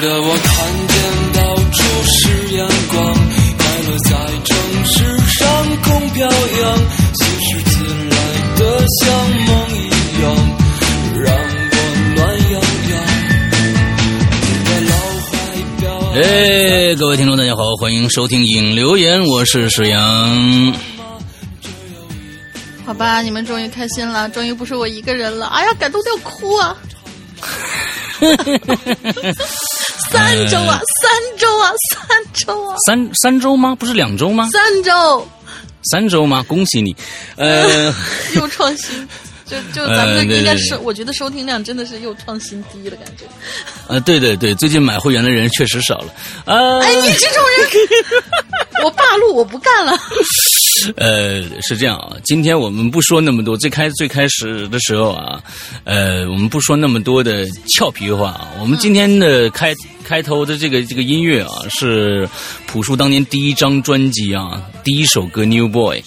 的我看见到处是阳光，快乐在城市上空飘扬，来的像梦一样，让我暖洋洋。你的老怀表。哎，各位听众，大家好，欢迎收听影留言，我是史阳。好吧，你们终于开心了，终于不是我一个人了。哎呀，感动的要哭啊！三周啊，三周啊，三周啊，三三周吗？不是两周吗？三周，三周吗？恭喜你，呃，又创新，就就咱们这应该是，我觉得收听量真的是又创新低了，感觉。呃，对对对，最近买会员的人确实少了。呃，哎，你这种人，我罢录，我不干了。呃，是这样啊，今天我们不说那么多。最开最开始的时候啊，呃，我们不说那么多的俏皮话啊。我们今天的开开头的这个这个音乐啊，是朴树当年第一张专辑啊，第一首歌《New Boy》。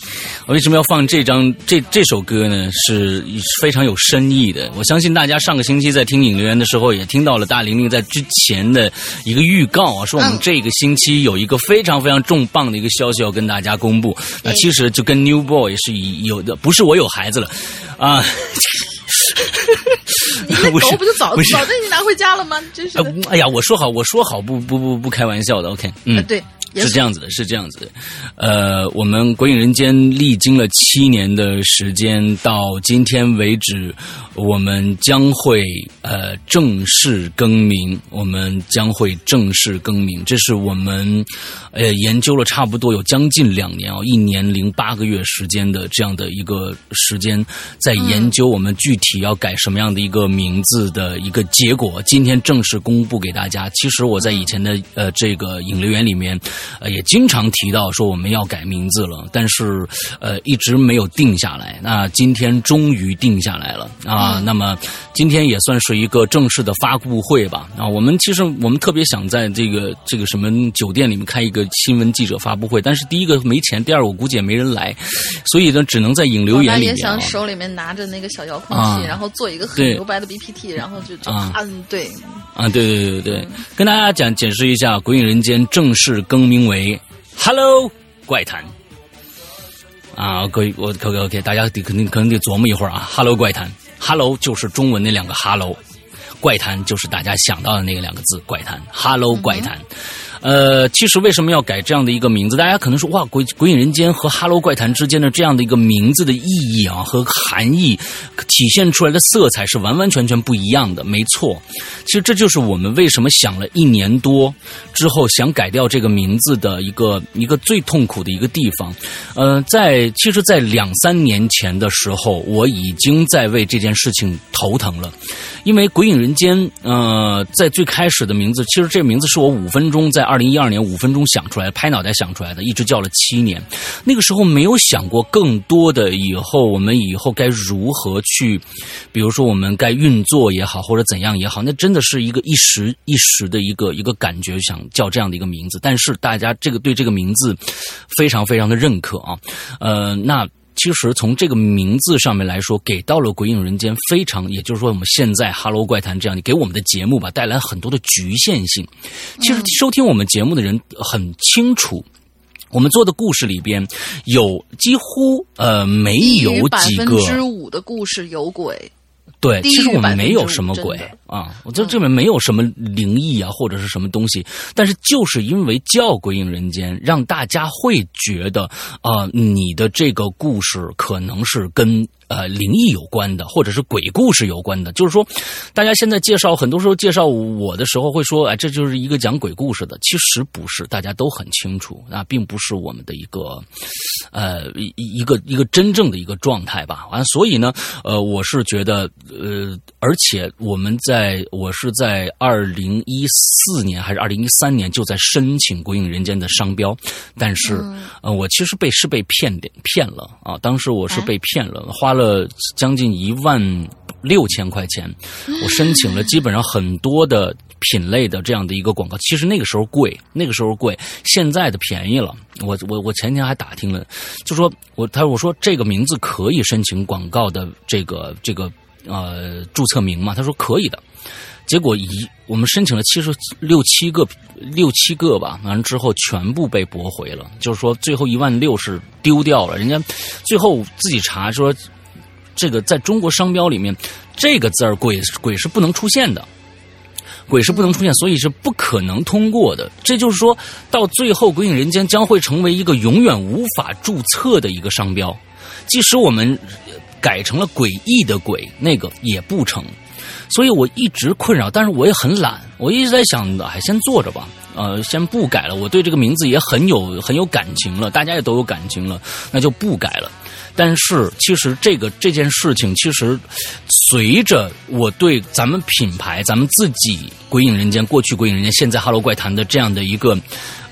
我为什么要放这张这这首歌呢？是非常有深意的。我相信大家上个星期在听影留言的时候，也听到了大玲玲在之前的一个预告啊，说我们这个星期有一个非常非常重磅的一个消息要跟大家公布。那其实就跟 New Boy 是一有的，不是我有孩子了啊。你 那狗不就早早就已经拿回家了吗？真是。哎呀，我说好，我说好不不不不开玩笑的。OK，嗯，对。是这样子的，是这样子的，呃，我们《鬼影人间》历经了七年的时间，到今天为止，我们将会呃正式更名，我们将会正式更名，这是我们呃研究了差不多有将近两年啊，一年零八个月时间的这样的一个时间，在研究我们具体要改什么样的一个名字的一个结果，今天正式公布给大家。其实我在以前的呃这个影留言里面。呃，也经常提到说我们要改名字了，但是呃一直没有定下来。那今天终于定下来了啊！那么今天也算是一个正式的发布会吧啊！我们其实我们特别想在这个这个什么酒店里面开一个新闻记者发布会，但是第一个没钱，第二我估计也没人来，所以呢只能在影留言里面。也想手里面拿着那个小遥控器，然后做一个很牛掰的 BPT，然后就就嗯对啊对对对对对，跟大家讲解释一下，《鬼影人间》正式更名为。Hello，怪谈啊，各位，我 OK OK，大家得肯定可能得琢磨一会儿啊。Hello，怪谈，Hello 就是中文那两个 Hello，怪谈就是大家想到的那个两个字，怪谈。Hello，怪谈。呃，其实为什么要改这样的一个名字？大家可能说，哇，鬼鬼影人间和哈喽怪谈之间的这样的一个名字的意义啊和含义，体现出来的色彩是完完全全不一样的。没错，其实这就是我们为什么想了一年多之后想改掉这个名字的一个一个最痛苦的一个地方。呃，在其实，在两三年前的时候，我已经在为这件事情头疼了，因为鬼影人间，呃，在最开始的名字，其实这个名字是我五分钟在。二零一二年五分钟想出来，拍脑袋想出来的，一直叫了七年。那个时候没有想过更多的以后，我们以后该如何去，比如说我们该运作也好，或者怎样也好，那真的是一个一时一时的一个一个感觉，想叫这样的一个名字。但是大家这个对这个名字非常非常的认可啊，呃，那。其实从这个名字上面来说，给到了《鬼影人间》非常，也就是说我们现在《哈喽怪谈》这样，你给我们的节目吧带来很多的局限性。其实收听我们节目的人很清楚，我们做的故事里边有几乎呃没有几个百分之五的故事有鬼。对，其实我们没有什么鬼啊，我觉得这这边没有什么灵异啊，或者是什么东西，但是就是因为叫《鬼影人间》，让大家会觉得啊，你的这个故事可能是跟。呃，灵异有关的，或者是鬼故事有关的，就是说，大家现在介绍，很多时候介绍我的时候会说，哎，这就是一个讲鬼故事的。其实不是，大家都很清楚，那并不是我们的一个，呃，一一个一个真正的一个状态吧。完，所以呢，呃，我是觉得，呃，而且我们在，我是在二零一四年还是二零一三年就在申请《鬼影人间》的商标，但是，呃，我其实被是被骗的骗了啊，当时我是被骗了，花了。呃，将近一万六千块钱，我申请了基本上很多的品类的这样的一个广告。其实那个时候贵，那个时候贵，现在的便宜了。我我我前天还打听了，就说我他我说这个名字可以申请广告的这个这个呃注册名吗？他说可以的。结果一我们申请了七十六七个六七个吧，完了之后全部被驳回了，就是说最后一万六是丢掉了。人家最后自己查说，这个在中国商标里面这个字儿“鬼”鬼是不能出现的。鬼是不能出现，所以是不可能通过的。这就是说到最后，《鬼影人间》将会成为一个永远无法注册的一个商标。即使我们改成了“诡异”的“鬼”，那个也不成。所以我一直困扰，但是我也很懒，我一直在想，哎，先做着吧，呃，先不改了。我对这个名字也很有很有感情了，大家也都有感情了，那就不改了。但是，其实这个这件事情，其实随着我对咱们品牌、咱们自己《鬼影人间》过去《鬼影人间》现在《哈喽怪谈》的这样的一个，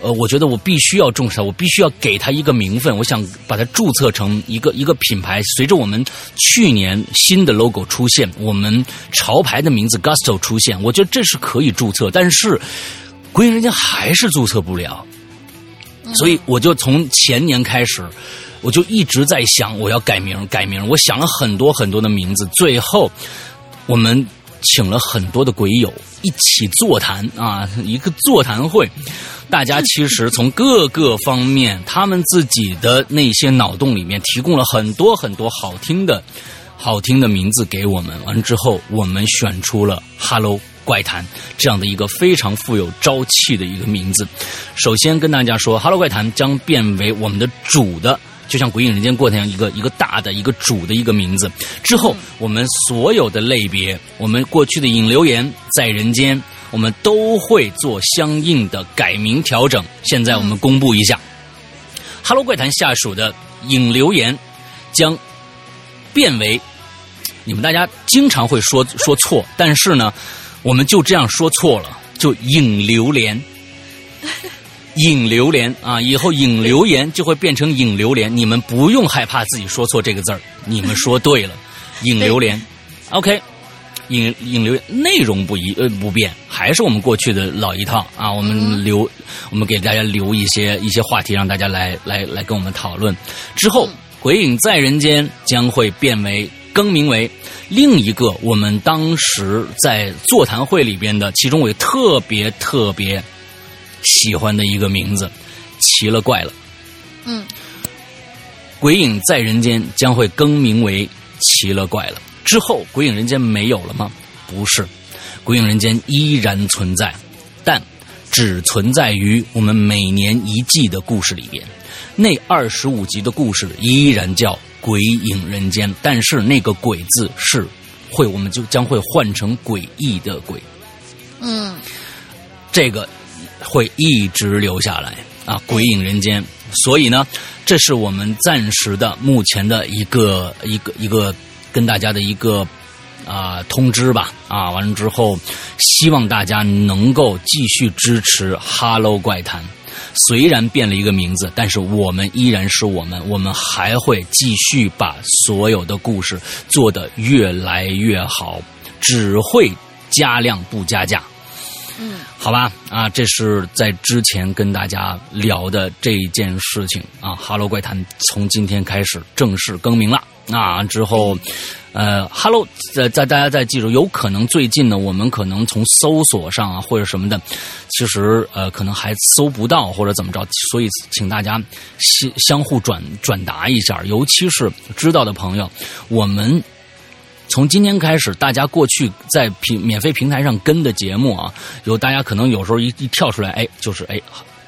呃，我觉得我必须要重视它，我必须要给它一个名分，我想把它注册成一个一个品牌。随着我们去年新的 logo 出现，我们潮牌的名字 Gusto 出现，我觉得这是可以注册，但是《鬼影人家》还是注册不了，所以我就从前年开始。我就一直在想，我要改名，改名。我想了很多很多的名字，最后我们请了很多的鬼友一起座谈啊，一个座谈会。大家其实从各个方面，他们自己的那些脑洞里面提供了很多很多好听的、好听的名字给我们。完之后，我们选出了 “Hello 怪谈”这样的一个非常富有朝气的一个名字。首先跟大家说，“Hello 怪谈”将变为我们的主的。就像《鬼影人间》过那样一个一个大的一个主的一个名字，之后我们所有的类别，我们过去的引流言在人间，我们都会做相应的改名调整。现在我们公布一下，《哈喽怪谈》下属的引流言将变为，你们大家经常会说说错，但是呢，我们就这样说错了，就引流连。引榴莲啊，以后引流言就会变成引榴莲，你们不用害怕自己说错这个字儿，你们说对了，引榴莲，OK，引引流内容不一呃不变，还是我们过去的老一套啊，我们留我们给大家留一些一些话题，让大家来来来跟我们讨论。之后，鬼影在人间将会变为更名为另一个我们当时在座谈会里边的，其中我特别特别。喜欢的一个名字，奇了怪了。嗯，鬼影在人间将会更名为奇了怪了。之后，鬼影人间没有了吗？不是，鬼影人间依然存在，但只存在于我们每年一季的故事里边。那二十五集的故事依然叫鬼影人间，但是那个“鬼”字是会，我们就将会换成诡异的“鬼”。嗯，这个。会一直留下来啊，鬼影人间。所以呢，这是我们暂时的、目前的一个一个一个跟大家的一个啊通知吧啊。完了之后，希望大家能够继续支持《哈喽怪谈》。虽然变了一个名字，但是我们依然是我们，我们还会继续把所有的故事做得越来越好，只会加量不加价。嗯，好吧，啊，这是在之前跟大家聊的这一件事情啊。哈喽怪谈从今天开始正式更名了啊。之后，呃，哈喽，在在大家再记住，有可能最近呢，我们可能从搜索上啊或者什么的，其实呃可能还搜不到或者怎么着，所以请大家相相互转转达一下，尤其是知道的朋友，我们。从今天开始，大家过去在平免费平台上跟的节目啊，有大家可能有时候一一跳出来，哎，就是哎，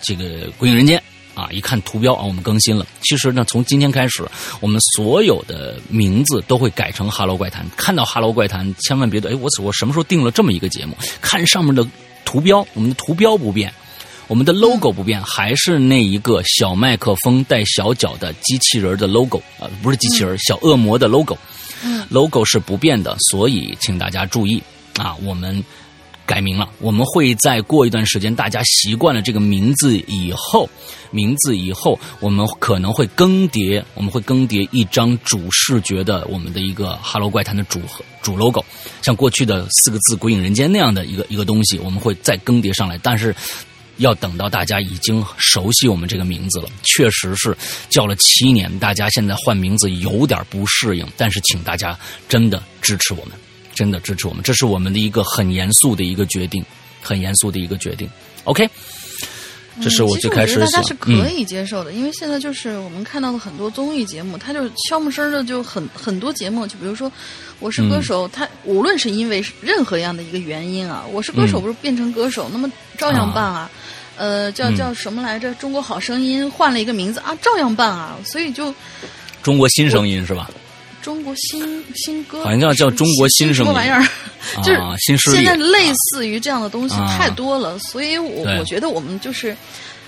这个《鬼影人间》啊，一看图标啊，我们更新了。其实呢，从今天开始，我们所有的名字都会改成《哈喽怪谈》。看到《哈喽怪谈》，千万别的，哎，我我什么时候定了这么一个节目？看上面的图标，我们的图标不变，我们的 logo 不变，还是那一个小麦克风带小脚的机器人的 logo 啊，不是机器人，小恶魔的 logo。Logo 是不变的，所以请大家注意啊！我们改名了，我们会在过一段时间，大家习惯了这个名字以后，名字以后，我们可能会更迭，我们会更迭一张主视觉的我们的一个 Hello 怪谈的主主 logo，像过去的四个字“鬼影人间”那样的一个一个东西，我们会再更迭上来，但是。要等到大家已经熟悉我们这个名字了，确实是叫了七年，大家现在换名字有点不适应，但是请大家真的支持我们，真的支持我们，这是我们的一个很严肃的一个决定，很严肃的一个决定。OK，这是我最开始嗯、其实我觉得大家是可以接受的，因为现在就是我们看到的很多综艺节目，它就悄没声的就很很多节目，就比如说《我是歌手》，它无论是因为任何样的一个原因啊，《我是歌手》嗯。不是变成歌手，那么照样办啊。呃，叫嗯叫什么来着？《中国好声音》换了一个名字啊，照样办啊。所以就中国新声音是吧？中国新新歌，好像叫叫中国新声音什么玩意儿？就是啊，新势力现在类似于这样的东西啊太多了，所以我我觉得我们就是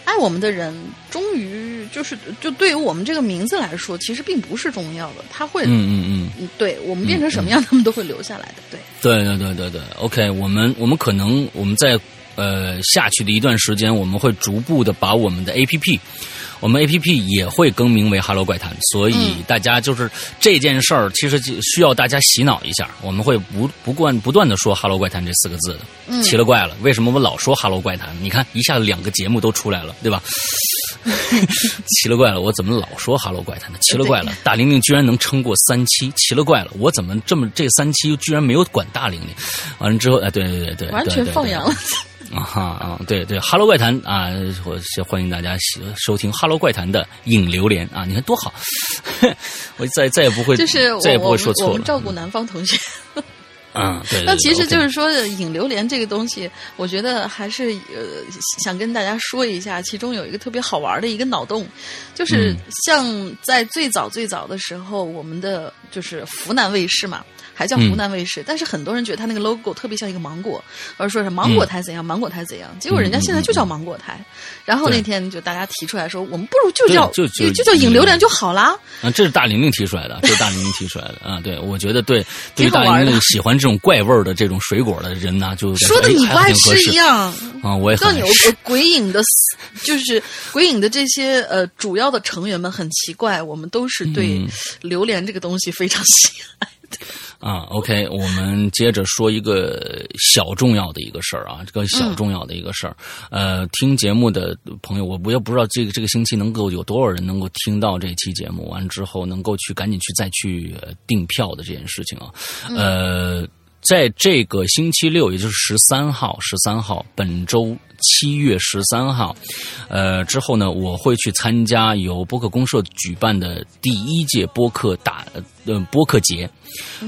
爱我们的人，终于就是就对于我们这个名字来说，其实并不是重要的，他会。嗯嗯嗯，嗯对我们变成什么样，他们都会留下来的。对，对对对对对，OK，我们我们可能我们在呃下去的一段时间，我们会逐步的把我们的 APP。我们 A P P 也会更名为 Hello 怪谈，所以嗯大家就是这件事儿，其实就需要大家洗脑一下。我们会不不断不断的说 Hello 怪谈这四个字的，嗯奇了怪了，为什么我老说 Hello 怪谈？你看一下子两个节目都出来了，对吧？奇了怪了，我怎么老说 Hello 怪谈呢？奇了怪了，大玲玲居然能撑过三期，奇了怪了，我怎么这么这三期居然没有管大玲玲？完了之后，哎，对对对对，完全放羊了。啊哈啊，对对，Hello 怪谈啊，我是欢迎大家喜收听 Hello 怪谈的影榴莲啊，你看多好，我再再也不会，就是我再也不我们我会说错了。们照顾南方同学。嗯，对对对 那其实就是说，引榴莲这个东西，我觉得还是呃想跟大家说一下，其中有一个特别好玩的一个脑洞，就是嗯像在最早最早的时候，我们的就是湖南卫视嘛。还叫嗯湖南卫视，但是很多人觉得它那个 logo 特别像一个芒果，而说是芒果台怎样，芒果台怎样。结果人家现在就叫芒果台。然后那天就大家提出来说，我们不如就叫就就就叫引榴莲就好啦。啊，这是大玲玲提出来的，这是大玲玲提出来的啊。对，我觉得对，对于大玲玲喜欢这种怪味儿的这种水果的人呢，就说的你不爱吃一样。啊，我也很鬼影的，就是鬼影的这些呃主要的成员们很奇怪，我们都是对嗯榴莲这个东西非常喜爱。啊，OK，我们接着说一个小重要的一个事儿啊，这个小重要的一个事儿。呃，听节目的朋友，我我也不知道这个这个星期能够有多少人能够听到这期节目，完之后能够去赶紧去再去订票的这件事情啊。呃，在这个星期六，也就是十三号，十三号，本周七月十三号，呃，之后呢，我会去参加由播客公社举办的第一届播客大呃播客节。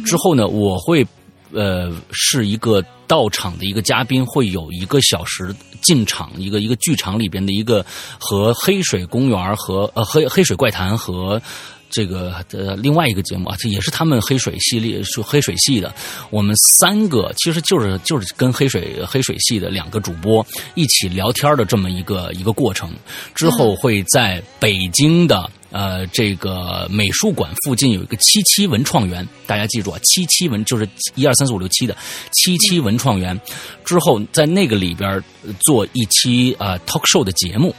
之后呢，我会呃是一个到场的一个嘉宾，会有一个小时进场，一个一个剧场里边的一个和黑水公园和呃黑黑水怪谈和。这个呃，另外一个节目啊，这也是他们黑水系列，是黑水系的。我们三个其实就是就是跟黑水黑水系的两个主播一起聊天的这么一个一个过程。之后会在北京的呃这个美术馆附近有一个七七文创园，大家记住啊，七七文就是一二三四五六七的七七文创园。之后在那个里边做一期呃 talk show 的节目。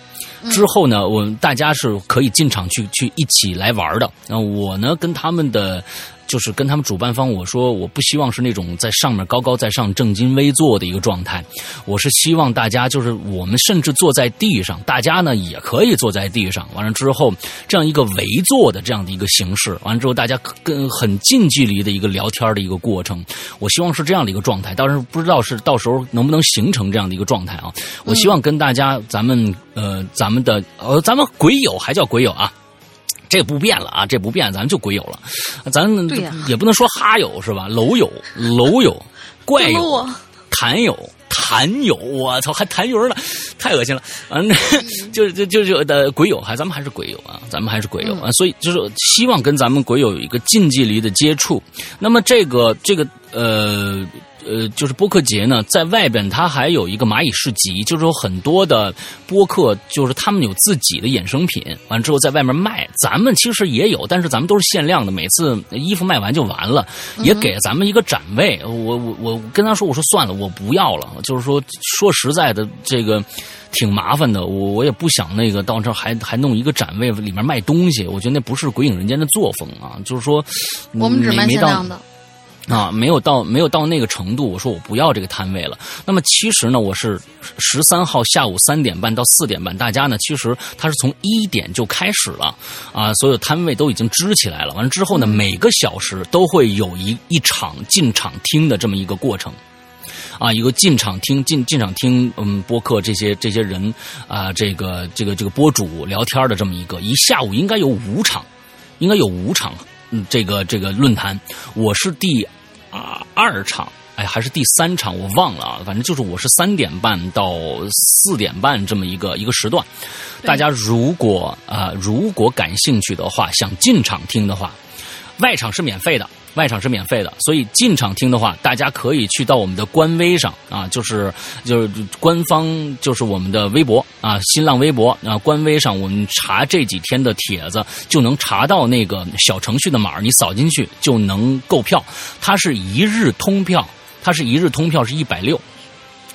之后呢，我们大家是可以进场去去一起来玩的。那我呢，跟他们的。就是跟他们主办方我说，我不希望是那种在上面高高在上、正襟危坐的一个状态，我是希望大家就是我们甚至坐在地上，大家呢也可以坐在地上。完了之后，这样一个围坐的这样的一个形式，完了之后大家跟很近距离的一个聊天的一个过程，我希望是这样的一个状态。但是不知道是到时候能不能形成这样的一个状态啊？我希望跟大家，咱们呃，咱们的呃，咱们鬼友还叫鬼友啊。这不变了啊，这不变，咱就鬼友了，咱也不能说哈友是吧？楼友、楼友、怪友、啊，坛友、坛友，我操，还坛友呢，太恶心了。嗯，就就就就的鬼友，还咱们还是鬼友啊，咱们还是鬼友啊，所以就是希望跟咱们鬼友有一个近距离的接触。那么这个这个呃。呃，就是播客节呢，在外边它还有一个蚂蚁市集，就是有很多的播客，就是他们有自己的衍生品，完之后在外面卖。咱们其实也有，但是咱们都是限量的，每次衣服卖完就完了，也给咱们一个展位。我我我跟他说，我说算了，我不要了。就是说说实在的，这个挺麻烦的，我我也不想那个到这还还弄一个展位里面卖东西，我觉得那不是鬼影人间的作风啊。就是说，我们只卖限量的。啊，没有到没有到那个程度，我说我不要这个摊位了。那么其实呢，我是十三号下午三点半到四点半，大家呢其实他是从一点就开始了啊，所有摊位都已经支起来了。完了之后呢，每个小时都会有一一场进场听的这么一个过程。啊，一个进场听进进场听，嗯，播客这些这些人啊，这个这个这个播主聊天的这么一个，一下午应该有五场，应该有五场，嗯，这个这个论坛，我是第啊二场，哎，还是第三场，我忘了啊，反正就是我是三点半到四点半这么一个一个时段，大家如果啊如果感兴趣的话，想进场听的话，外场是免费的。外场是免费的，所以进场听的话，大家可以去到我们的官微上啊，就是就是官方就是我们的微博啊，新浪微博啊，官微上我们查这几天的帖子，就能查到那个小程序的码，你扫进去就能购票。它是一日通票，它是一日通票是一百六，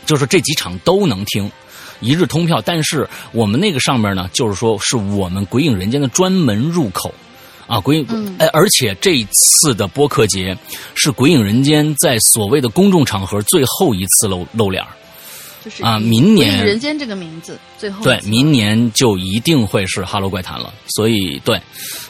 就是这几场都能听，一日通票。但是我们那个上面呢，就是说是我们鬼影人间的专门入口。啊，鬼影，哎，而且这一次的播客节是鬼影人间在所谓的公众场合最后一次露露脸就是啊，明年鬼影人间这个名字最后对，明年就一定会是哈喽怪谈了。所以对，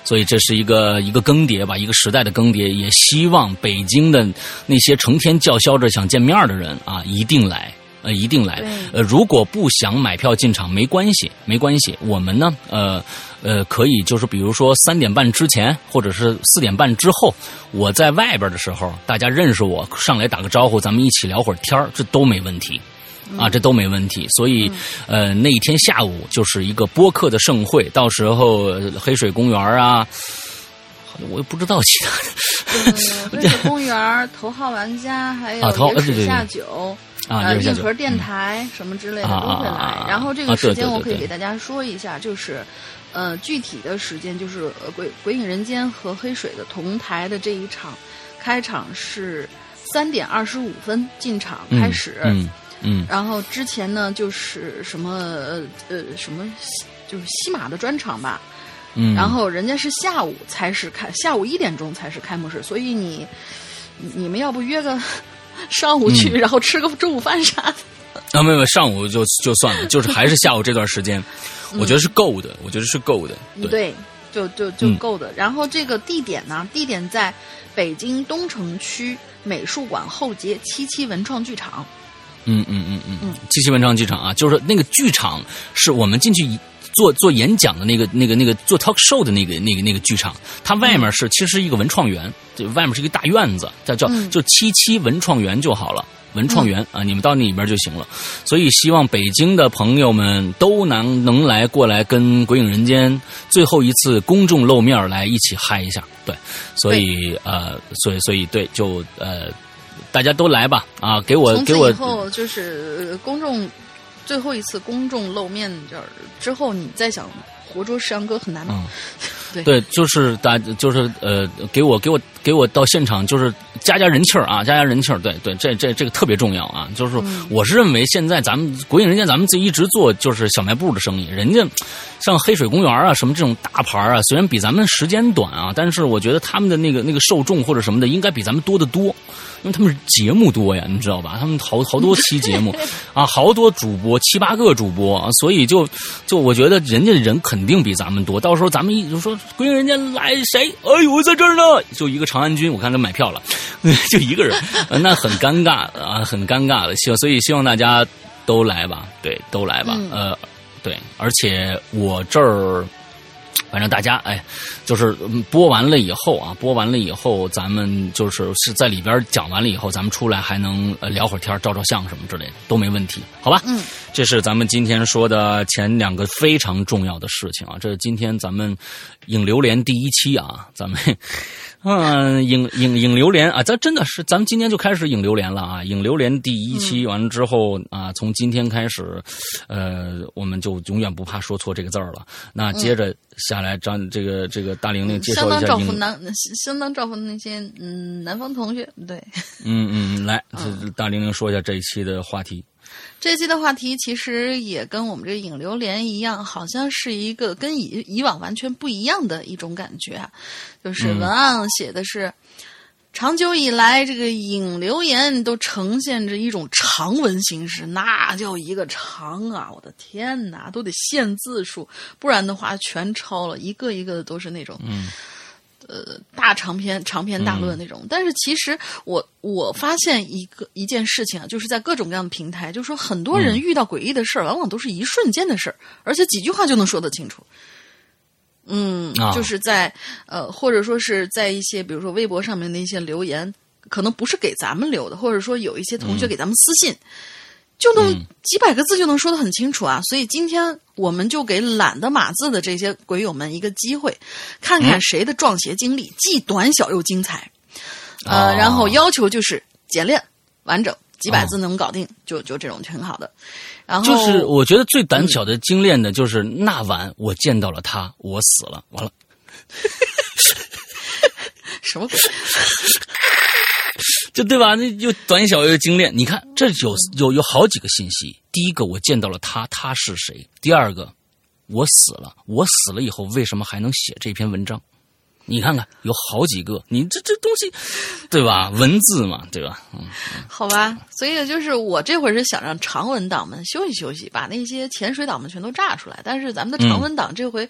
所以这是一个一个更迭吧，一个时代的更迭。也希望北京的那些成天叫嚣着想见面的人啊，一定来。呃，一定来。呃，如果不想买票进场，没关系，没关系。我们呢，呃，呃，可以就是比如说三点半之前，或者是四点半之后，我在外边的时候，大家认识我，上来打个招呼，咱们一起聊会儿天这都没问题，啊，这都没问题。所以，呃，那一天下午就是一个播客的盛会，到时候黑水公园啊，我也不知道其他的。黑水公园、头号玩家还有水下酒。啊，硬核电台什么之类的都会来。然后这个时间我可以给大家说一下，就是，呃，具体的时间就是《鬼鬼影人间》和黑水的同台的这一场，开场是三点二十五分进场开始。嗯嗯。然后之前呢，就是什么呃什么，就是西马的专场吧。嗯。然后人家是下午才是开，下午一点钟才是开幕式，所以你你们要不约个？上午去，然后吃个中午饭啥的。啊，没有，上午就就算了，就是还是下午这段时间，我觉得是够的，我觉得是够的。对，就就就够的。然后这个地点呢，地点在北京东城区美术馆后街七七文创剧场。嗯嗯嗯嗯嗯，七七文创剧场啊，就是那个剧场是我们进去做做演讲的那个那个那个做 talk show 的那个那个那个剧场，它外面是其实一个文创园。就外面是一个大院子，叫叫就七七文创园就好了，文创园啊，你们到那里边就行了。所以希望北京的朋友们都能能来过来跟鬼影人间最后一次公众露面来一起嗨一下，对。所以呃，所以所以对，就呃，大家都来吧啊，给我给我以后就是公众最后一次公众露面这之后，你再想活捉石阳哥很难。对，就是大，就是呃，给我给我给我到现场，就是加加人气儿啊，加加人气儿。对对，这这这个特别重要啊。就是我是认为现在咱们国影人家咱们自己一直做就是小卖部的生意，人家像黑水公园啊什么这种大牌啊，虽然比咱们时间短啊，但是我觉得他们的那个那个受众或者什么的，应该比咱们多得多。因为他们节目多呀，你知道吧？他们好好多期节目，啊，好多主播，七八个主播啊，所以就就我觉得人家人肯定比咱们多。到时候咱们一就说国影人家来谁？哎呦，在这儿呢，就一个长安君，我看他买票了，就一个人，那很尴尬啊，很尴尬的。希望所以希望大家都来吧，对，都来吧，呃，对，而且我这儿。反正大家哎，就是播完了以后啊，播完了以后，咱们就是是在里边讲完了以后，咱们出来还能呃聊会儿天，照照相什么之类的都没问题，好吧？嗯，这是咱们今天说的前两个非常重要的事情啊，这是今天咱们影流连第一期啊，咱们。嗯，影影影榴莲啊，咱真的是，咱们今天就开始影榴莲了啊！影榴莲第一期完了之后啊，从今天开始，呃，我们就永远不怕说错这个字儿了。那接着下来，张这个这个大玲玲介绍一下，相当照顾南，相当照顾那些嗯南方同学，对。嗯嗯，来，大玲玲说一下这一期的话题。这期的话题其实也跟我们这影榴莲一样，好像是一个跟以以往完全不一样的一种感觉，就是文案写的是长久以来，这个引留言都呈现着一种长文形式，那叫一个长啊！我的天哪，都得限字数，不然的话全抄了，一个一个的都是那种，嗯，呃，大长篇、长篇大论那种。但是其实我我发现一个一件事情啊，就是在各种各样的平台，就是说很多人遇到诡异的事儿，往往都是一瞬间的事儿，而且几句话就能说得清楚。嗯，就是在呃，或者说是在一些，比如说微博上面的一些留言，可能不是给咱们留的，或者说有一些同学给咱们私信，就能几百个字就能说得很清楚啊。所以今天我们就给懒得码字的这些鬼友们一个机会，看看谁的撞鞋经历既短小又精彩。呃，然后要求就是简练完整，几百字能搞定，就就这种挺好的。然后就是我觉得最胆小的精炼的，就是那晚我见到了他，我死了，完了，什么鬼？就对吧？那又短小又精炼。你看，这有有有好几个信息。第一个，我见到了他，他是谁？第二个，我死了，我死了以后为什么还能写这篇文章？你看看，有好几个，你这这东西，对吧？文字嘛，对吧？嗯，好吧。所以就是我这会儿是想让长文党们休息休息，把那些潜水党们全都炸出来。但是咱们的长文党这回，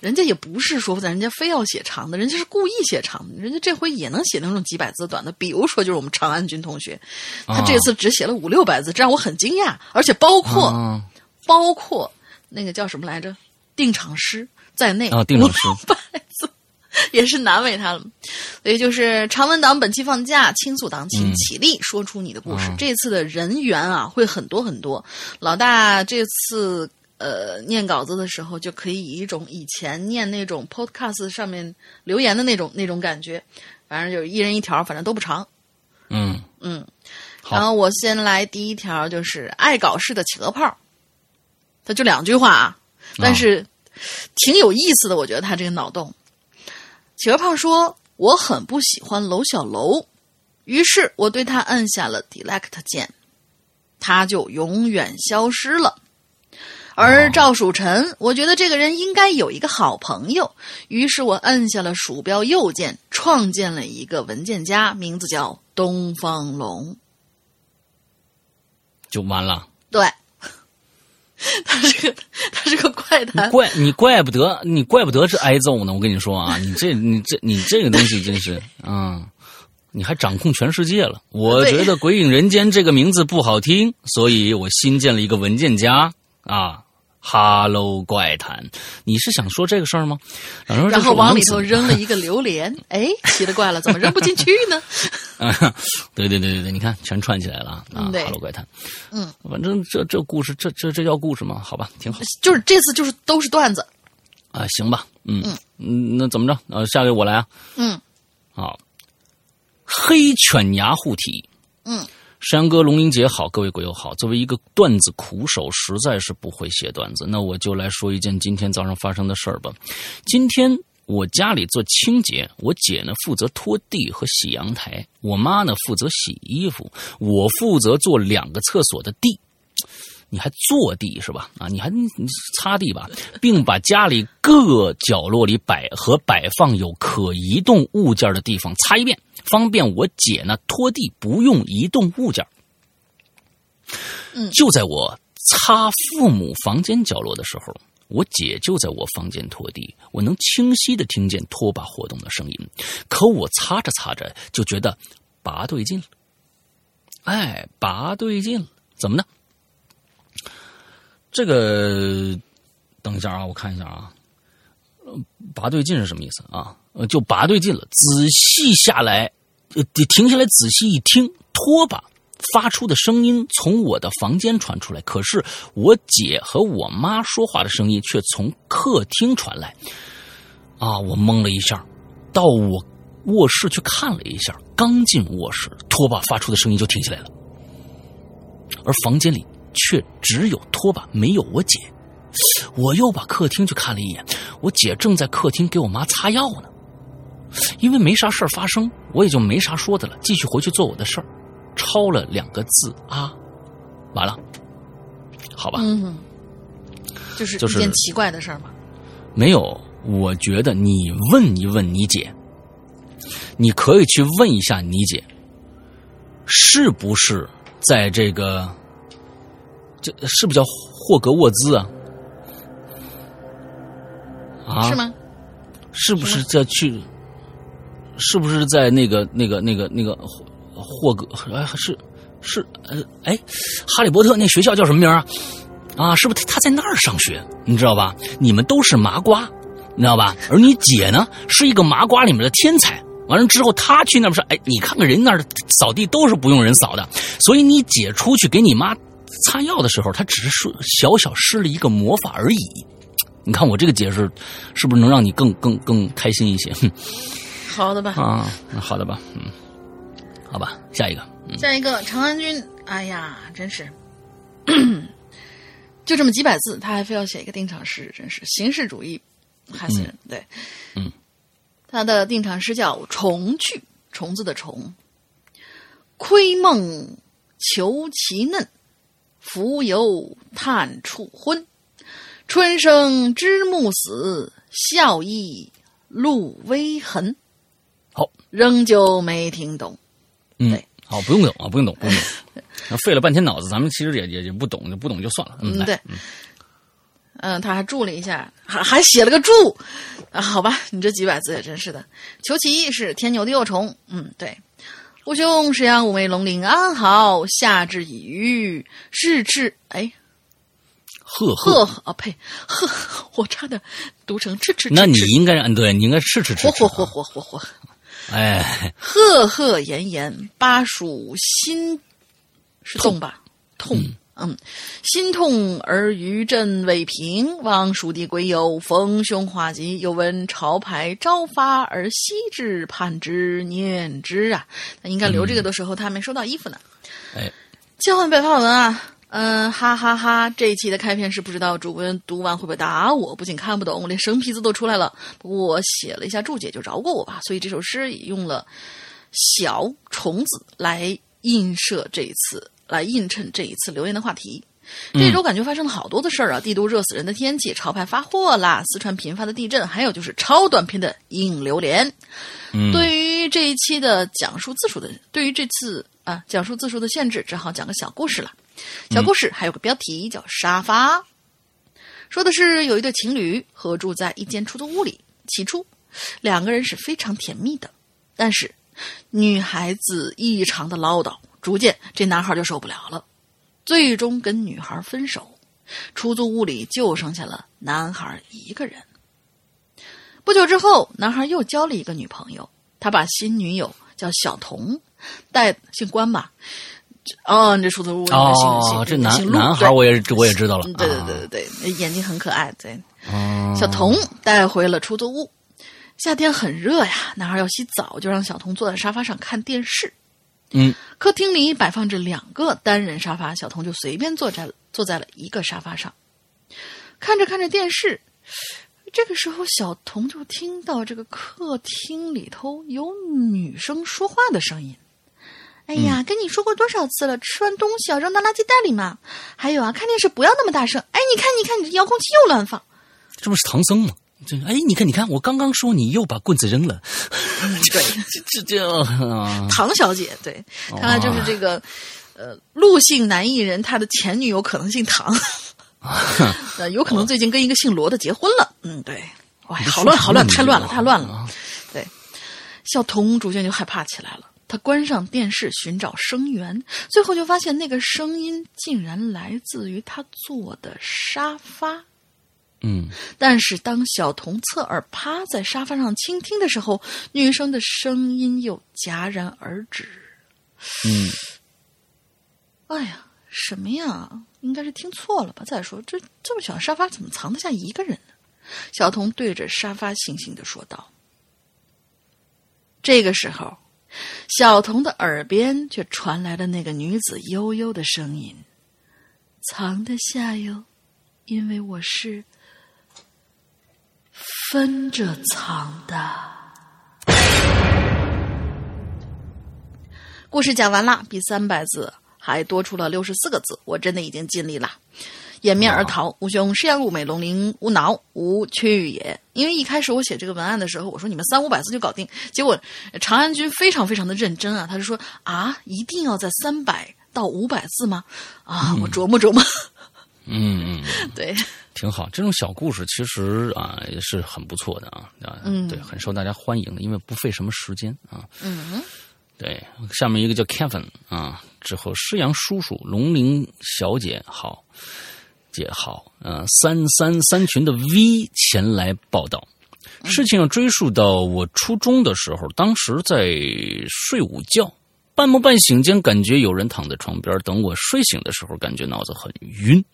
人家也不是说咱人家非要写长的，人家是故意写长的。人家这回也能写那种几百字短的，比如说就是我们长安君同学，他这次只写了五六百字，这让我很惊讶。而且包括包括那个叫什么来着，定场诗在内啊，定场诗百字。也是难为他了，所以就是长文党本期放假，倾诉党请起立，说出你的故事。这次的人员啊会很多很多。老大这次呃念稿子的时候，就可以以一种以前念那种 podcast 上面留言的那种那种感觉，反正就是一人一条，反正都不长。嗯嗯，然后我先来第一条，就是爱搞事的企鹅泡，他就两句话啊，但是挺有意思的，我觉得他这个脑洞。企鹅胖说：“我很不喜欢楼小楼，于是我对他按下了 delete 键，他就永远消失了。而赵曙晨，我觉得这个人应该有一个好朋友，于是我按下了鼠标右键，创建了一个文件夹，名字叫东方龙，就完了。对。” 他是个，他是个怪谈。怪你怪不得，你怪不得是挨揍呢。我跟你说啊，你这你这你这个东西真是啊，你还掌控全世界了。我觉得《鬼影人间》这个名字不好听，所以我新建了一个文件夹啊。Hello，怪谈，你是想说这个事儿吗？然后往里头扔了一个榴莲，哎，奇了怪了，怎么扔不进去呢？啊，对对对对对，你看全串起来了啊！Hello，怪谈，嗯，反正这这故事，这这这叫故事吗？好吧，挺好。就是这次就是都是段子啊，行吧，嗯嗯，那怎么着？呃，下给我来啊。嗯，好，黑犬牙护体，嗯。山哥、龙英姐好，各位鬼友好。作为一个段子苦手，实在是不会写段子，那我就来说一件今天早上发生的事儿吧。今天我家里做清洁，我姐呢负责拖地和洗阳台，我妈呢负责洗衣服，我负责做两个厕所的地。你还坐地是吧？啊，你还擦地吧，并把家里各角落里摆和摆放有可移动物件的地方擦一遍。方便我姐呢拖地不用移动物件嗯，就在我擦父母房间角落的时候，我姐就在我房间拖地，我能清晰的听见拖把活动的声音。可我擦着擦着就觉得拔对劲了，哎，拔对劲了，怎么呢？这个等一下啊，我看一下啊，拔对劲是什么意思啊？呃，就拔对劲了。仔细下来，呃，停下来仔细一听，拖把发出的声音从我的房间传出来，可是我姐和我妈说话的声音却从客厅传来。啊，我懵了一下，到我卧室去看了一下，刚进卧室，拖把发出的声音就停下来了，而房间里却只有拖把，没有我姐。我又把客厅去看了一眼，我姐正在客厅给我妈擦药呢。因为没啥事儿发生，我也就没啥说的了，继续回去做我的事儿，抄了两个字啊，完了，好吧，嗯，就是就是一件奇怪的事儿吗？没有，我觉得你问一问你姐，你可以去问一下你姐，是不是在这个，这是不是叫霍格沃兹啊？啊？是吗？是不是在去？是不是在那个那个那个那个霍格？哎，是是呃哎，哈利波特那学校叫什么名啊？啊，是不是他在那儿上学？你知道吧？你们都是麻瓜，你知道吧？而你姐呢，是一个麻瓜里面的天才。完了之后，他去那边说：“哎，你看看人那儿扫地都是不用人扫的。”所以你姐出去给你妈擦药的时候，他只是说小小施了一个魔法而已。你看我这个解释，是不是能让你更更更开心一些？好的吧？啊，好的吧？嗯，好吧，下一个。下一个长安君，哎呀，真是。就这么几百字，他还非要写一个定场诗，真是形式主义害死人。对，嗯，他的定场诗叫《虫去》，虫子的虫。窥梦求其嫩，浮游探处昏。春生知暮死，笑意露微痕。好，仍旧没听懂。嗯，好，不用懂啊，不用懂，不用懂。那费了半天脑子，咱们其实也也也不懂，就不懂就算了。嗯，对，嗯，他还注了一下，还还写了个注啊。好吧，你这几百字也真是的。求其一是天牛的幼虫，嗯，对。吾兄石阳五梅龙鳞安好，夏至已愈，是至哎，赫赫啊呸，赫，我差点读成赤赤。那你应该嗯，对你应该赤赤赤。嚯嚯嚯嚯嚯嚯！哎，赫赫炎炎，巴蜀心。是痛吧？痛，嗯，心痛而余震未平。望蜀地鬼友逢凶化吉，又闻潮牌朝发而夕至，盼之念之啊！那应该留这个的时候，他还没收到衣服呢。哎，交换白话文啊，嗯，哈哈哈！这一期的开篇是不知道主播读完会不会打我？不仅看不懂，我连生僻字都出来了。不过我写了一下注解，就饶过我吧。所以这首诗也用了小虫子来映射这一次。来映衬这一次留言的话题。这周感觉发生了好多的事儿啊，帝都热死人的天气，潮牌发货啦，四川频发的地震，还有就是超短篇的引流连。对于这一期的讲述字数的，对于这次啊讲述字数的限制，只好讲个小故事了。小故事还有个标题叫沙发，说的是有一对情侣合住在一间出租屋里，起初两个人是非常甜蜜的，但是女孩子异常的唠叨。逐渐，这男孩就受不了了，最终跟女孩分手。出租屋里就剩下了男孩一个人。不久之后，男孩又交了一个女朋友，他把新女友叫小童，带姓关吧？哦，这出租屋哦，这男男孩我也我也知道了。对对对对对，眼睛很可爱。对，小童带回了出租屋。夏天很热呀，男孩要洗澡，就让小童坐在沙发上看电视。嗯，客厅里摆放着两个单人沙发，小童就随便坐在坐在了一个沙发上，看着看着电视。这个时候，小童就听到这个客厅里头有女生说话的声音。哎呀，跟你说过多少次了，吃完东西要扔到垃圾袋里嘛。还有啊，看电视不要那么大声。哎，你看，你看，你这遥控器又乱放。这不是唐僧吗？这哎，你看，你看，我刚刚说你又把棍子扔了。对，这这唐小姐，对，看来就是这个，呃，陆姓男艺人，他的前女友可能姓唐，呃，有可能最近跟一个姓罗的结婚了。嗯，对，哇，好乱，好乱，太乱了，太乱了。对，小童逐渐就害怕起来了，他关上电视寻找声源，最后就发现那个声音竟然来自于他坐的沙发。嗯，但是当小童侧耳趴在沙发上倾听的时候，女生的声音又戛然而止。嗯，哎呀，什么呀？应该是听错了吧？再说，这这么小的沙发怎么藏得下一个人呢？小童对着沙发悻悻的说道。这个时候，小童的耳边却传来了那个女子悠悠的声音：“藏得下哟，因为我是。”分着藏的。故事讲完了，比三百字还多出了六十四个字，我真的已经尽力了。掩面而逃。吾兄是阳入美，龙鳞无挠，无去也。因为一开始我写这个文案的时候，我说你们三五百字就搞定，结果长安君非常非常的认真啊，他就说啊，一定要在三百到五百字吗？啊，我琢磨琢磨。嗯嗯，对，挺好。这种小故事其实啊也是很不错的啊啊，对，很受大家欢迎的，因为不费什么时间啊。嗯。对，下面一个叫 Kevin 啊，之后施阳叔叔、龙鳞小姐好，姐好，呃，三三三群的 V 前来报道。事情要追溯到我初中的时候，当时在睡午觉，半梦半醒间，感觉有人躺在床边。等我睡醒的时候，感觉脑子很晕。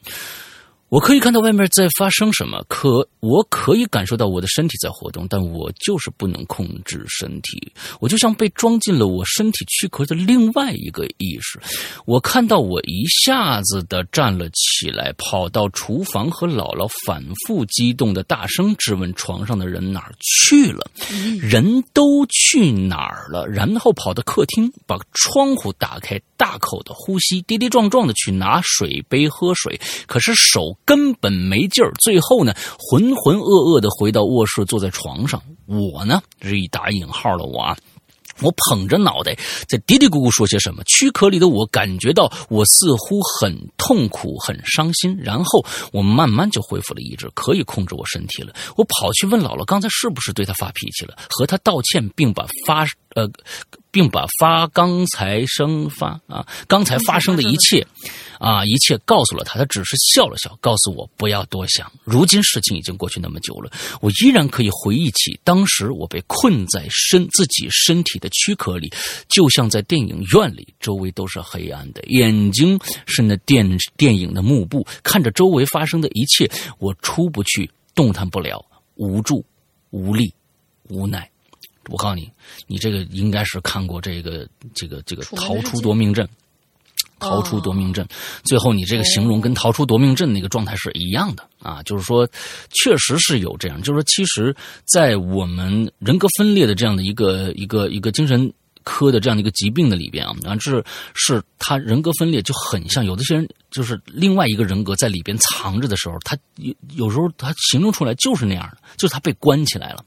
我可以看到外面在发生什么，可我可以感受到我的身体在活动，但我就是不能控制身体。我就像被装进了我身体躯壳的另外一个意识。我看到我一下子的站了起来，跑到厨房和姥姥反复激动的大声质问床上的人哪儿去了，人都去哪儿了？然后跑到客厅，把窗户打开，大口的呼吸，跌跌撞撞的去拿水杯喝水，可是手。根本没劲儿，最后呢，浑浑噩噩的回到卧室，坐在床上。我呢，是一打引号的我啊，我捧着脑袋在嘀嘀咕咕说些什么。躯壳里的我感觉到，我似乎很痛苦、很伤心。然后我慢慢就恢复了意志，可以控制我身体了。我跑去问姥姥，刚才是不是对她发脾气了？和她道歉，并把发呃。并把发刚才生发啊，刚才发生的一切，啊，一切告诉了他。他只是笑了笑，告诉我不要多想。如今事情已经过去那么久了，我依然可以回忆起当时我被困在身自己身体的躯壳里，就像在电影院里，周围都是黑暗的，眼睛是那电电影的幕布，看着周围发生的一切，我出不去，动弹不了，无助、无力、无奈。我告诉你，你这个应该是看过这个这个这个逃出夺命阵，逃出夺命阵。最后你这个形容跟逃出夺命阵那个状态是一样的啊，就是说，确实是有这样，就是说，其实，在我们人格分裂的这样的一个一个一个精神。科的这样的一个疾病的里边啊，啊，这是是他人格分裂就很像，有的些人就是另外一个人格在里边藏着的时候，他有有时候他形容出来就是那样的，就是他被关起来了，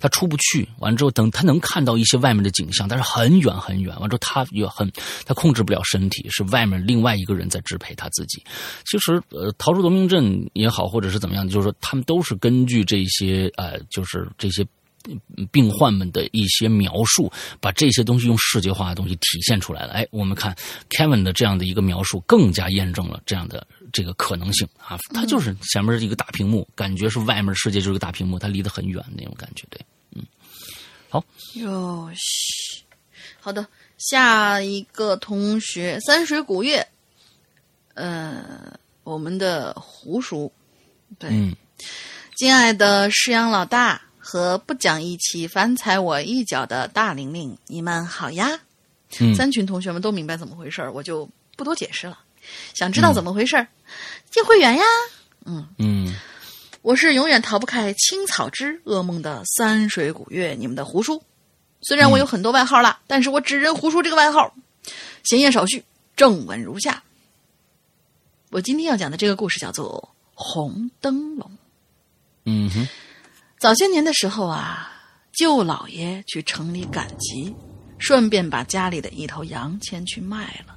他出不去。完之后，等他能看到一些外面的景象，但是很远很远。完之后，他也很他控制不了身体，是外面另外一个人在支配他自己。其实，呃，逃出夺命镇也好，或者是怎么样，就是说他们都是根据这些呃，就是这些。病患们的一些描述，把这些东西用视觉化的东西体现出来了。哎，我们看 Kevin 的这样的一个描述，更加验证了这样的这个可能性啊。他就是前面是一个大屏幕，感觉是外面世界就是个大屏幕，他离得很远那种感觉。对，嗯，好，哟西，好的，下一个同学三水古月，呃，我们的胡叔，对，嗯敬爱的师阳老大。和不讲义气、反踩我一脚的大玲玲，你们好呀！三群同学们都明白怎么回事儿我就不多解释了。想知道怎么回事儿进会员呀！嗯嗯，我是永远逃不开青草之噩梦的三水古月，你们的胡叔。虽然我有很多外号了，但是我只认胡叔这个外号。闲言少叙，正文如下。我今天要讲的这个故事叫做《红灯笼》。嗯哼。早些年的时候啊，舅老爷去城里赶集，顺便把家里的一头羊牵去卖了。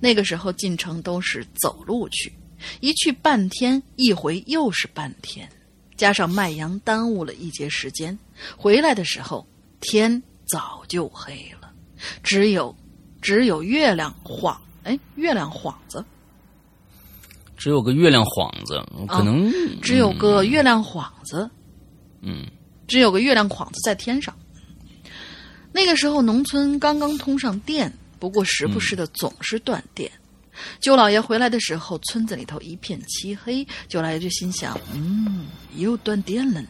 那个时候进城都是走路去，一去半天，一回又是半天，加上卖羊耽误了一节时间，回来的时候天早就黑了，只有只有月亮晃，哎，月亮晃子，只有个月亮幌子，可能只有个月亮幌子。嗯，只有个月亮幌子在天上。那个时候，农村刚刚通上电，不过时不时的总是断电。舅老爷回来的时候，村子里头一片漆黑。舅老爷就心想：“嗯，又断电了呢。”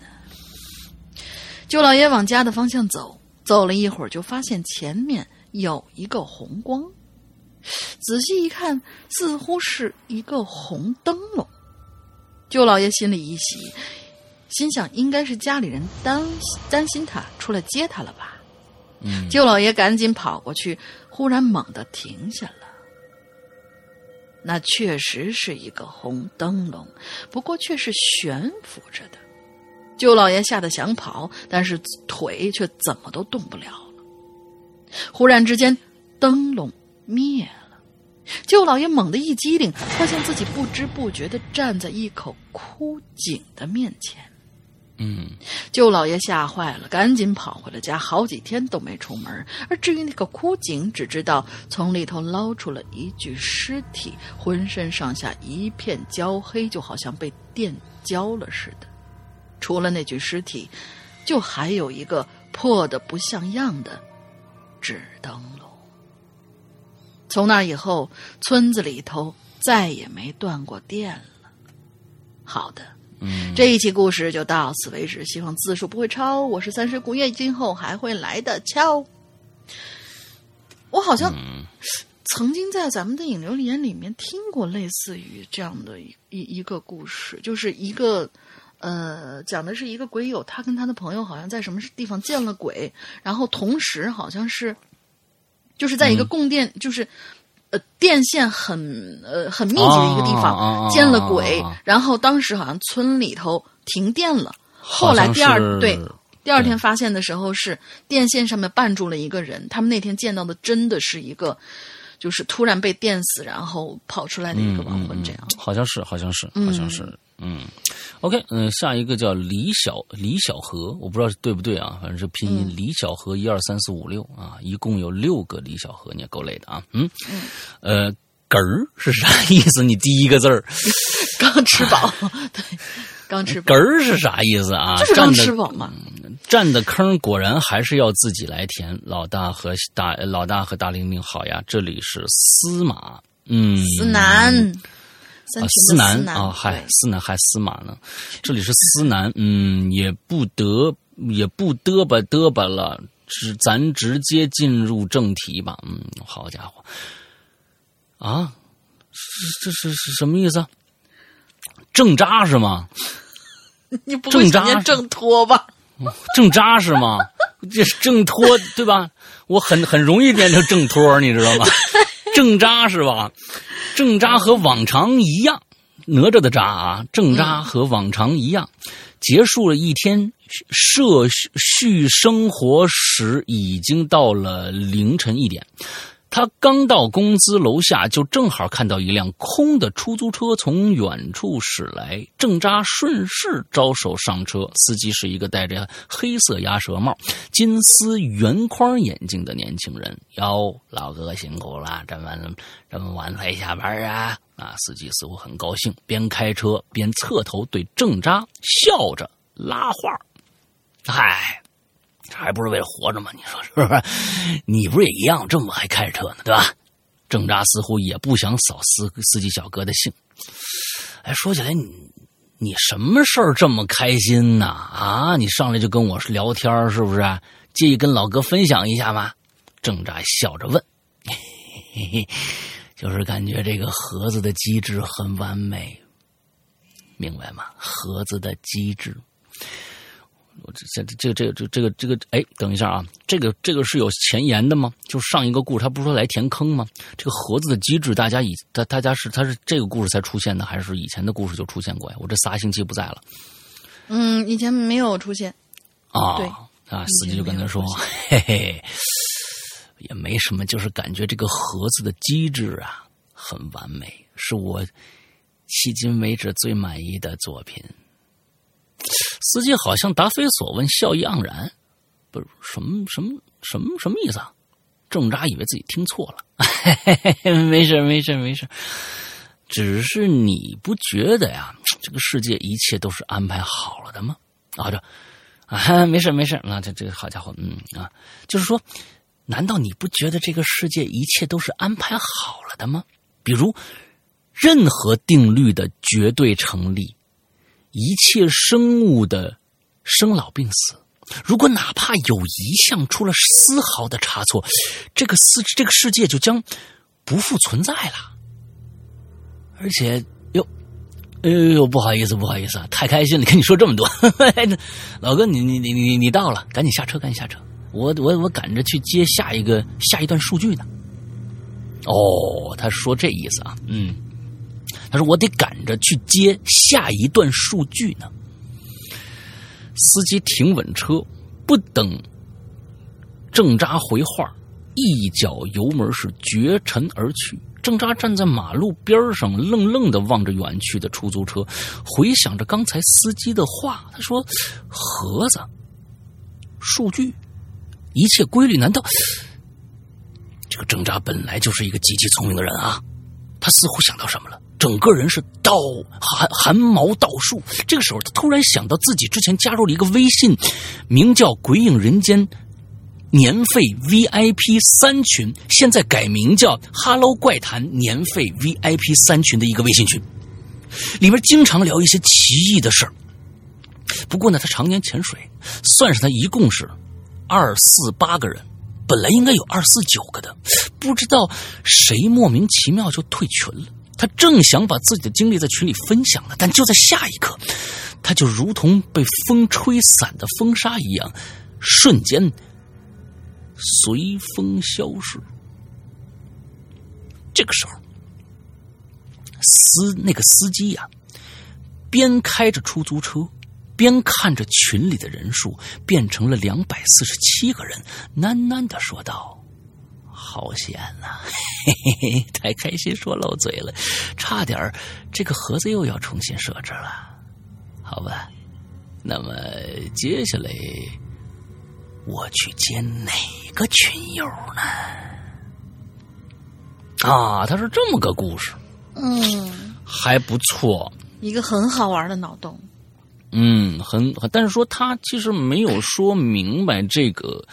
舅老爷往家的方向走，走了一会儿，就发现前面有一个红光。仔细一看，似乎是一个红灯笼。舅老爷心里一喜。心想，应该是家里人担担心他出来接他了吧？嗯，舅老爷赶紧跑过去，忽然猛地停下了。那确实是一个红灯笼，不过却是悬浮着的。舅老爷吓得想跑，但是腿却怎么都动不了了。忽然之间，灯笼灭了，舅老爷猛地一激灵，发现自己不知不觉地站在一口枯井的面前。嗯，舅老爷吓坏了，赶紧跑回了家，好几天都没出门。而至于那个枯井，只知道从里头捞出了一具尸体，浑身上下一片焦黑，就好像被电焦了似的。除了那具尸体，就还有一个破的不像样的纸灯笼。从那以后，村子里头再也没断过电了。好的。嗯，这一期故事就到此为止，希望字数不会超。我是三十古月，今后还会来的。敲，我好像曾经在咱们的引流言里面听过类似于这样的一一一个故事，就是一个呃，讲的是一个鬼友，他跟他的朋友好像在什么地方见了鬼，然后同时好像是就是在一个供电，就是。呃，电线很呃很密集的一个地方见了鬼，然后当时好像村里头停电了，后来第二对第二天发现的时候是电线上面绊住了一个人，他们那天见到的真的是一个。就是突然被电死，然后跑出来的一个亡魂，这样。好像是，好像是，好像是，嗯，OK，嗯，下一个叫李小李小河，我不知道对不对啊，反正是拼音李小河一二三四五六啊，一共有六个李小河，你也够累的啊，嗯，呃，嗝儿是啥意思？你第一个字儿 刚吃饱，对，刚吃饱，嗝儿是啥意思啊？就是刚吃饱嘛。占的坑果然还是要自己来填。老大和大老大和大玲玲好呀，这里是司马，嗯，司南，啊，司南啊，嗨，司南还司马呢，这里是司南，嗯，也不得也不嘚吧嘚吧了，直咱直接进入正题吧，嗯，好家伙，啊，这是是什么意思？正扎是吗？你不会念正托吧？正扎是吗？这是正托对吧？我很很容易变成正脱，你知道吗？正扎是吧？正扎和往常一样，哪吒的扎啊，正扎和往常一样，结束了一天社畜生活时，已经到了凌晨一点。他刚到公司楼下，就正好看到一辆空的出租车从远处驶来。郑扎顺势招手上车，司机是一个戴着黑色鸭舌帽、金丝圆框眼镜的年轻人。哟，老哥辛苦了，这么这么晚才下班啊？啊，司机似乎很高兴，边开车边侧头对郑扎笑着拉话：“嗨。”这还不是为了活着吗？你说是不是？你不是也一样这么爱开车呢，对吧？郑扎似乎也不想扫司司机小哥的兴。哎，说起来，你你什么事儿这么开心呢？啊，你上来就跟我聊天，是不是？介意跟老哥分享一下吗？郑扎笑着问：“嘿嘿，就是感觉这个盒子的机制很完美，明白吗？盒子的机制。”我这这个这个这这个这个哎，等一下啊，这个这个是有前言的吗？就上一个故事，他不是说来填坑吗？这个盒子的机制，大家以大大家是他是这个故事才出现的，还是以前的故事就出现过呀？我这仨星期不在了。嗯，以前没有出现。啊，对啊，司机就跟他说，嘿嘿，也没什么，就是感觉这个盒子的机制啊很完美，是我迄今为止最满意的作品。司机好像答非所问，笑意盎然，不是什么什么什么什么意思啊？郑扎以为自己听错了，没事没事没事，只是你不觉得呀？这个世界一切都是安排好了的吗？啊这啊 没事没事啊这这个好家伙嗯啊，就是说，难道你不觉得这个世界一切都是安排好了的吗？比如，任何定律的绝对成立。一切生物的生老病死，如果哪怕有一项出了丝毫的差错，这个世这个世界就将不复存在了。而且，哟，哎呦，不好意思，不好意思啊，太开心了，跟你说这么多，老哥，你你你你你到了，赶紧下车，赶紧下车，我我我赶着去接下一个下一段数据呢。哦，他说这意思啊，嗯。他说：“我得赶着去接下一段数据呢。”司机停稳车，不等郑扎回话，一脚油门是绝尘而去。郑扎站在马路边上，愣愣的望着远去的出租车，回想着刚才司机的话。他说：“盒子，数据，一切规律，难道？”这个郑扎本来就是一个极其聪明的人啊，他似乎想到什么了。整个人是倒汗汗毛倒竖。这个时候，他突然想到自己之前加入了一个微信，名叫“鬼影人间”年费 VIP 三群，现在改名叫“ Hello 怪谈”年费 VIP 三群的一个微信群，里面经常聊一些奇异的事儿。不过呢，他常年潜水，算上他一共是二四八个人，本来应该有二四九个的，不知道谁莫名其妙就退群了。他正想把自己的经历在群里分享呢，但就在下一刻，他就如同被风吹散的风沙一样，瞬间随风消失。这个时候，司那个司机呀，边开着出租车，边看着群里的人数变成了两百四十七个人，喃喃的说道。好险呐！嘿嘿嘿，太开心说漏嘴了，差点这个盒子又要重新设置了。好吧，那么接下来我去接哪个群友呢？啊，他是这么个故事，嗯，还不错，一个很好玩的脑洞。嗯，很，但是说他其实没有说明白这个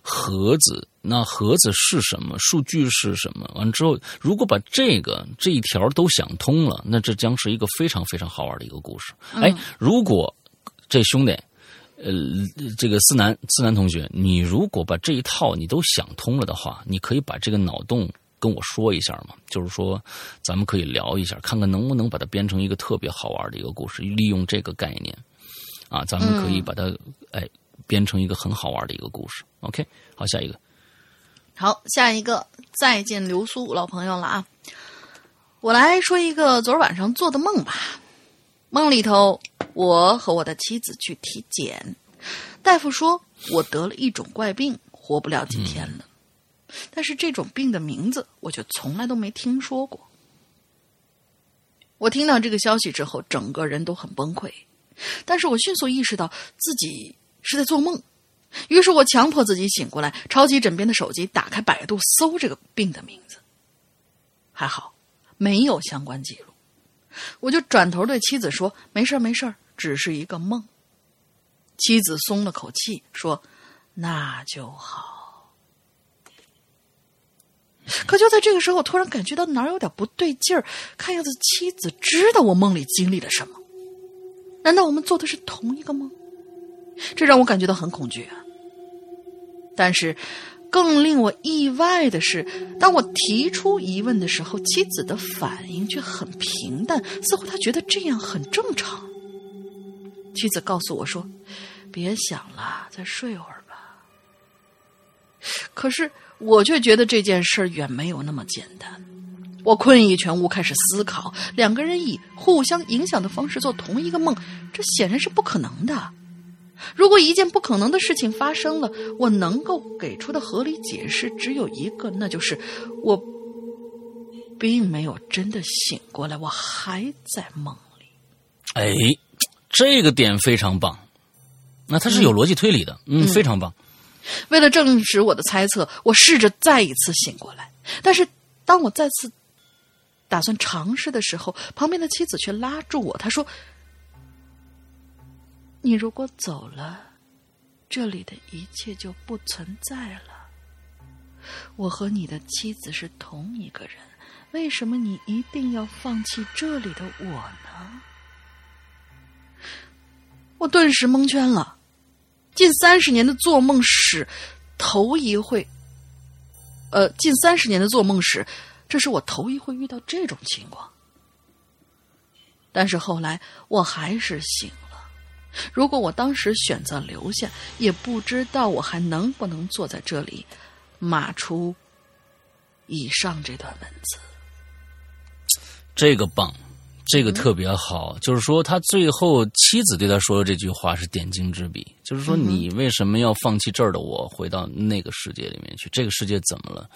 盒子。那盒子是什么？数据是什么？完之后，如果把这个这一条都想通了，那这将是一个非常非常好玩的一个故事。哎，如果这兄弟，呃，这个思南思南同学，你如果把这一套你都想通了的话，你可以把这个脑洞跟我说一下嘛？就是说，咱们可以聊一下，看看能不能把它编成一个特别好玩的一个故事，利用这个概念啊，咱们可以把它哎编成一个很好玩的一个故事。OK，好，下一个。好，下一个再见流苏老朋友了啊！我来说一个昨儿晚上做的梦吧。梦里头，我和我的妻子去体检，大夫说我得了一种怪病，活不了几天了。但是这种病的名字，我却从来都没听说过。我听到这个消息之后，整个人都很崩溃。但是我迅速意识到自己是在做梦。于是我强迫自己醒过来，抄起枕边的手机，打开百度搜这个病的名字。还好，没有相关记录。我就转头对妻子说：“没事儿，没事儿，只是一个梦。”妻子松了口气，说：“那就好。”可就在这个时候，突然感觉到哪儿有点不对劲儿。看样子妻子知道我梦里经历了什么。难道我们做的是同一个梦？这让我感觉到很恐惧啊！但是，更令我意外的是，当我提出疑问的时候，妻子的反应却很平淡，似乎她觉得这样很正常。妻子告诉我说：“别想了，再睡会儿吧。”可是，我却觉得这件事远没有那么简单。我困意全无，开始思考：两个人以互相影响的方式做同一个梦，这显然是不可能的。如果一件不可能的事情发生了，我能够给出的合理解释只有一个，那就是我并没有真的醒过来，我还在梦里。哎，这个点非常棒，那它是有逻辑推理的，嗯，非常棒。为了证实我的猜测，我试着再一次醒过来，但是当我再次打算尝试的时候，旁边的妻子却拉住我，她说。你如果走了，这里的一切就不存在了。我和你的妻子是同一个人，为什么你一定要放弃这里的我呢？我顿时蒙圈了。近三十年的做梦史，头一回，呃，近三十年的做梦史，这是我头一回遇到这种情况。但是后来我还是醒。如果我当时选择留下，也不知道我还能不能坐在这里，码出以上这段文字。这个棒，这个特别好，就是说他最后妻子对他说的这句话是点睛之笔，就是说你为什么要放弃这儿的我，回到那个世界里面去？这个世界怎么了？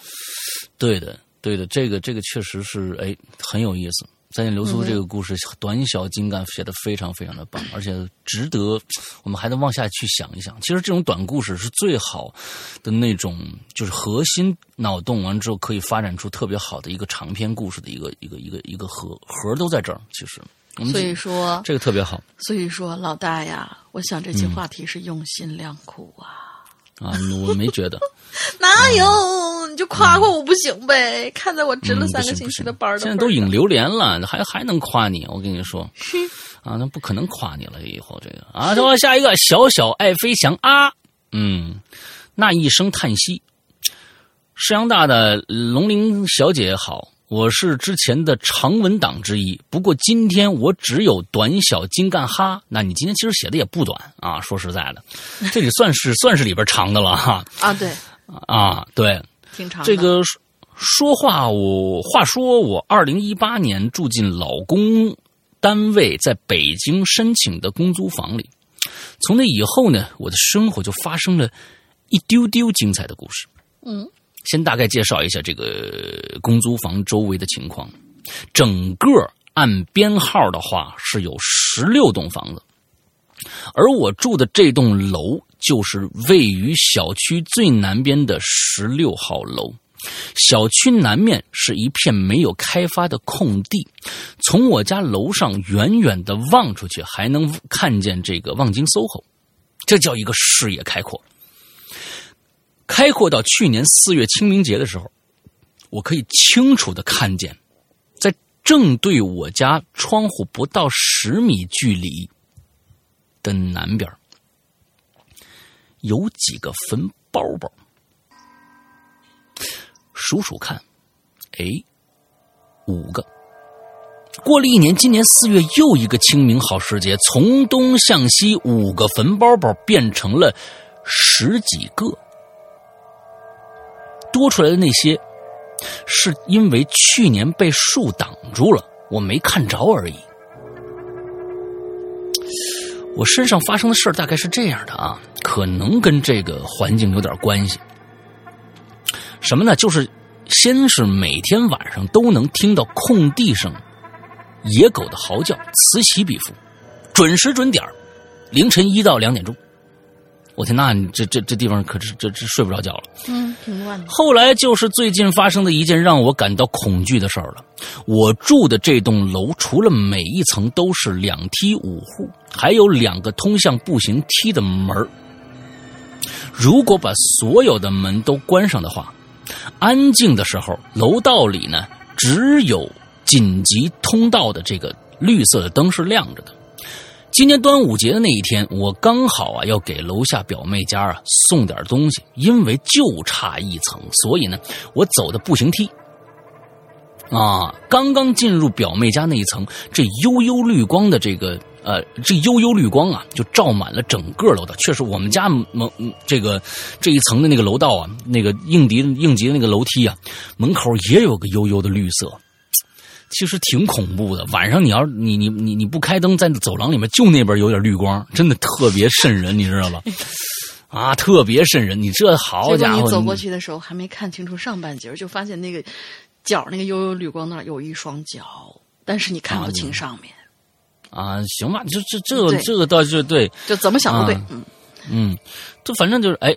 对的，对的，这个这个确实是哎很有意思。再见，流苏这个故事短小精干，写的非常非常的棒，而且值得我们还能往下去想一想。其实这种短故事是最好的那种，就是核心脑洞完之后可以发展出特别好的一个长篇故事的一个一个一个一个核核都在这儿。其实，所以说这个特别好。所以说，老大呀，我想这期话题是用心良苦啊。啊，我没觉得，哪有？你就夸夸我不行呗？看在我值了三个星期的班的现在都引榴莲了，还还能夸你？我跟你说，啊，那不可能夸你了。以后这个啊，说下一个小小爱飞翔啊，嗯，那一声叹息，世阳大的龙鳞小姐好。我是之前的长文党之一，不过今天我只有短小精干哈。那你今天其实写的也不短啊，说实在的，这里算是算是里边长的了哈。啊，对，啊对，挺长。这个说话，我话说我二零一八年住进老公单位在北京申请的公租房里，从那以后呢，我的生活就发生了一丢丢精彩的故事。嗯。先大概介绍一下这个公租房周围的情况。整个按编号的话是有十六栋房子，而我住的这栋楼就是位于小区最南边的十六号楼。小区南面是一片没有开发的空地，从我家楼上远远的望出去，还能看见这个望京 SOHO，这叫一个视野开阔。开阔到去年四月清明节的时候，我可以清楚的看见，在正对我家窗户不到十米距离的南边，有几个坟包包。数数看，哎，五个。过了一年，今年四月又一个清明好时节，从东向西，五个坟包包变成了十几个。多出来的那些，是因为去年被树挡住了，我没看着而已。我身上发生的事儿大概是这样的啊，可能跟这个环境有点关系。什么呢？就是先是每天晚上都能听到空地上野狗的嚎叫，此起彼伏，准时准点凌晨一到两点钟。我天，那你这这这地方可是这这睡不着觉了。嗯，挺乱的。后来就是最近发生的一件让我感到恐惧的事儿了。我住的这栋楼，除了每一层都是两梯五户，还有两个通向步行梯的门如果把所有的门都关上的话，安静的时候，楼道里呢只有紧急通道的这个绿色的灯是亮着的。今年端午节的那一天，我刚好啊要给楼下表妹家啊送点东西，因为就差一层，所以呢，我走的步行梯。啊，刚刚进入表妹家那一层，这悠悠绿光的这个呃，这悠悠绿光啊，就照满了整个楼道。确实，我们家门这个这一层的那个楼道啊，那个应急应急的那个楼梯啊，门口也有个悠悠的绿色。其实挺恐怖的，晚上你要你你你你不开灯，在走廊里面就那边有点绿光，真的特别瘆人，你知道吧？啊，特别瘆人！你这好家伙，你走过去的时候还没看清楚上半截，就发现那个角那个悠悠绿光那儿有一双脚，但是你看不清上面。啊，行吧，这这这这个倒是对，就怎么想都对，嗯嗯，就反正就是哎。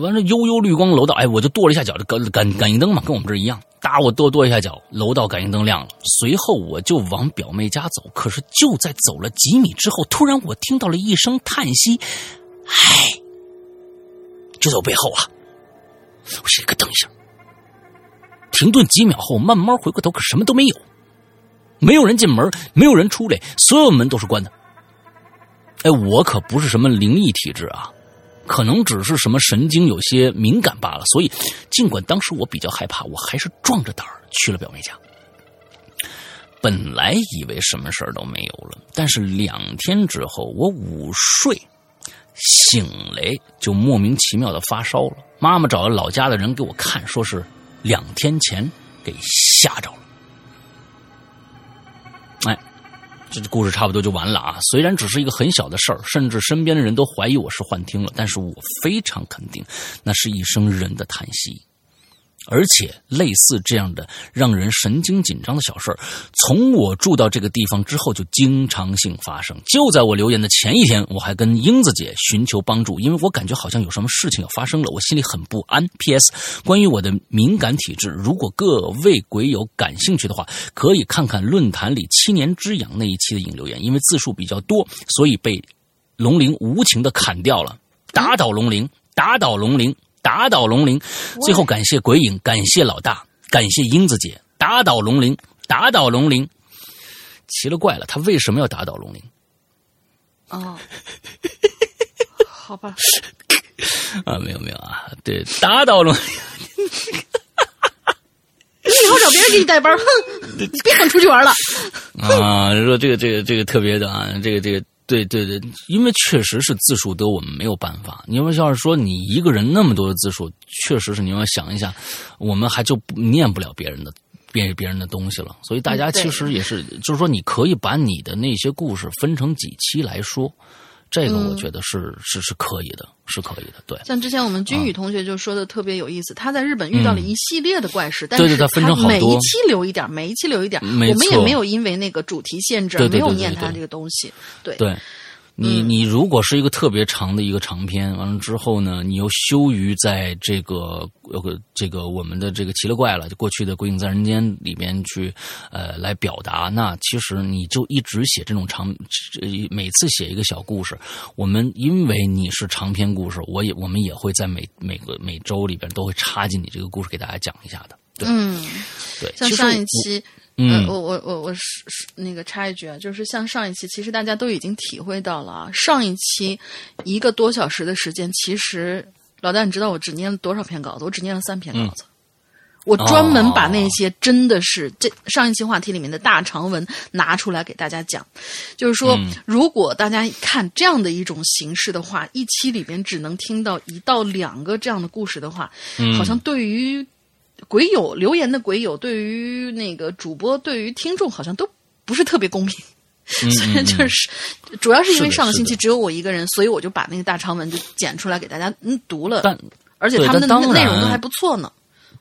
完了，悠悠绿光楼道，哎，我就跺了一下脚，感感感应灯嘛，跟我们这一样。哒，我跺跺一下脚，楼道感应灯亮了。随后我就往表妹家走，可是就在走了几米之后，突然我听到了一声叹息，唉，就在我背后啊！我是咯噔一声，停顿几秒后，慢慢回过头，可什么都没有，没有人进门，没有人出来，所有门都是关的。哎，我可不是什么灵异体质啊。可能只是什么神经有些敏感罢了，所以尽管当时我比较害怕，我还是壮着胆儿去了表妹家。本来以为什么事儿都没有了，但是两天之后，我午睡醒来就莫名其妙的发烧了。妈妈找了老家的人给我看，说是两天前给吓着了。这故事差不多就完了啊。虽然只是一个很小的事儿，甚至身边的人都怀疑我是幻听了，但是我非常肯定，那是一声人的叹息。而且，类似这样的让人神经紧张的小事儿，从我住到这个地方之后就经常性发生。就在我留言的前一天，我还跟英子姐寻求帮助，因为我感觉好像有什么事情要发生了，我心里很不安。P.S. 关于我的敏感体质，如果各位鬼友感兴趣的话，可以看看论坛里七年之痒那一期的引留言，因为字数比较多，所以被龙鳞无情的砍掉了。打倒龙鳞，打倒龙鳞。打倒龙鳞，最后感谢鬼影，感谢老大，感谢英子姐，打倒龙鳞，打倒龙鳞。奇了怪了，他为什么要打倒龙鳞？哦，好吧。啊，没有没有啊，对，打倒龙。你以后找别人给你带班，哼，你别想出去玩了。啊，说这个这个这个特别的啊，这个这个。对对对，因为确实是字数多，我们没有办法。你要要是说你一个人那么多的字数，确实是你要想一下，我们还就念不了别人的别别人的东西了。所以大家其实也是，就是说你可以把你的那些故事分成几期来说。这个我觉得是是是可以的，是可以的。对，像之前我们君宇同学就说的特别有意思，他在日本遇到了一系列的怪事，但是他每一期留一点，每一期留一点，我们也没有因为那个主题限制没有念他这个东西。对。你你如果是一个特别长的一个长篇，完了之后呢，你又羞于在这个呃这个我们的这个奇了怪了，就过去的《鬼影在人间》里边去呃来表达，那其实你就一直写这种长，每次写一个小故事，我们因为你是长篇故事，我也我们也会在每每个每周里边都会插进你这个故事给大家讲一下的。嗯，对，像上一期。嗯，我我我我是那个插一句啊，就是像上一期，其实大家都已经体会到了啊。上一期一个多小时的时间，其实老大，你知道我只念了多少篇稿子？我只念了三篇稿子。我专门把那些真的是这上一期话题里面的大长文拿出来给大家讲。就是说，如果大家看这样的一种形式的话，一期里边只能听到一到两个这样的故事的话，好像对于。鬼友留言的鬼友，对于那个主播，对于听众，好像都不是特别公平。所 以就是，主要是因为上个星期只有我一个人，所以我就把那个大长文就剪出来给大家嗯读了。但而且他们的内容都还不错呢。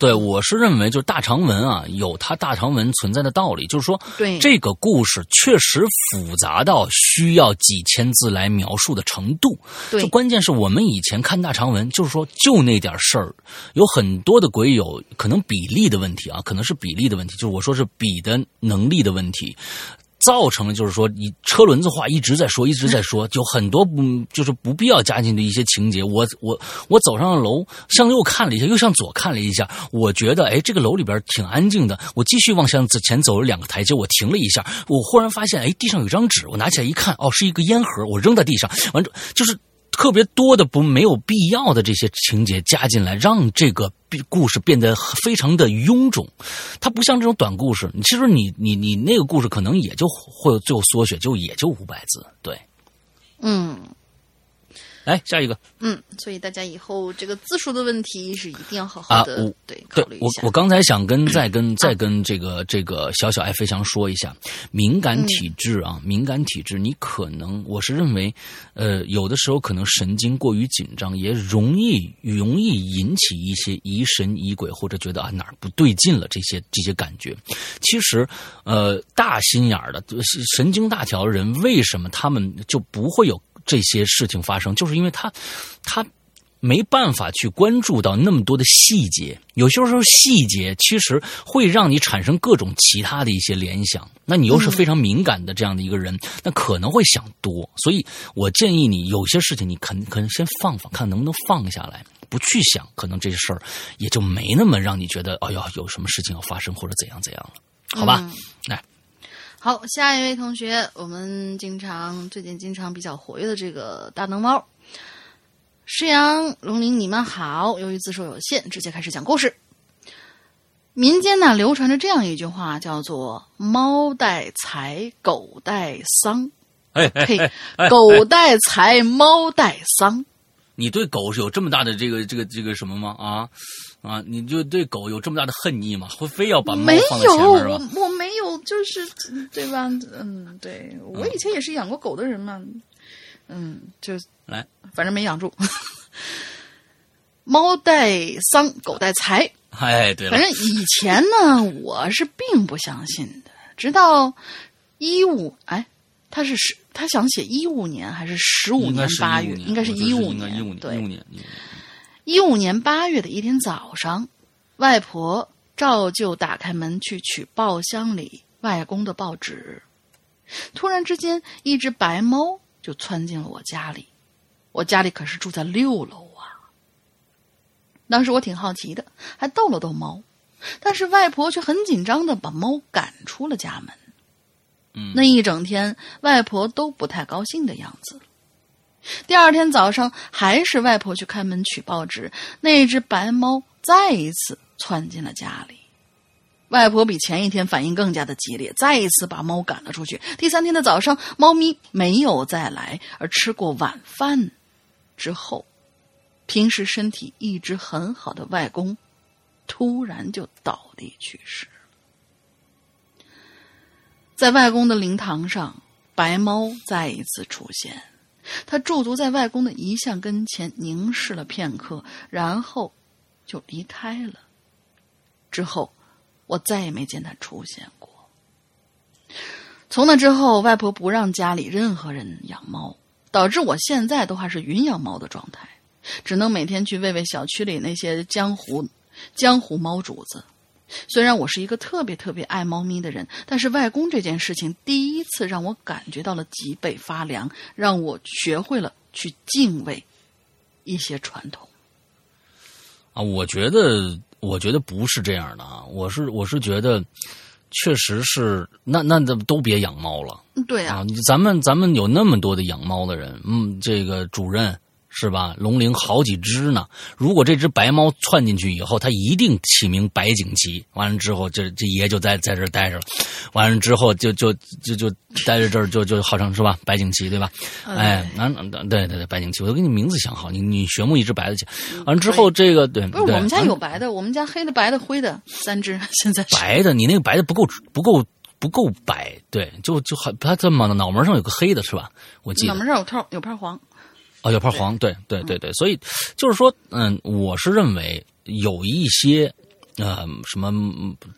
对，我是认为就是大长文啊，有它大长文存在的道理。就是说，对这个故事确实复杂到需要几千字来描述的程度。对，就关键是我们以前看大长文，就是说就那点事儿，有很多的鬼友可能比例的问题啊，可能是比例的问题，就是我说是比的能力的问题。造成了就是说，你车轮子话一直在说，一直在说，就很多不就是不必要加进的一些情节。我我我走上了楼，向右看了一下，又向左看了一下，我觉得哎，这个楼里边挺安静的。我继续往向前走了两个台阶，我停了一下，我忽然发现哎，地上有张纸，我拿起来一看，哦，是一个烟盒，我扔在地上，完之就是。特别多的不没有必要的这些情节加进来，让这个故事变得非常的臃肿。它不像这种短故事，其实你你你那个故事可能也就会最后缩写就也就五百字，对，嗯。来下一个，嗯，所以大家以后这个字数的问题是一定要好好的对考虑一下。我我刚才想跟再跟 再跟这个这个小小爱飞翔说一下，敏感体质啊，敏感体质，你可能我是认为，呃，有的时候可能神经过于紧张，也容易容易引起一些疑神疑鬼，或者觉得啊哪儿不对劲了这些这些感觉。其实，呃，大心眼儿的神经大条的人，为什么他们就不会有？这些事情发生，就是因为他，他没办法去关注到那么多的细节。有些时候，细节其实会让你产生各种其他的一些联想。那你又是非常敏感的这样的一个人，那可能会想多。所以我建议你，有些事情你肯可能先放放，看能不能放下来，不去想，可能这事儿也就没那么让你觉得，哎呀，有什么事情要发生或者怎样怎样了，好吧？好，下一位同学，我们经常最近经常比较活跃的这个大能猫，石阳龙鳞，你们好。由于字数有限，直接开始讲故事。民间呢流传着这样一句话，叫做“猫带财，狗带丧”。哎嘿，狗带财，猫带丧。你对狗是有这么大的这个这个这个什么吗？啊？啊，你就对狗有这么大的恨意吗？会非要把猫放在前面吗？我没没有，就是对吧？嗯，对我以前也是养过狗的人嘛，嗯，就来，反正没养住。猫带丧，狗带财。哎，对了，反正以前呢，我是并不相信的，直到一五，哎，他是十，他想写一五年还是十五年八月？应该是一五年，对，一五年，一五年八月的一天早上，外婆照旧打开门去取报箱里外公的报纸，突然之间，一只白猫就窜进了我家里。我家里可是住在六楼啊！当时我挺好奇的，还逗了逗猫，但是外婆却很紧张的把猫赶出了家门。嗯，那一整天，外婆都不太高兴的样子。第二天早上，还是外婆去开门取报纸，那只白猫再一次窜进了家里。外婆比前一天反应更加的激烈，再一次把猫赶了出去。第三天的早上，猫咪没有再来，而吃过晚饭。之后，平时身体一直很好的外公，突然就倒地去世。在外公的灵堂上，白猫再一次出现，他驻足在外公的遗像跟前，凝视了片刻，然后就离开了。之后，我再也没见他出现过。从那之后，外婆不让家里任何人养猫。导致我现在都还是云养猫的状态，只能每天去喂喂小区里那些江湖江湖猫主子。虽然我是一个特别特别爱猫咪的人，但是外公这件事情第一次让我感觉到了脊背发凉，让我学会了去敬畏一些传统。啊，我觉得，我觉得不是这样的啊，我是我是觉得。确实是，那那都都别养猫了。对啊，咱们咱们有那么多的养猫的人，嗯，这个主任。是吧？龙鳞好几只呢。如果这只白猫窜进去以后，它一定起名白景琦。完了之后，这这爷就在在这待着了。完了之后，就就就就待在这儿，就就号称是吧？白景琦对吧？哎，那那对对对，白景琦，我都给你名字想好，你你选木一只白的去。完了之后，这个对，不是我们家有白的，我们家黑的、白的、灰的三只，现在白的，你那个白的不够不够不够白，对，就就还它它脑脑门上有个黑的是吧？我记得脑门上有套有片黄。哦，有泡黄，对对对对，所以就是说，嗯，我是认为有一些，呃，什么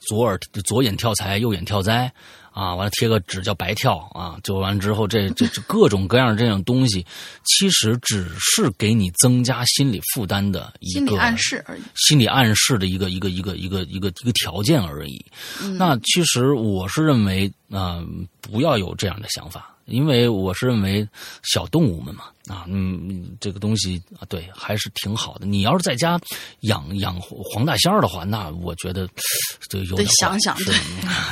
左耳左眼跳财，右眼跳灾，啊，完了贴个纸叫白跳啊，就完了之后，这这这各种各样这种东西，其实只是给你增加心理负担的一个心理暗示而已，心理暗示的一个一个一个一个一个一个条件而已。那其实我是认为，嗯，不要有这样的想法。因为我是认为小动物们嘛，啊，嗯，这个东西啊，对，还是挺好的。你要是在家养养黄大仙儿的话，那我觉得就有得想想，对，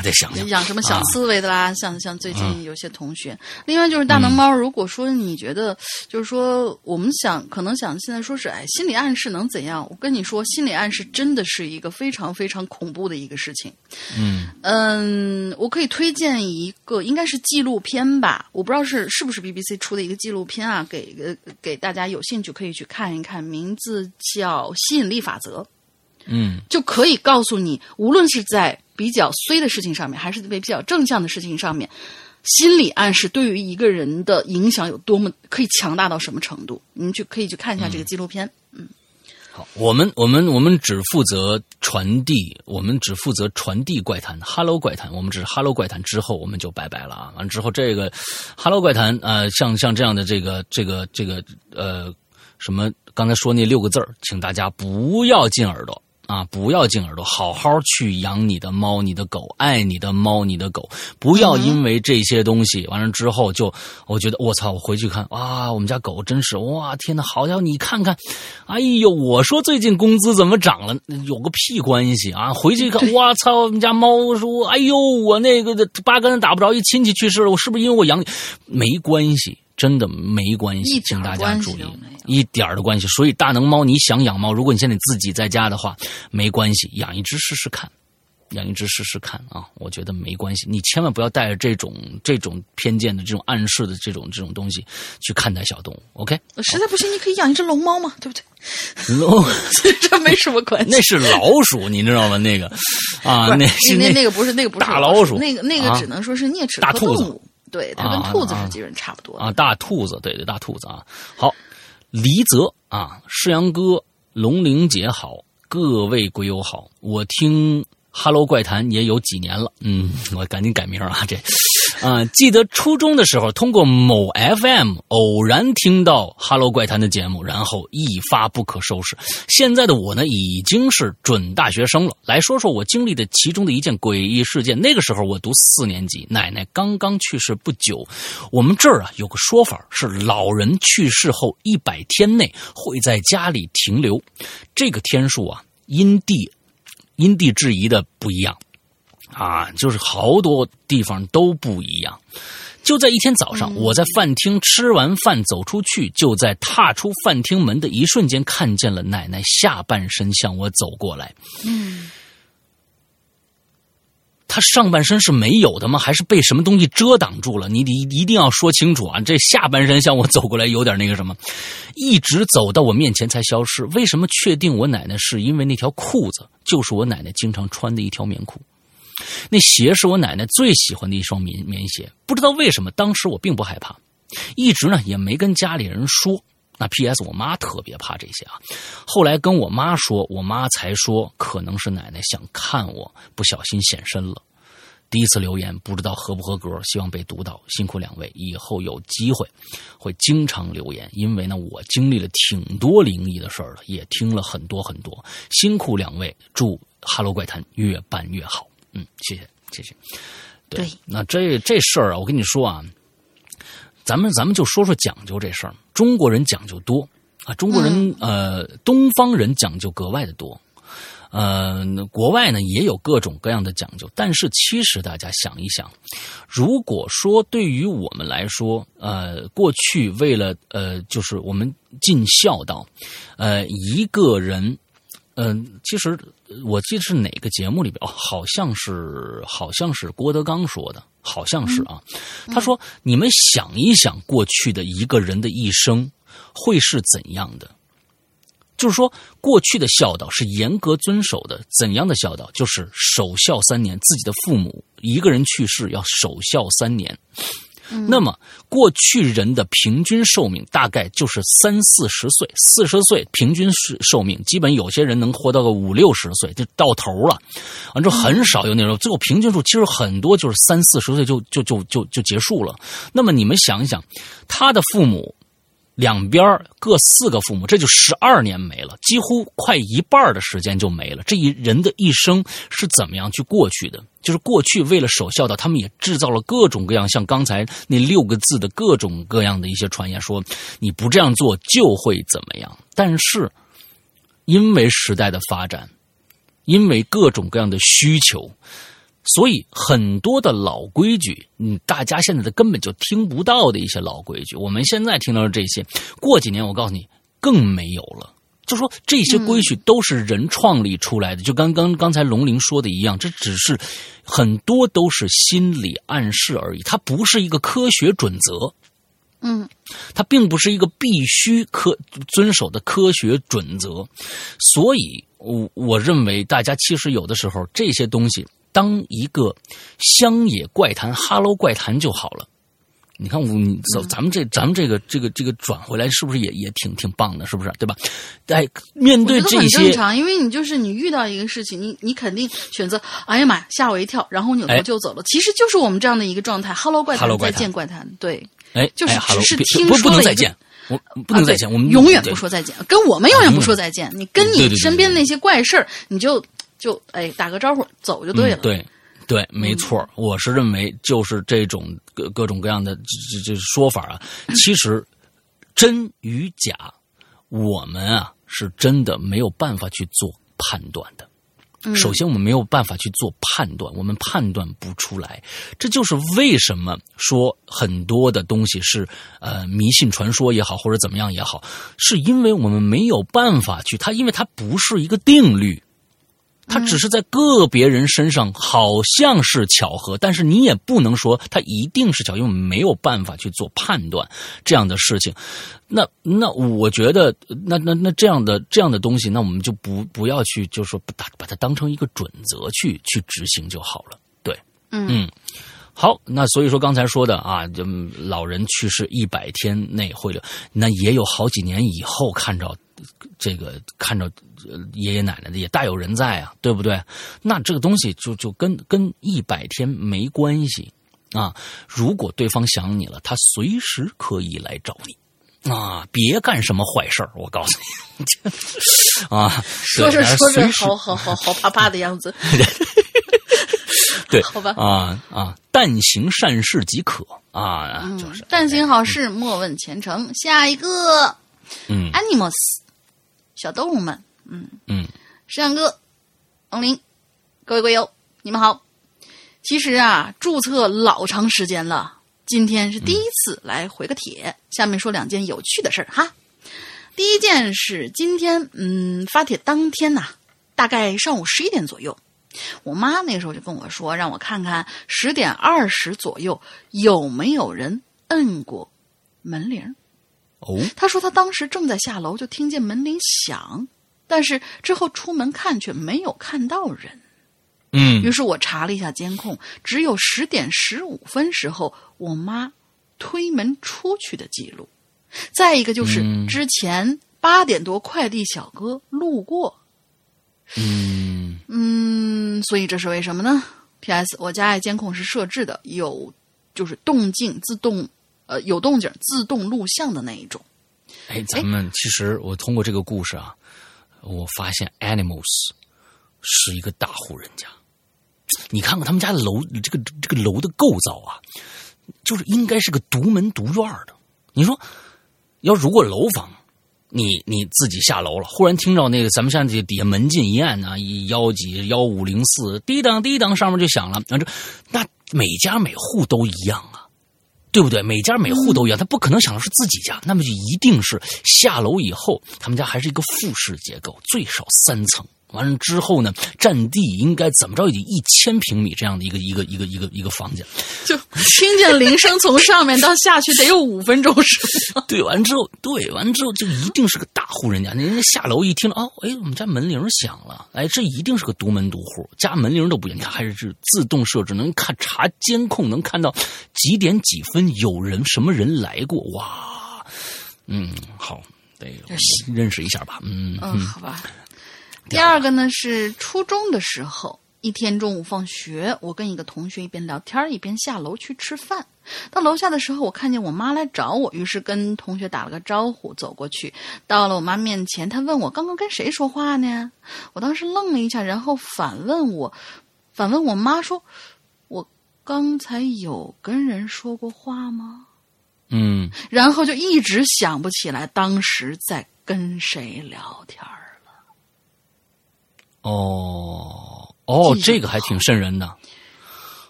得想想养什么小刺猬的啦，像像最近有些同学。另外就是大能猫，如果说你觉得就是说我们想可能想现在说是哎心理暗示能怎样？我跟你说，心理暗示真的是一个非常非常恐怖的一个事情。嗯嗯，我可以推荐一个，应该是纪录片吧。我不知道是是不是 BBC 出的一个纪录片啊，给呃给大家有兴趣可以去看一看，名字叫《吸引力法则》。嗯，就可以告诉你，无论是在比较衰的事情上面，还是在比较正向的事情上面，心理暗示对于一个人的影响有多么可以强大到什么程度？你们去可以去看一下这个纪录片。嗯。好，我们我们我们只负责传递，我们只负责传递怪谈，Hello 怪谈，我们只是 Hello 怪谈之后我们就拜拜了啊！完之后这个 Hello 怪谈，呃，像像这样的这个这个这个呃什么刚才说那六个字儿，请大家不要进耳朵。啊！不要进耳朵，好好去养你的猫、你的狗，爱你的猫、你的狗。不要因为这些东西完了之后，就我觉得我操！我回去看啊，我们家狗真是哇！天哪，好家伙，你看看，哎呦！我说最近工资怎么涨了？有个屁关系啊！回去一看，我操！我们家猫说，哎呦，我那个八竿子打不着，一亲戚去世了，我是不是因为我养你？没关系。真的没关系，请大家注意，一点的关系。所以大能猫，你想养猫，如果你现在自己在家的话，没关系，养一只试试看，养一只试试看啊！我觉得没关系，你千万不要带着这种这种偏见的、这种暗示的这种这种东西去看待小动物。OK，实在不行，你可以养一只龙猫嘛，对不对？龙 这没什么关系。那是老鼠，你知道吗？那个啊，那是那那个不是那个不是大老鼠，那个那个只能说是啮齿大兔子。对，它跟兔子是基本差不多啊。大兔子，对对，大兔子啊。好，黎泽啊，世阳哥，龙玲姐好，各位鬼友好，我听。Hello 怪谈也有几年了，嗯，我赶紧改名啊，这，啊，记得初中的时候通过某 FM 偶然听到 Hello 怪谈的节目，然后一发不可收拾。现在的我呢，已经是准大学生了。来说说我经历的其中的一件诡异事件。那个时候我读四年级，奶奶刚刚去世不久。我们这儿啊有个说法是，老人去世后一百天内会在家里停留，这个天数啊因地。因地制宜的不一样，啊，就是好多地方都不一样。就在一天早上，我在饭厅吃完饭走出去，就在踏出饭厅门的一瞬间，看见了奶奶下半身向我走过来。嗯。他上半身是没有的吗？还是被什么东西遮挡住了？你得一定要说清楚啊！这下半身向我走过来，有点那个什么，一直走到我面前才消失。为什么确定我奶奶是因为那条裤子就是我奶奶经常穿的一条棉裤？那鞋是我奶奶最喜欢的一双棉棉鞋。不知道为什么，当时我并不害怕，一直呢也没跟家里人说。那 P.S. 我妈特别怕这些啊，后来跟我妈说，我妈才说可能是奶奶想看我，不小心现身了。第一次留言不知道合不合格，希望被读到，辛苦两位，以后有机会会经常留言，因为呢我经历了挺多灵异的事儿了，也听了很多很多，辛苦两位，祝 Hello 怪谈越办越好。嗯，谢谢谢谢。对，那这这事儿啊，我跟你说啊。咱们咱们就说说讲究这事儿。中国人讲究多啊，中国人呃，东方人讲究格外的多。呃，国外呢也有各种各样的讲究，但是其实大家想一想，如果说对于我们来说，呃，过去为了呃，就是我们尽孝道，呃，一个人。嗯，其实我记得是哪个节目里边哦，好像是好像是郭德纲说的，好像是啊。他说：“你们想一想，过去的一个人的一生会是怎样的？就是说，过去的孝道是严格遵守的，怎样的孝道？就是守孝三年，自己的父母一个人去世要守孝三年。”那么，过去人的平均寿命大概就是三四十岁，四十岁平均寿寿命，基本有些人能活到个五六十岁就到头了，完之后很少有那种最后平均数，其实很多就是三四十岁就就就就就结束了。那么你们想一想，他的父母。两边各四个父母，这就十二年没了，几乎快一半的时间就没了。这一人的一生是怎么样去过去的？就是过去为了守孝道，他们也制造了各种各样，像刚才那六个字的各种各样的一些传言，说你不这样做就会怎么样。但是因为时代的发展，因为各种各样的需求。所以很多的老规矩，嗯，大家现在的根本就听不到的一些老规矩，我们现在听到的这些，过几年我告诉你更没有了。就说这些规矩都是人创立出来的，就刚刚刚才龙鳞说的一样，这只是很多都是心理暗示而已，它不是一个科学准则。嗯，它并不是一个必须科遵守的科学准则。所以，我我认为大家其实有的时候这些东西。当一个乡野怪谈、哈喽怪谈就好了。你看，我走咱们这咱们这个这个这个转回来，是不是也也挺挺棒的？是不是？对吧？哎，面对这些，正常，因为你就是你遇到一个事情，你你肯定选择，哎呀妈呀，吓我一跳，然后扭头就走了。其实就是我们这样的一个状态。哈喽怪谈，再见怪谈，对，哎，就是只是听说不能再见，我不能再见，我们永远不说再见，跟我们永远不说再见。你跟你身边那些怪事儿，你就。就哎，打个招呼，走就对了。对，对，没错。我是认为，就是这种各各种各样的这这说法啊，其实真与假，我们啊是真的没有办法去做判断的。首先，我们没有办法去做判断，我们判断不出来。这就是为什么说很多的东西是呃迷信传说也好，或者怎么样也好，是因为我们没有办法去它，因为它不是一个定律。它只是在个别人身上好像是巧合，但是你也不能说它一定是巧，因为没有办法去做判断这样的事情。那那我觉得，那那那这样的这样的东西，那我们就不不要去，就是说把把它当成一个准则去去执行就好了。对，嗯。好，那所以说刚才说的啊，就老人去世一百天内会了，那也有好几年以后看着这个看着爷爷奶奶的也大有人在啊，对不对？那这个东西就就跟跟一百天没关系啊。如果对方想你了，他随时可以来找你啊，别干什么坏事儿我告诉你 啊，说着说着，好好好好怕怕的样子。对，好吧，啊啊，但行善事即可啊，就是但行好事，莫问前程。下一个，嗯，animals，小动物们，嗯嗯，石阳哥，王林，各位贵友，你们好。其实啊，注册老长时间了，今天是第一次来回个帖。下面说两件有趣的事儿哈。第一件是今天，嗯，发帖当天呐，大概上午十一点左右。我妈那时候就跟我说，让我看看十点二十左右有没有人摁过门铃。哦，他说他当时正在下楼，就听见门铃响，但是之后出门看却没有看到人。嗯，于是我查了一下监控，只有十点十五分时候我妈推门出去的记录。再一个就是之前八点多快递小哥路过。嗯嗯，所以这是为什么呢？P.S. 我家的监控是设置的，有就是动静自动，呃，有动静自动录像的那一种。哎，咱们其实我通过这个故事啊，我发现 Animals 是一个大户人家。你看看他们家的楼这个这个楼的构造啊，就是应该是个独门独院的。你说，要如果楼房。你你自己下楼了，忽然听到那个咱们现在底下门禁一按呢，一幺几幺五零四，滴当滴当，上面就响了。那这那每家每户都一样啊，对不对？每家每户都一样，他不可能想的是自己家，那么就一定是下楼以后，他们家还是一个复式结构，最少三层。完了之后呢，占地应该怎么着也得一千平米这样的一个一个一个一个一个房间，就听见铃声从上面到下去得有五分钟？对，完之后，对，完之后就一定是个大户人家。人家下楼一听哦，哎，我们家门铃响了，哎，这一定是个独门独户，家门铃都不一样，你看还是自动设置，能看查监控，能看到几点几分有人什么人来过，哇，嗯，好，得认识一下吧，嗯嗯，好吧。第二个呢是初中的时候，一天中午放学，我跟一个同学一边聊天一边下楼去吃饭。到楼下的时候，我看见我妈来找我，于是跟同学打了个招呼，走过去。到了我妈面前，她问我刚刚跟谁说话呢？我当时愣了一下，然后反问我，反问我妈说：“我刚才有跟人说过话吗？”嗯，然后就一直想不起来当时在跟谁聊天哦哦，这个还挺瘆人的。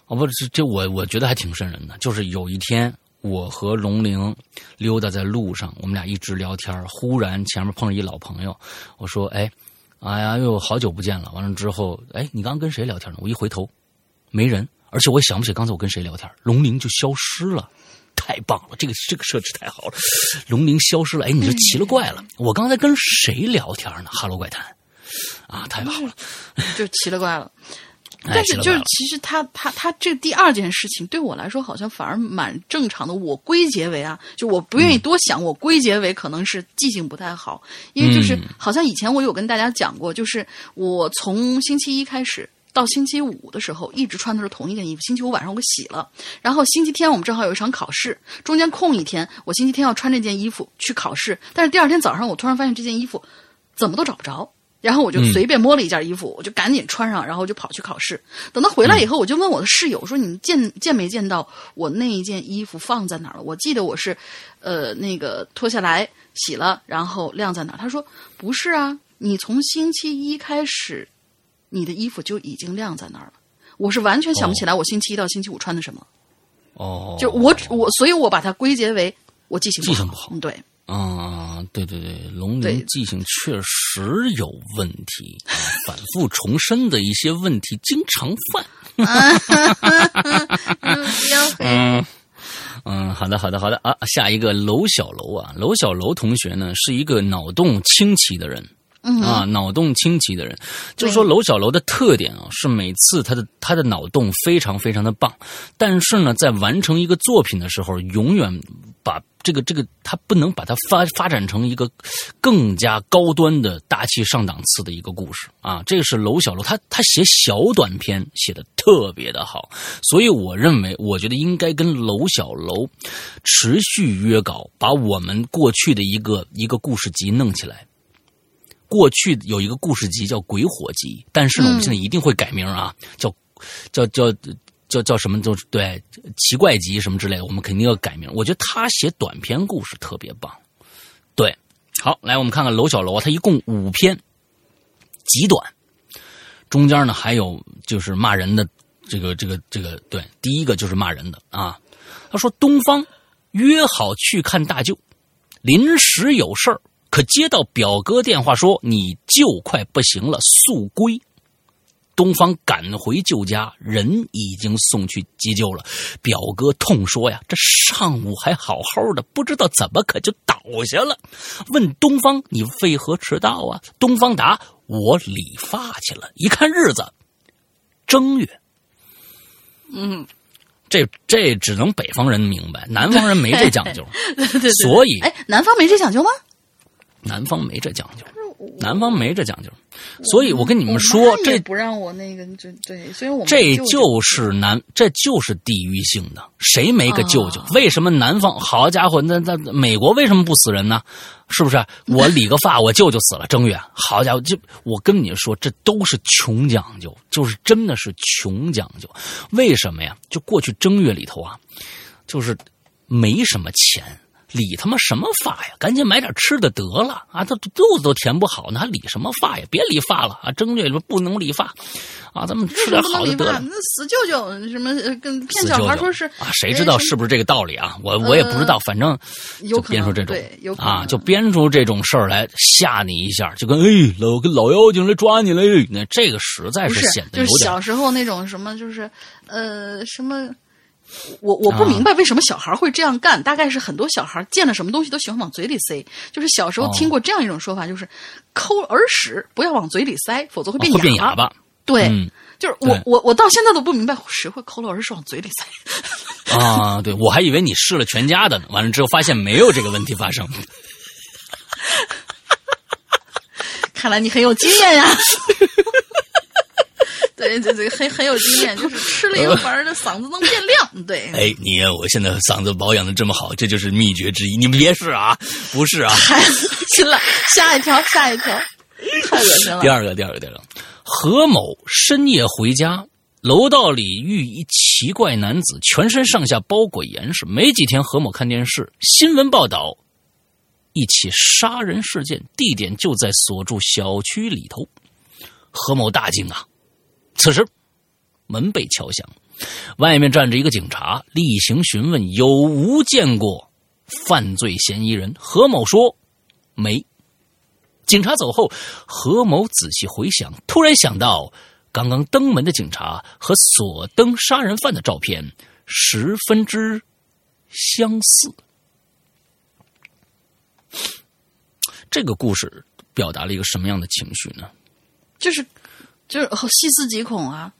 哦，不是，这我我觉得还挺瘆人的。就是有一天，我和龙玲溜达在路上，我们俩一直聊天，忽然前面碰着一老朋友，我说：“哎，哎呀，又好久不见了。”完了之后，哎，你刚刚跟谁聊天呢？我一回头，没人，而且我也想不起刚才我跟谁聊天，龙玲就消失了。太棒了，这个这个设置太好了，龙玲消失了。哎，你这奇 了怪了，我刚才跟谁聊天呢？哈喽怪谈。啊，太棒了，就奇了怪了。但是就是其实他他他这第二件事情对我来说好像反而蛮正常的。我归结为啊，就我不愿意多想，我归结为可能是记性不太好。因为就是好像以前我有跟大家讲过，就是我从星期一开始到星期五的时候，一直穿的是同一件衣服。星期五晚上我给洗了，然后星期天我们正好有一场考试，中间空一天，我星期天要穿这件衣服去考试。但是第二天早上我突然发现这件衣服怎么都找不着。然后我就随便摸了一件衣服，我就赶紧穿上，然后就跑去考试。等他回来以后，我就问我的室友说：“你见见没见到我那一件衣服放在哪儿了？”我记得我是，呃，那个脱下来洗了，然后晾在哪儿。他说：“不是啊，你从星期一开始，你的衣服就已经晾在那儿了。”我是完全想不起来我星期一到星期五穿的什么。哦，就我我，所以我把它归结为我记性记性不好。嗯，对。啊，对对对，龙鳞记性确实有问题啊，反复重申的一些问题经常犯。嗯嗯，好的好的好的啊，下一个楼小楼啊，楼小楼同学呢是一个脑洞清奇的人。啊，脑洞清奇的人，就是说，楼小楼的特点啊，是每次他的他的脑洞非常非常的棒，但是呢，在完成一个作品的时候，永远把这个这个他不能把它发发展成一个更加高端的大气上档次的一个故事啊。这个是楼小楼，他他写小短篇写的特别的好，所以我认为，我觉得应该跟楼小楼持续约稿，把我们过去的一个一个故事集弄起来。过去有一个故事集叫《鬼火集》，但是呢，我们现在一定会改名啊，叫叫叫叫叫什么？就对奇怪集什么之类的，我们肯定要改名。我觉得他写短篇故事特别棒。对，好，来我们看看楼小楼，他一共五篇，极短，中间呢还有就是骂人的这个这个这个。对，第一个就是骂人的啊。他说：“东方约好去看大舅，临时有事儿。”可接到表哥电话说你就快不行了，速归。东方赶回舅家，人已经送去急救了。表哥痛说呀：“这上午还好好的，不知道怎么可就倒下了。”问东方：“你为何迟到啊？”东方答：“我理发去了。”一看日子，正月。嗯，这这只能北方人明白，南方人没这讲究。所以，哎，南方没这讲究吗？南方没这讲究，南方没这讲究，所以我跟你们说，这不让我那个，这对，所以我这就是南，这就是地域性的，谁没个舅舅？为什么南方？好家伙，那那美国为什么不死人呢？是不是？我理个发，我舅舅死了，正月，好家伙，就我跟你说，这都是穷讲究，就是真的是穷讲究。为什么呀？就过去正月里头啊，就是没什么钱。理他妈什么发呀？赶紧买点吃的得了啊！他肚子都填不好呢，还理什么发呀？别理发了啊！正月里边不能理发啊！咱们吃点好的得了。那死舅舅什么跟骗小孩说是啊？谁知道是不是这个道理啊？我我也不知道，反正就编出这种啊，就编出这种事儿来吓你一下，就跟哎老跟老妖精来抓你了。那这个实在是显得有点。就是小时候那种什么，就是呃什么。我我不明白为什么小孩会这样干，大概是很多小孩见了什么东西都喜欢往嘴里塞。就是小时候听过这样一种说法，就是抠耳屎不要往嘴里塞，否则会变哑巴。对，就是我我我到现在都不明白谁会抠了耳屎往嘴里塞。啊，对我还以为你试了全家的呢，完了之后发现没有这个问题发生。看来你很有经验呀。对对对，很很有经验，就是吃了一个，反而的嗓子能变亮。对，哎，你我现在嗓子保养的这么好，这就是秘诀之一。你们别试啊，不是啊。行了，下一条，下一条，太恶心了。第二个，第二个，第二个，何某深夜回家，楼道里遇一奇怪男子，全身上下包裹严实。没几天，何某看电视新闻报道，一起杀人事件，地点就在所住小区里头。何某大惊啊！此时，门被敲响，外面站着一个警察，例行询问有无见过犯罪嫌疑人。何某说没。警察走后，何某仔细回想，突然想到刚刚登门的警察和所登杀人犯的照片十分之相似。这个故事表达了一个什么样的情绪呢？就是。就是细思极恐啊！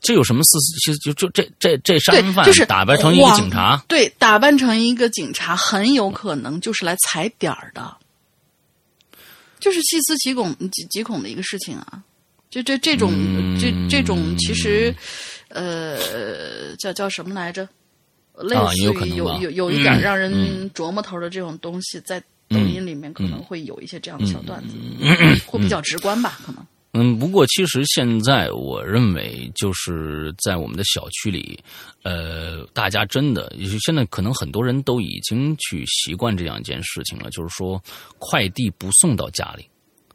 这有什么思思？就就这这这杀人犯就是打扮成一个警察，对，打扮成一个警察，很有可能就是来踩点儿的，就是细思极恐极极恐的一个事情啊！就这这种这这种其实呃叫叫什么来着？类似于有有有一点让人琢磨头的这种东西，在抖音里面可能会有一些这样的小段子，会比较直观吧？可能。嗯，不过其实现在我认为，就是在我们的小区里，呃，大家真的，现在可能很多人都已经去习惯这样一件事情了，就是说快递不送到家里，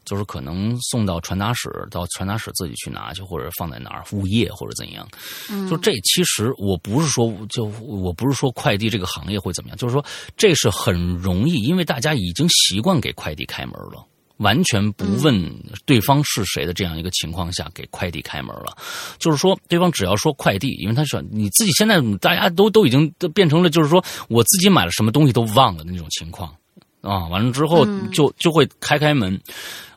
就是可能送到传达室，到传达室自己去拿去，或者放在哪儿物业或者怎样。就这其实我不是说就我不是说快递这个行业会怎么样，就是说这是很容易，因为大家已经习惯给快递开门了。完全不问对方是谁的这样一个情况下，给快递开门了，就是说对方只要说快递，因为他说你自己现在大家都都已经变成了，就是说我自己买了什么东西都忘了的那种情况。啊，完了之后就就会开开门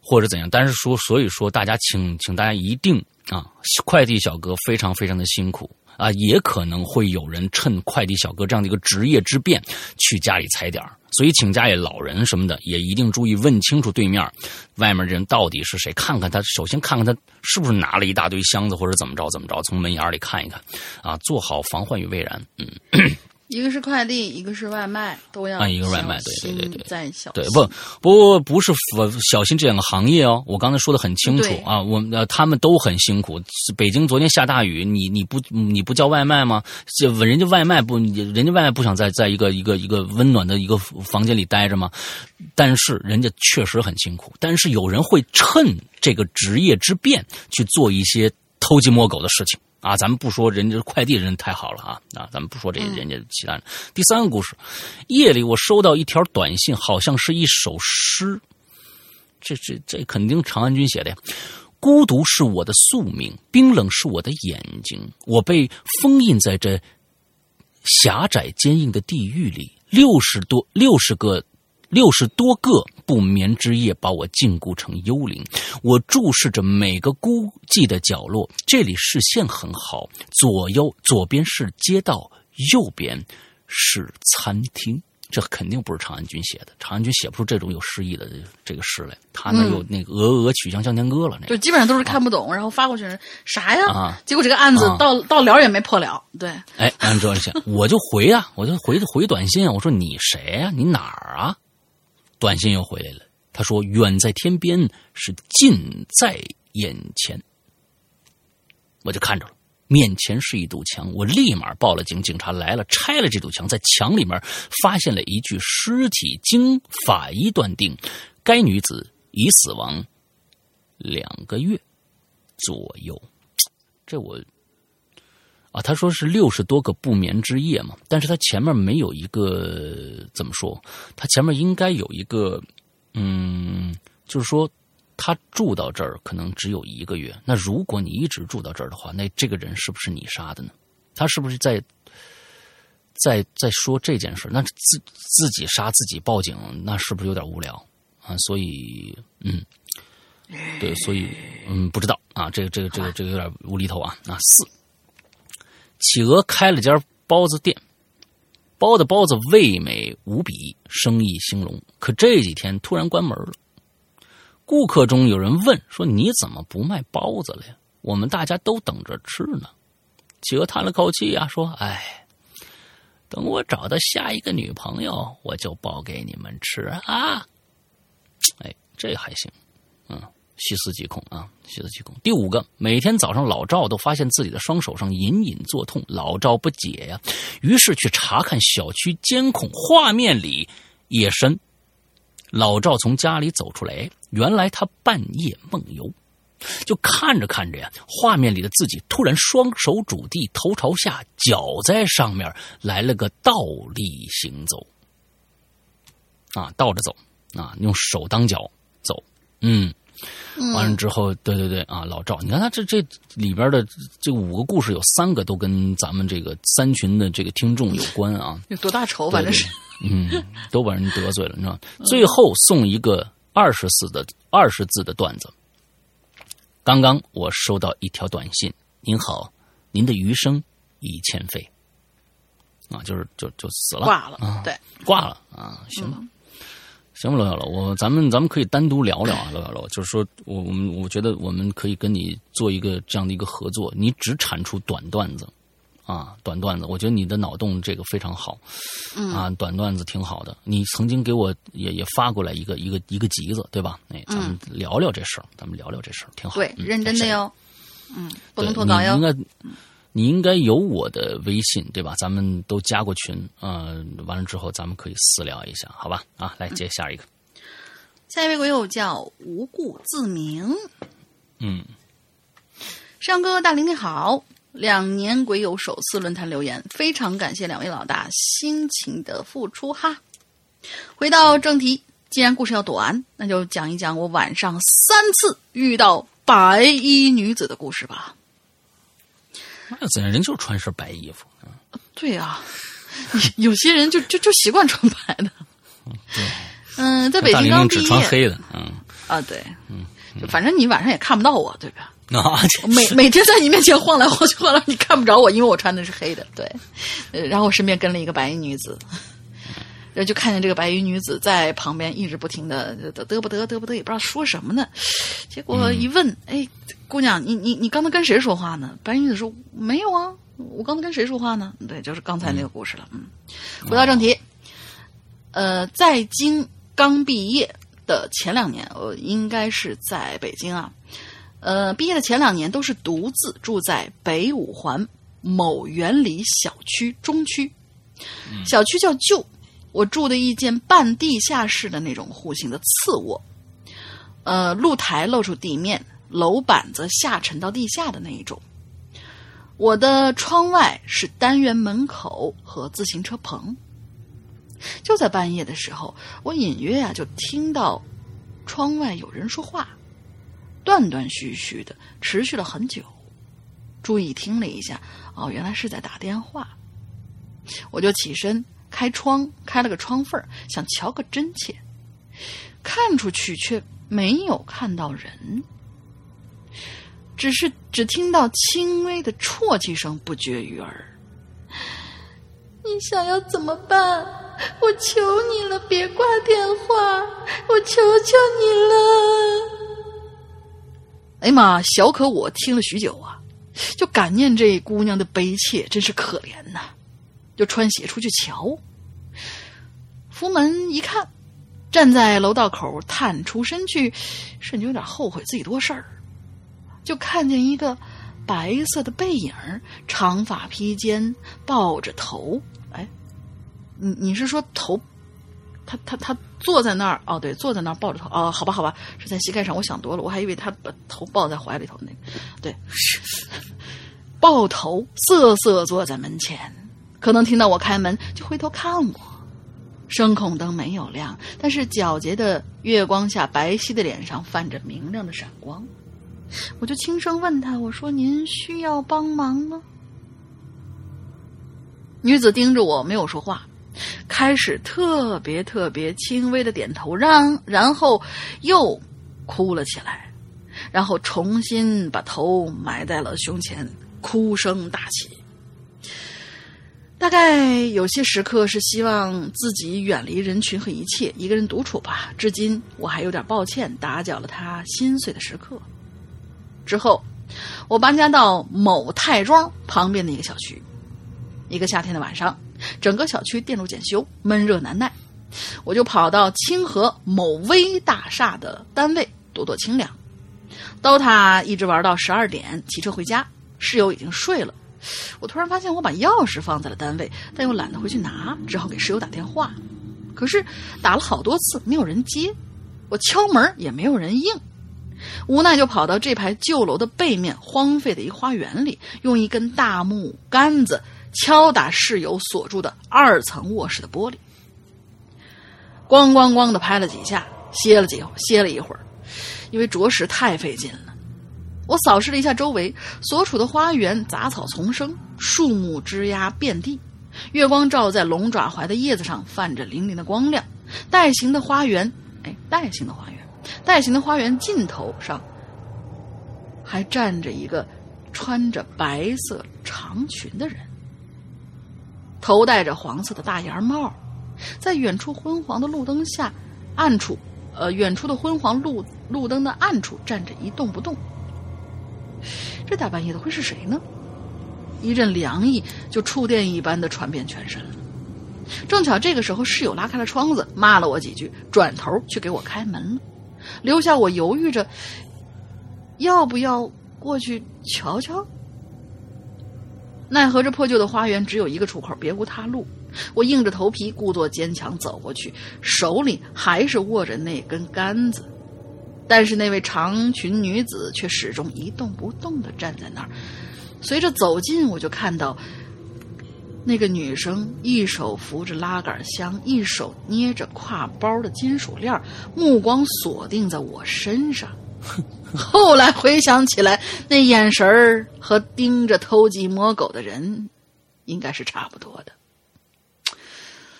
或者怎样，但是说所以说大家请请大家一定啊，快递小哥非常非常的辛苦。啊，也可能会有人趁快递小哥这样的一个职业之便去家里踩点所以请家里老人什么的也一定注意问清楚对面外面人到底是谁，看看他，首先看看他是不是拿了一大堆箱子或者怎么着怎么着，从门眼里看一看，啊，做好防患于未然，嗯。一个是快递，一个是外卖，都要啊一个外卖，对对对对，再小对不不不是小心这两个行业哦，我刚才说的很清楚啊，我呃他们都很辛苦。北京昨天下大雨，你你不你不叫外卖吗？这人家外卖不，人家外卖不想在在一个一个一个温暖的一个房间里待着吗？但是人家确实很辛苦，但是有人会趁这个职业之便去做一些偷鸡摸狗的事情。啊，咱们不说人家快递人太好了啊，啊，咱们不说这人家其他人。第三个故事，夜里我收到一条短信，好像是一首诗，这这这肯定长安君写的呀。孤独是我的宿命，冰冷是我的眼睛，我被封印在这狭窄坚硬的地狱里，六十多六十个。六十多个不眠之夜把我禁锢成幽灵，我注视着每个孤寂的角落。这里视线很好，左右左边是街道，右边是餐厅。这肯定不是长安君写的，长安君写不出这种有诗意的这个诗来。他那有那个《鹅鹅曲项向天歌》了，那就基本上都是看不懂，然后发过去啥呀？啊，结果这个案子到到了也没破了。对，哎，按这下我就回啊，我就回回短信，我说你谁呀？你哪儿啊？短信又回来了，他说：“远在天边，是近在眼前。”我就看着了，面前是一堵墙，我立马报了警，警察来了，拆了这堵墙，在墙里面发现了一具尸体，经法医断定，该女子已死亡两个月左右。这我。啊，他说是六十多个不眠之夜嘛，但是他前面没有一个怎么说？他前面应该有一个，嗯，就是说他住到这儿可能只有一个月。那如果你一直住到这儿的话，那这个人是不是你杀的呢？他是不是在在在说这件事？那自自己杀自己报警，那是不是有点无聊啊？所以，嗯，对，所以，嗯，不知道啊，这个这个这个这个有点无厘头啊啊四。企鹅开了家包子店，包的包子味美无比，生意兴隆。可这几天突然关门了。顾客中有人问说：“你怎么不卖包子了呀？我们大家都等着吃呢。”企鹅叹了口气啊，说：“哎，等我找到下一个女朋友，我就包给你们吃啊。”哎，这还行，嗯。细思极恐啊！细思极恐。第五个，每天早上老赵都发现自己的双手上隐隐作痛，老赵不解呀，于是去查看小区监控画面里，夜深，老赵从家里走出来，原来他半夜梦游，就看着看着呀，画面里的自己突然双手拄地，头朝下，脚在上面来了个倒立行走，啊，倒着走，啊，用手当脚走，嗯。完了之后，对对对啊，老赵，你看他这这里边的这五个故事，有三个都跟咱们这个三群的这个听众有关啊。有多大仇？反正是，嗯，都把人得罪了，你知道最后送一个二十字的二十字的段子。刚刚我收到一条短信：“您好，您的余生已欠费。”啊，就是就就死了，挂了，啊对，挂了啊，行吧。行吧，罗小楼，我咱们咱们可以单独聊聊啊，罗小楼，就是说我我们我觉得我们可以跟你做一个这样的一个合作，你只产出短段子，啊，短段子，我觉得你的脑洞这个非常好，啊，短段子挺好的，你曾经给我也也发过来一个一个一个集子，对吧？哎，咱们聊聊这事儿，咱们聊聊这事儿，挺好，对，认真的哟，嗯，不能脱稿哟，应该。你应该有我的微信对吧？咱们都加过群，嗯，完了之后咱们可以私聊一下，好吧？啊，来接下一个。下一位鬼友叫无故自明。嗯，上哥大林你好，两年鬼友首次论坛留言，非常感谢两位老大辛勤的付出哈。回到正题，既然故事要短，那就讲一讲我晚上三次遇到白衣女子的故事吧。那怎样人就是穿身白衣服。对啊，有些人就就就习惯穿白的。对。嗯，在北京刚毕业。只穿黑的。嗯。啊，对。嗯。就反正你晚上也看不到我，对吧？啊。每每天在你面前晃来晃去，晃来你看不着我，因为我穿的是黑的。对。呃，然后我身边跟了一个白衣女子。然后就看见这个白衣女子在旁边一直不停的嘚嘚不得嘚不得，也不知道说什么呢。结果一问，哎，姑娘，你你你刚才跟谁说话呢？白衣女子说没有啊，我刚才跟谁说话呢？对，就是刚才那个故事了。嗯，回到正题，呃，在京刚毕业的前两年，我应该是在北京啊。呃，毕业的前两年都是独自住在北五环某园里小区中区，小区叫旧。我住的一间半地下室的那种户型的次卧，呃，露台露出地面，楼板则下沉到地下的那一种。我的窗外是单元门口和自行车棚。就在半夜的时候，我隐约啊就听到窗外有人说话，断断续续的，持续了很久。注意听了一下，哦，原来是在打电话。我就起身。开窗，开了个窗缝想瞧个真切，看出去却没有看到人，只是只听到轻微的啜泣声不绝于耳。你想要怎么办？我求你了，别挂电话，我求求你了！哎呀妈，小可我听了许久啊，就感念这姑娘的悲切，真是可怜呐。就穿鞋出去瞧，扶门一看，站在楼道口探出身去，甚至有点后悔自己多事儿。就看见一个白色的背影，长发披肩，抱着头。哎，你你是说头？他他他坐在那儿？哦，对，坐在那儿抱着头。哦，好吧好吧，是在膝盖上。我想多了，我还以为他把头抱在怀里头那个。对，抱头瑟瑟坐在门前。可能听到我开门，就回头看我。声控灯没有亮，但是皎洁的月光下，白皙的脸上泛着明亮的闪光。我就轻声问他：“我说您需要帮忙吗？”女子盯着我，没有说话，开始特别特别轻微的点头，让然后又哭了起来，然后重新把头埋在了胸前，哭声大起。大概有些时刻是希望自己远离人群和一切，一个人独处吧。至今我还有点抱歉，打搅了他心碎的时刻。之后，我搬家到某泰庄旁边的一个小区。一个夏天的晚上，整个小区电路检修，闷热难耐，我就跑到清河某微大厦的单位躲躲清凉。DOTA 一直玩到十二点，骑车回家，室友已经睡了。我突然发现我把钥匙放在了单位，但又懒得回去拿，只好给室友打电话。可是打了好多次没有人接，我敲门也没有人应，无奈就跑到这排旧楼的背面荒废的一花园里，用一根大木杆子敲打室友锁住的二层卧室的玻璃，咣咣咣的拍了几下，歇了几歇了一会儿，因为着实太费劲了。我扫视了一下周围，所处的花园杂草丛生，树木枝桠遍地，月光照在龙爪槐的叶子上，泛着粼粼的光亮。带形的花园，哎，带形的花园，带形的花园尽头上还站着一个穿着白色长裙的人，头戴着黄色的大檐帽，在远处昏黄的路灯下，暗处，呃，远处的昏黄路路灯的暗处站着一动不动。这大半夜的会是谁呢？一阵凉意就触电一般的传遍全身了。正巧这个时候，室友拉开了窗子，骂了我几句，转头去给我开门了，留下我犹豫着要不要过去瞧瞧。奈何这破旧的花园只有一个出口，别无他路。我硬着头皮，故作坚强走过去，手里还是握着那根杆子。但是那位长裙女子却始终一动不动的站在那儿。随着走近，我就看到那个女生一手扶着拉杆箱，一手捏着挎包的金属链，目光锁定在我身上。后来回想起来，那眼神儿和盯着偷鸡摸狗的人，应该是差不多的。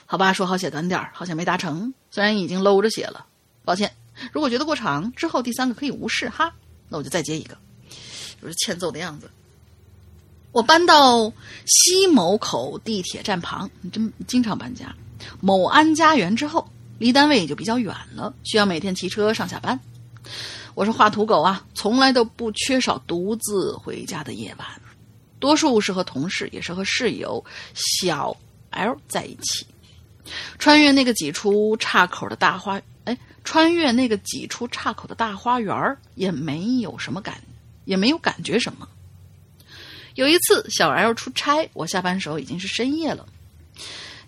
好吧，说好写短点好像没达成，虽然已经搂着写了，抱歉。如果觉得过长，之后第三个可以无视哈，那我就再接一个，就是欠揍的样子。我搬到西某口地铁站旁，真经常搬家。某安家园之后，离单位也就比较远了，需要每天骑车上下班。我是画图狗啊，从来都不缺少独自回家的夜晚，多数是和同事，也是和室友小 L 在一起，穿越那个几处岔口的大花。穿越那个几处岔口的大花园也没有什么感，也没有感觉什么。有一次小 L 出差，我下班时候已经是深夜了。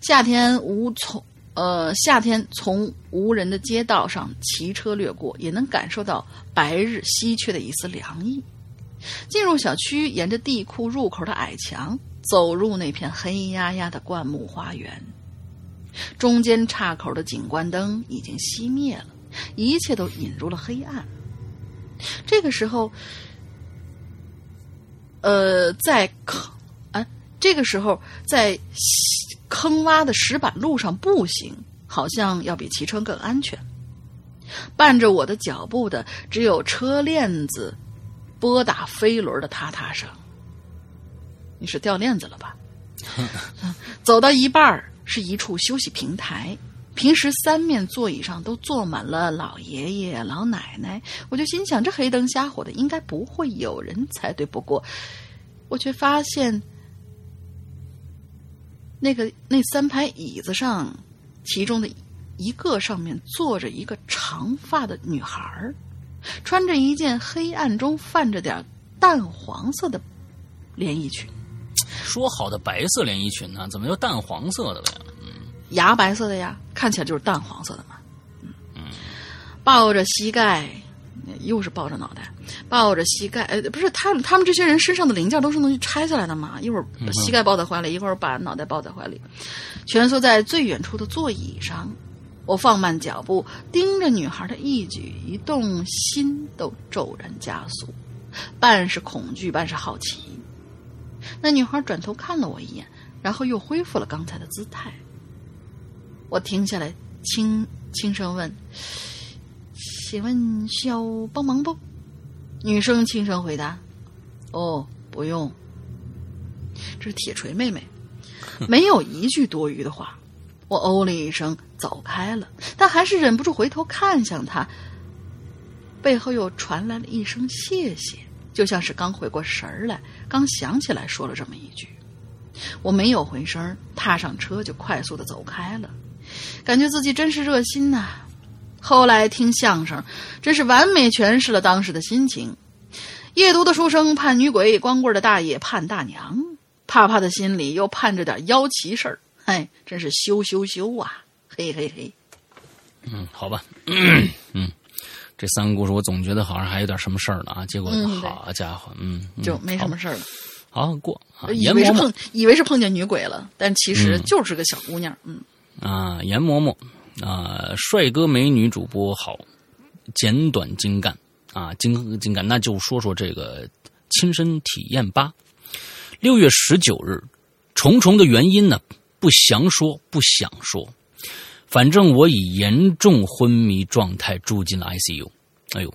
夏天无从，呃，夏天从无人的街道上骑车掠过，也能感受到白日稀缺的一丝凉意。进入小区，沿着地库入口的矮墙，走入那片黑压压的灌木花园。中间岔口的景观灯已经熄灭了，一切都引入了黑暗。这个时候，呃，在坑啊，这个时候在坑洼的石板路上步行，好像要比骑车更安全。伴着我的脚步的，只有车链子拨打飞轮的踏踏声。你是掉链子了吧？走到一半儿。是一处休息平台，平时三面座椅上都坐满了老爷爷老奶奶，我就心想这黑灯瞎火的，应该不会有人才对。不过，我却发现那个那三排椅子上，其中的一个上面坐着一个长发的女孩，穿着一件黑暗中泛着点淡黄色的连衣裙。说好的白色连衣裙呢？怎么又淡黄色的了呀？嗯，牙白色的呀，看起来就是淡黄色的嘛。嗯嗯，抱着膝盖，又是抱着脑袋，抱着膝盖。呃，不是他们，他们这些人身上的零件都是能拆下来的嘛？一会儿把膝盖抱在怀里，一会儿把脑袋抱在怀里，蜷缩在最远处的座椅上。我放慢脚步，盯着女孩的一举一动，心都骤然加速，半是恐惧，半是好奇。那女孩转头看了我一眼，然后又恢复了刚才的姿态。我停下来，轻轻声问：“请问需要帮忙不？”女生轻声回答：“哦，不用。”这是铁锤妹妹，没有一句多余的话。我哦了一声，走开了，但还是忍不住回头看向她，背后又传来了一声谢谢。就像是刚回过神儿来，刚想起来说了这么一句，我没有回声，踏上车就快速的走开了，感觉自己真是热心呐。后来听相声，真是完美诠释了当时的心情。夜读的书生盼女鬼，光棍的大爷盼大娘，怕怕的心里又盼着点妖奇事儿，哎，真是羞羞羞啊！嘿嘿嘿。嗯，好吧，嗯。这三个故事，我总觉得好像还有点什么事儿呢啊！结果好家伙，嗯，就没什么事儿了。好过，以为是碰，以为是碰见女鬼了，但其实就是个小姑娘。嗯啊，严嬷嬷啊，帅哥美女主播好，简短精干啊，精精干，那就说说这个亲身体验吧。六月十九日，重重的原因呢，不详说，不想说。反正我以严重昏迷状态住进了 ICU。哎呦，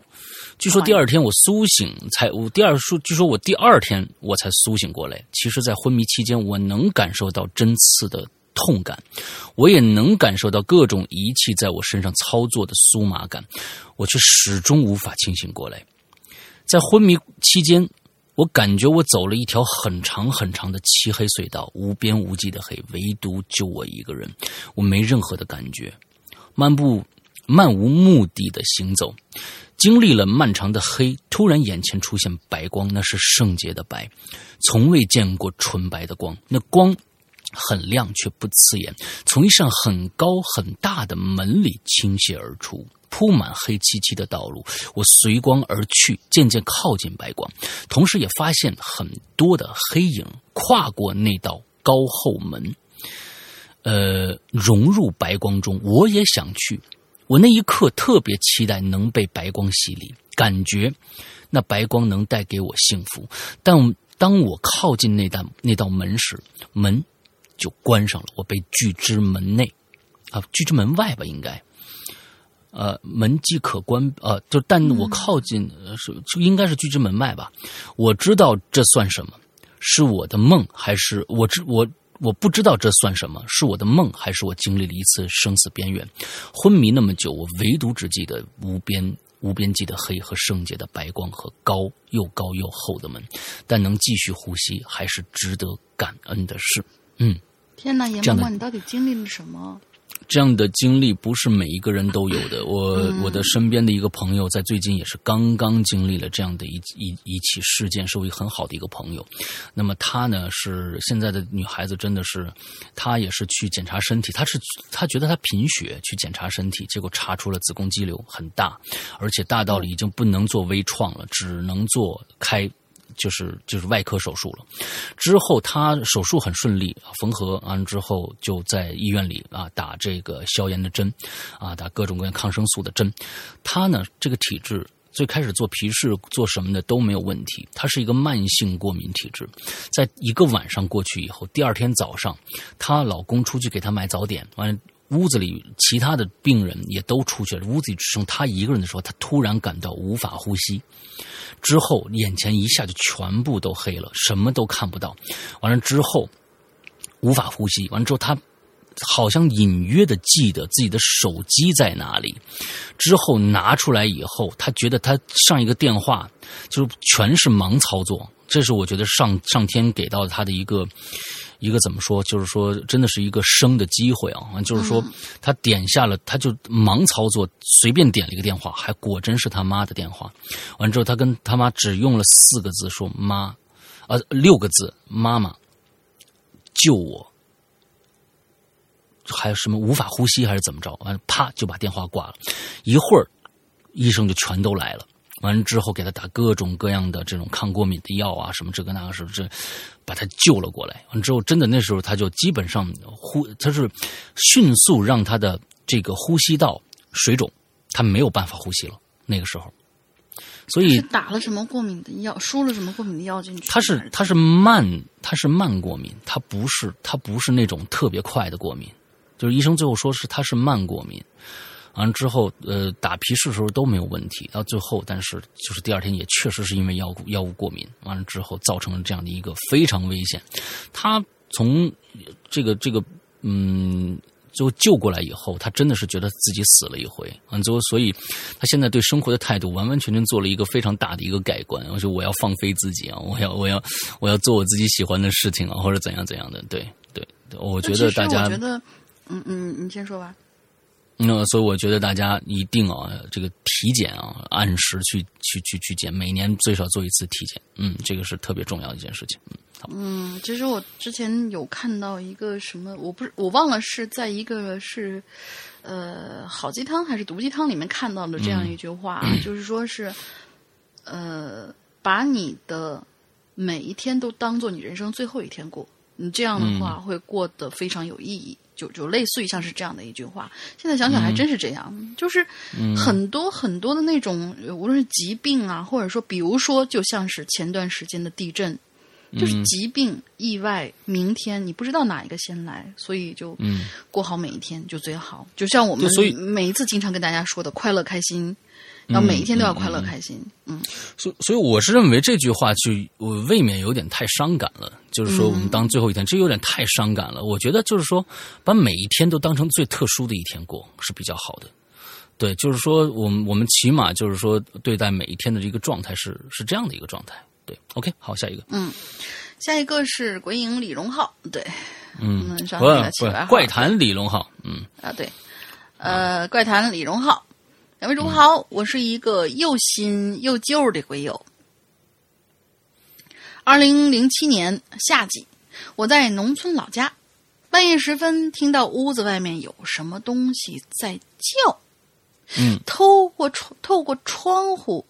据说第二天我苏醒才，我第二说，据说我第二天我才苏醒过来。其实，在昏迷期间，我能感受到针刺的痛感，我也能感受到各种仪器在我身上操作的酥麻感，我却始终无法清醒过来。在昏迷期间。我感觉我走了一条很长很长的漆黑隧道，无边无际的黑，唯独就我一个人，我没任何的感觉，漫步漫无目的的行走，经历了漫长的黑，突然眼前出现白光，那是圣洁的白，从未见过纯白的光，那光很亮却不刺眼，从一扇很高很大的门里倾泻而出，铺满黑漆漆的道路。我随光而去，渐渐靠近白光，同时也发现很多的黑影跨过那道高后门，呃，融入白光中。我也想去，我那一刻特别期待能被白光洗礼，感觉那白光能带给我幸福。但当我靠近那道那道门时，门。就关上了，我被拒之门内，啊，拒之门外吧，应该，呃，门即可关，呃，就但我靠近是就应该是拒之门外吧。我知道这算什么？是我的梦还是我知我我不知道这算什么？是我的梦还是我经历了一次生死边缘？昏迷那么久，我唯独只记得无边无边际的黑和圣洁的白光和高又高又厚的门，但能继续呼吸还是值得感恩的事。嗯。天哪，阎王，你到底经历了什么？这样的经历不是每一个人都有的。我我的身边的一个朋友，在最近也是刚刚经历了这样的一一一起事件，是我一个很好的一个朋友。那么她呢，是现在的女孩子，真的是，她也是去检查身体，她是她觉得她贫血，去检查身体，结果查出了子宫肌瘤很大，而且大到了已经不能做微创了，只能做开。就是就是外科手术了，之后他手术很顺利，缝合完之后就在医院里啊打这个消炎的针，啊打各种各样抗生素的针。他呢这个体质最开始做皮试做什么的都没有问题，他是一个慢性过敏体质。在一个晚上过去以后，第二天早上，她老公出去给她买早点，完了屋子里其他的病人也都出去了，屋子里只剩他一个人的时候，他突然感到无法呼吸。之后，眼前一下就全部都黑了，什么都看不到。完了之后，无法呼吸。完了之后，他好像隐约的记得自己的手机在哪里。之后拿出来以后，他觉得他上一个电话就是全是盲操作。这是我觉得上上天给到他的一个。一个怎么说？就是说，真的是一个生的机会啊！就是说，他点下了，他就盲操作，随便点了一个电话，还果真是他妈的电话。完之后，他跟他妈只用了四个字说：“妈，呃，六个字，妈妈，救我。”还有什么无法呼吸还是怎么着？完，啪就把电话挂了。一会儿，医生就全都来了。完之后，给他打各种各样的这种抗过敏的药啊，什么这个那个，是不是把他救了过来？完之后，真的那时候他就基本上呼，他是迅速让他的这个呼吸道水肿，他没有办法呼吸了。那个时候，所以打了什么过敏的药，输了什么过敏的药进去？他是他是慢，他是慢过敏，他不是他不是那种特别快的过敏，就是医生最后说是他是慢过敏。完了之后，呃，打皮试的时候都没有问题，到最后，但是就是第二天也确实是因为药物药物过敏，完了之后造成了这样的一个非常危险。他从这个这个嗯，最后救过来以后，他真的是觉得自己死了一回，完之后，所以他现在对生活的态度完完全全做了一个非常大的一个改观。我说我要放飞自己啊，我要我要我要做我自己喜欢的事情啊，或者怎样怎样的。对对，我觉得大家，我觉得，嗯嗯，你先说吧。那所以我觉得大家一定啊，这个体检啊，按时去去去去检，每年最少做一次体检，嗯，这个是特别重要的一件事情。嗯，好。嗯，其实我之前有看到一个什么，我不是我忘了是在一个是呃好鸡汤还是毒鸡汤里面看到的这样一句话，就是说是呃把你的每一天都当做你人生最后一天过，你这样的话会过得非常有意义。就就类似于像是这样的一句话，现在想想还真是这样，就是很多很多的那种，无论是疾病啊，或者说，比如说，就像是前段时间的地震，就是疾病、意外，明天你不知道哪一个先来，所以就过好每一天就最好。就像我们每一次经常跟大家说的，快乐开心。要每一天都要快乐开心，嗯，所所以我是认为这句话就我未免有点太伤感了。就是说，我们当最后一天，这有点太伤感了。我觉得就是说，把每一天都当成最特殊的一天过是比较好的。对，就是说，我们我们起码就是说，对待每一天的这个状态是是这样的一个状态。对，OK，好，下一个，嗯，下一个是鬼影李荣浩，对，嗯，怪怪谈李荣浩，嗯，啊，对，呃，怪谈李荣浩。两位主播好，我是一个又新又旧的鬼友。二零零七年夏季，我在农村老家，半夜时分，听到屋子外面有什么东西在叫。嗯，透过窗，透过窗户，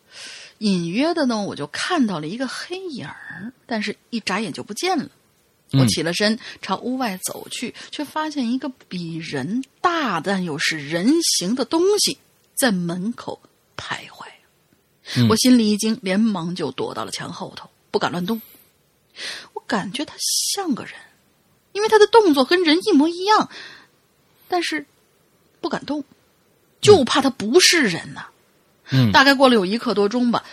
隐约的呢，我就看到了一个黑影儿，但是一眨眼就不见了。我起了身，朝屋外走去，却发现一个比人大但又是人形的东西在门口徘徊。我心里一惊，连忙就躲到了墙后头，不敢乱动。我感觉他像个人，因为他的动作跟人一模一样，但是不敢动，就怕他不是人呐。嗯，大概过了有一刻多钟吧，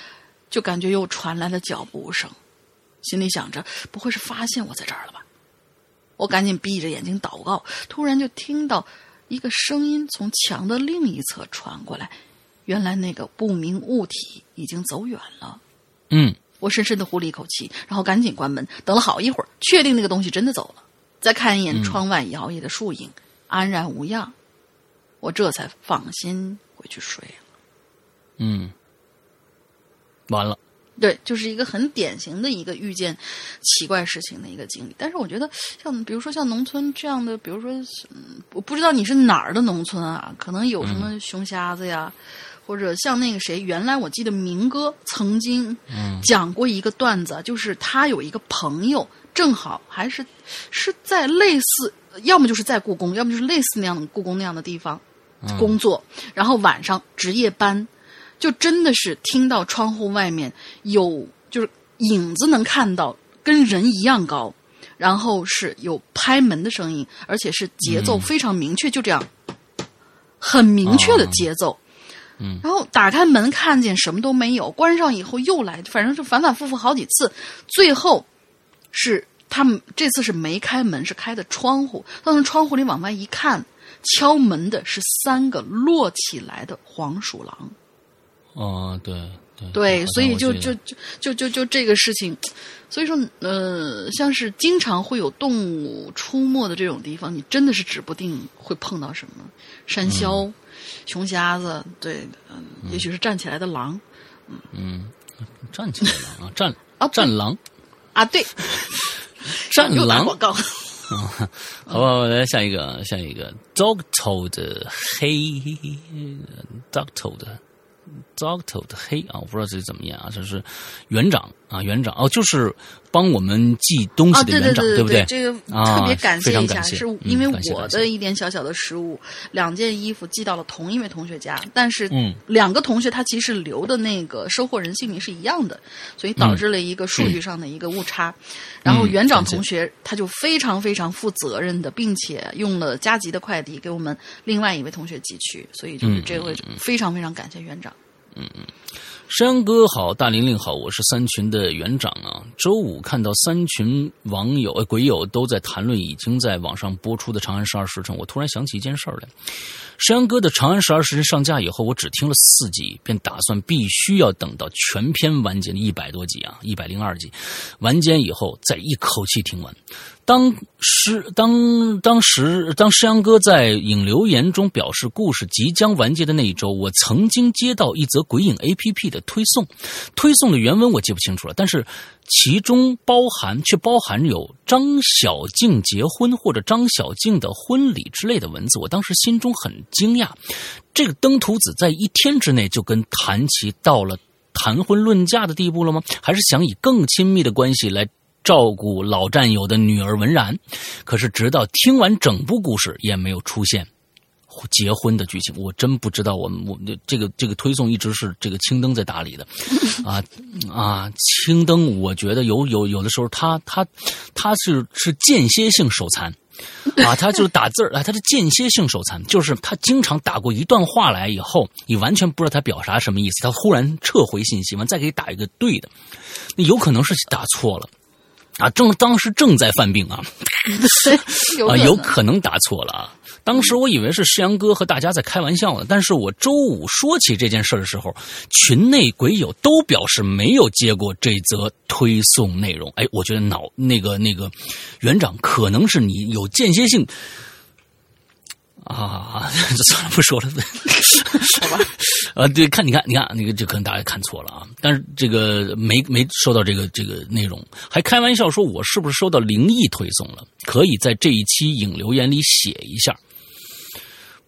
就感觉又传来了脚步声。心里想着，不会是发现我在这儿了吧？我赶紧闭着眼睛祷告，突然就听到一个声音从墙的另一侧传过来。原来那个不明物体已经走远了。嗯，我深深的呼了一口气，然后赶紧关门，等了好一会儿，确定那个东西真的走了，再看一眼窗外摇曳的树影，安然无恙，我这才放心回去睡了。嗯，完了。对，就是一个很典型的一个遇见奇怪事情的一个经历。但是我觉得，像比如说像农村这样的，比如说，嗯，我不知道你是哪儿的农村啊，可能有什么熊瞎子呀，或者像那个谁，原来我记得明哥曾经讲过一个段子，就是他有一个朋友，正好还是是在类似，要么就是在故宫，要么就是类似那样的故宫那样的地方工作，然后晚上值夜班。就真的是听到窗户外面有就是影子能看到跟人一样高，然后是有拍门的声音，而且是节奏非常明确，就这样，很明确的节奏。嗯，然后打开门看见什么都没有，关上以后又来，反正是反反复复好几次，最后是他们这次是没开门，是开的窗户。从窗户里往外一看，敲门的是三个摞起来的黄鼠狼。哦，对对对，所以就就就就就就这个事情，所以说呃，像是经常会有动物出没的这种地方，你真的是指不定会碰到什么。山魈、熊瞎子，对，嗯，也许是站起来的狼，嗯嗯，站起来狼啊，战啊战狼。啊，对，战狼广告。啊，好吧，来下一个，下一个，dog told 黑 dog told。Doctor 的黑啊，我不知道这是怎么念啊，这是园长啊，园长哦，就是帮我们寄东西的园长，对不对？这个特别感谢一下，是因为我的一点小小的失误，两件衣服寄到了同一位同学家，但是两个同学他其实留的那个收货人姓名是一样的，所以导致了一个数据上的一个误差。然后园长同学他就非常非常负责任的，并且用了加急的快递给我们另外一位同学寄去，所以就是这位非常非常感谢园长。嗯嗯，山哥好，大玲玲好，我是三群的园长啊。周五看到三群网友呃鬼友都在谈论已经在网上播出的《长安十二时辰》，我突然想起一件事儿来。山哥的《长安十二时辰》上架以后，我只听了四集，便打算必须要等到全篇完结一百多集啊，一百零二集完结以后再一口气听完。当时，当当时，当石阳哥在影留言中表示故事即将完结的那一周，我曾经接到一则鬼影 A P P 的推送，推送的原文我记不清楚了，但是其中包含却包含有张小静结婚或者张小静的婚礼之类的文字，我当时心中很惊讶，这个登徒子在一天之内就跟谭琪到了谈婚论嫁的地步了吗？还是想以更亲密的关系来？照顾老战友的女儿文然，可是直到听完整部故事也没有出现结婚的剧情。我真不知道，我们我们这个这个推送一直是这个青灯在打理的，啊啊，青灯，我觉得有有有的时候他他他是是间歇性手残。啊，他就是打字啊，他是间歇性手残，就是他经常打过一段话来以后，你完全不知道他表达什么意思，他忽然撤回信息完再给你打一个对的，那有可能是打错了。啊，正当时正在犯病啊，啊，有可能打错了啊。当时我以为是世阳哥和大家在开玩笑呢，但是我周五说起这件事的时候，群内鬼友都表示没有接过这则推送内容。哎，我觉得脑那个那个园长可能是你有间歇性。啊，算了，不说了，好吧。啊，对，看，你看，你看，那个，就可能大家看错了啊。但是这个没没收到这个这个内容，还开玩笑说我是不是收到灵异推送了？可以在这一期影留言里写一下。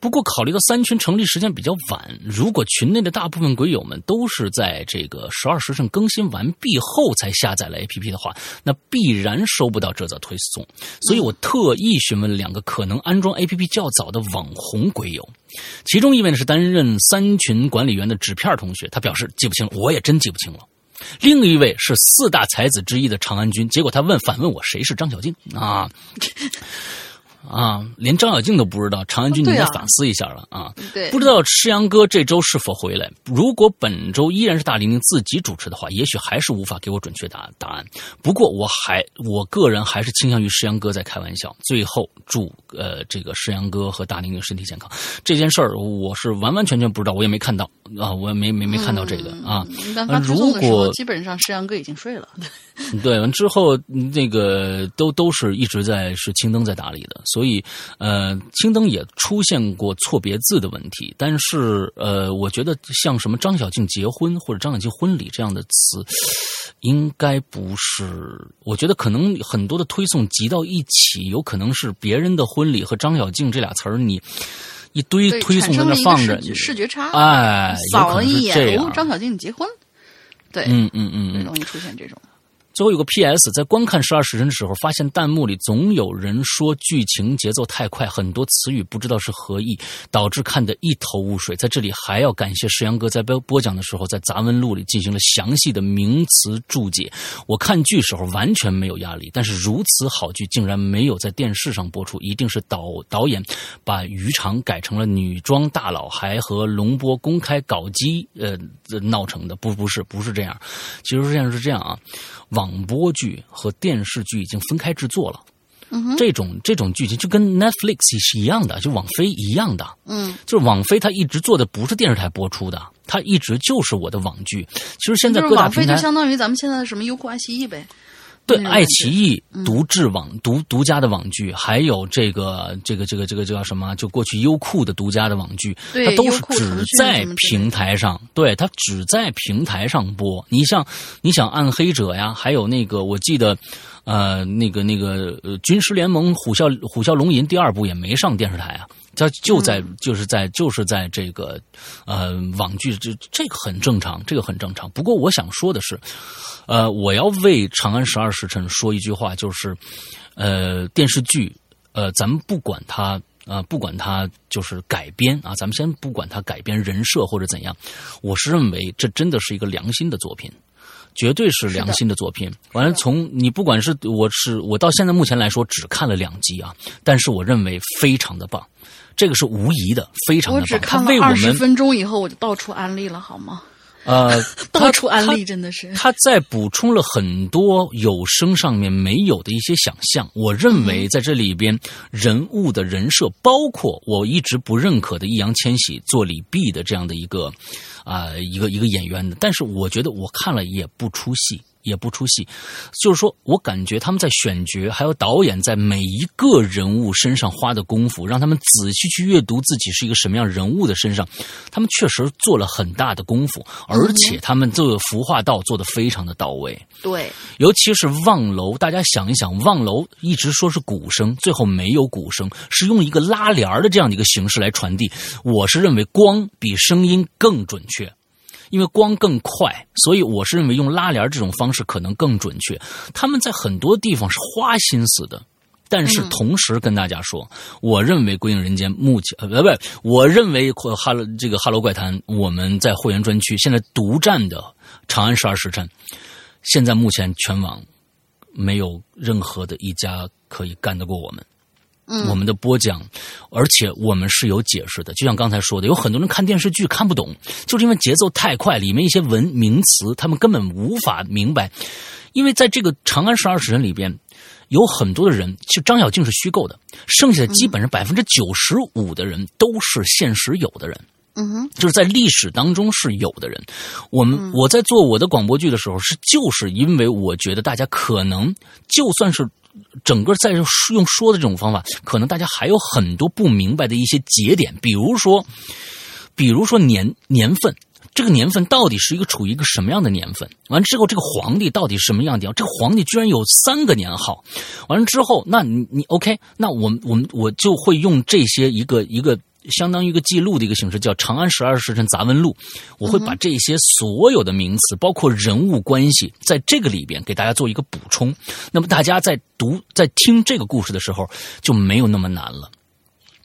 不过，考虑到三群成立时间比较晚，如果群内的大部分鬼友们都是在这个十二时辰更新完毕后才下载了 APP 的话，那必然收不到这则推送。所以我特意询问了两个可能安装 APP 较早的网红鬼友，其中一位呢是担任三群管理员的纸片同学，他表示记不清，我也真记不清了。另一位是四大才子之一的长安君，结果他问反问我谁是张小静啊？啊，连张小静都不知道，长安君，你应该反思一下了啊！对，不知道施阳哥这周是否回来？如果本周依然是大玲玲自己主持的话，也许还是无法给我准确答答案。不过，我还我个人还是倾向于施阳哥在开玩笑。最后，祝呃这个施阳哥和大玲玲身体健康。这件事儿我是完完全全不知道，我也没看到啊，我也没没没看到这个啊。如果基本上施阳哥已经睡了。对，完之后那个都都是一直在是青灯在打理的，所以呃，青灯也出现过错别字的问题。但是呃，我觉得像什么张小静结婚或者张小静婚礼这样的词，应该不是。我觉得可能很多的推送集到一起，有可能是别人的婚礼和张小静这俩词儿，你一堆推送在那放着，视觉差，哎，扫了一眼，哦，张小静结婚，对，嗯嗯嗯，容易出现这种。最后有个 P.S，在观看《十二时辰》的时候，发现弹幕里总有人说剧情节奏太快，很多词语不知道是何意，导致看得一头雾水。在这里还要感谢石阳哥在播播讲的时候，在杂文录里进行了详细的名词注解。我看剧时候完全没有压力，但是如此好剧竟然没有在电视上播出，一定是导导演把于长改成了女装大佬，还和龙波公开搞基呃闹成的。不，不是，不是这样。其实实际上是这样啊。网播剧和电视剧已经分开制作了，这种这种剧情就跟 Netflix 是一样的，就网飞一样的，嗯，就是网飞它一直做的不是电视台播出的，它一直就是我的网剧。其实现在各大平台就相当于咱们现在的什么优酷、爱奇艺呗。对，爱奇艺独制网独独家的网剧，还有这个这个这个这个叫什么？就过去优酷的独家的网剧，它都是只在平台上，对，它只在平台上播。你像你想《暗黑者》呀，还有那个我记得，呃，那个那个《军师联盟》虎啸虎啸龙吟第二部也没上电视台啊。它就在就是在就是在这个，呃，网剧这这个很正常，这个很正常。不过我想说的是，呃，我要为《长安十二时辰》说一句话，就是，呃，电视剧，呃，咱们不管它，呃，不管它就是改编啊，咱们先不管它改编人设或者怎样，我是认为这真的是一个良心的作品。绝对是良心的作品。完了，从你不管是我是我到现在目前来说只看了两集啊，但是我认为非常的棒，这个是无疑的，非常的棒。我只看了二十分钟以后，我就到处安利了，好吗？呃，到处安利真的是。他在补充了很多有声上面没有的一些想象。我认为在这里边人物的人设，包括我一直不认可的易烊千玺做李泌的这样的一个啊一个一个演员的，但是我觉得我看了也不出戏。也不出戏，就是说我感觉他们在选角，还有导演在每一个人物身上花的功夫，让他们仔细去阅读自己是一个什么样人物的身上，他们确实做了很大的功夫，而且他们这个服化道做的非常的到位。对，尤其是望楼，大家想一想，望楼一直说是鼓声，最后没有鼓声，是用一个拉帘的这样的一个形式来传递。我是认为光比声音更准确。因为光更快，所以我是认为用拉帘这种方式可能更准确。他们在很多地方是花心思的，但是同时跟大家说，我认为《归隐人间》目前呃不不，我认为哈喽这个哈喽怪谈，我们在会员专区现在独占的《长安十二时辰》，现在目前全网没有任何的一家可以干得过我们。我们的播讲，而且我们是有解释的。就像刚才说的，有很多人看电视剧看不懂，就是因为节奏太快，里面一些文名词他们根本无法明白。因为在这个《长安十二时辰》里边，有很多的人，就张小静是虚构的，剩下的基本上百分之九十五的人都是现实有的人。嗯哼，就是在历史当中是有的人。我们我在做我的广播剧的时候，是就是因为我觉得大家可能就算是整个在用说的这种方法，可能大家还有很多不明白的一些节点，比如说，比如说年年份。这个年份到底是一个处于一个什么样的年份？完了之后，这个皇帝到底什么样的？这个皇帝居然有三个年号。完了之后，那你你 OK？那我们我们我就会用这些一个一个相当于一个记录的一个形式，叫《长安十二时辰杂文录》。我会把这些所有的名词，包括人物关系，在这个里边给大家做一个补充。那么大家在读在听这个故事的时候，就没有那么难了。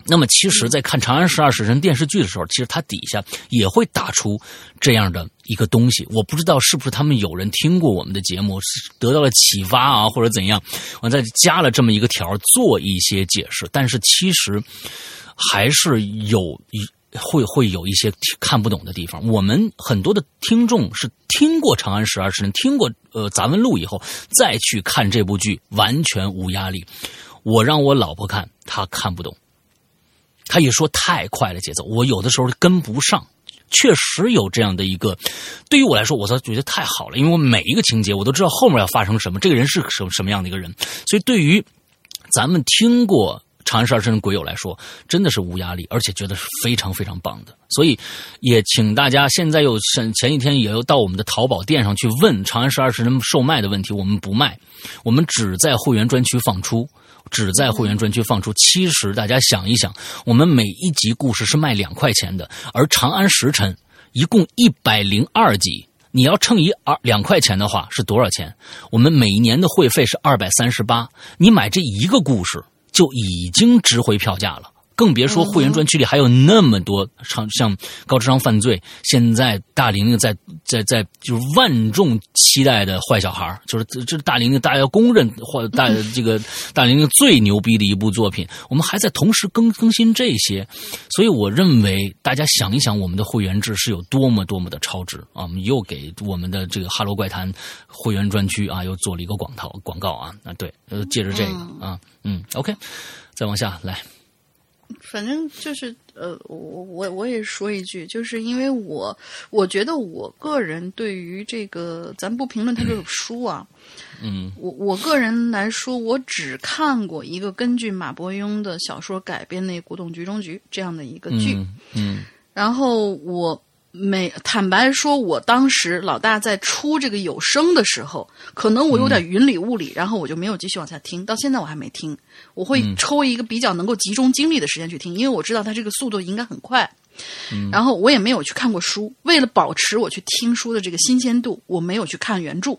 那么，其实，在看《长安十二时辰》电视剧的时候，其实它底下也会打出这样的一个东西。我不知道是不是他们有人听过我们的节目，得到了启发啊，或者怎样，我再加了这么一个条做一些解释。但是，其实还是有一会会有一些看不懂的地方。我们很多的听众是听过《长安十二时辰》、听过呃杂文录以后，再去看这部剧，完全无压力。我让我老婆看，她看不懂。她也说太快了节奏，我有的时候跟不上。确实有这样的一个，对于我来说，我倒觉得太好了，因为我每一个情节我都知道后面要发生什么，这个人是什什么样的一个人。所以对于咱们听过《长安十二时辰》鬼友来说，真的是无压力，而且觉得是非常非常棒的。所以也请大家现在又前前几天也又到我们的淘宝店上去问《长安十二时辰》售卖的问题，我们不卖，我们只在会员专区放出。只在会员专区放出。其实大家想一想，我们每一集故事是卖两块钱的，而《长安时辰》一共一百零二集，你要乘以二两块钱的话是多少钱？我们每年的会费是二百三十八，你买这一个故事就已经值回票价了。更别说会员专区里还有那么多像像高智商犯罪，现在大玲玲在在在就是万众期待的坏小孩就是这这大玲玲大家公认或大 这个大玲玲最牛逼的一部作品，我们还在同时更更新这些，所以我认为大家想一想，我们的会员制是有多么多么的超值啊！我们又给我们的这个哈喽怪谈会员专区啊，又做了一个广告广告啊啊对，呃，借着这个啊嗯，OK，再往下来。反正就是呃，我我我也说一句，就是因为我我觉得我个人对于这个，咱不评论他这本书啊，嗯，我我个人来说，我只看过一个根据马伯庸的小说改编的《古董局中局》这样的一个剧，嗯，然后我。没坦白说，我当时老大在出这个有声的时候，可能我有点云里雾里，然后我就没有继续往下听。到现在我还没听，我会抽一个比较能够集中精力的时间去听，因为我知道它这个速度应该很快。然后我也没有去看过书，为了保持我去听书的这个新鲜度，我没有去看原著。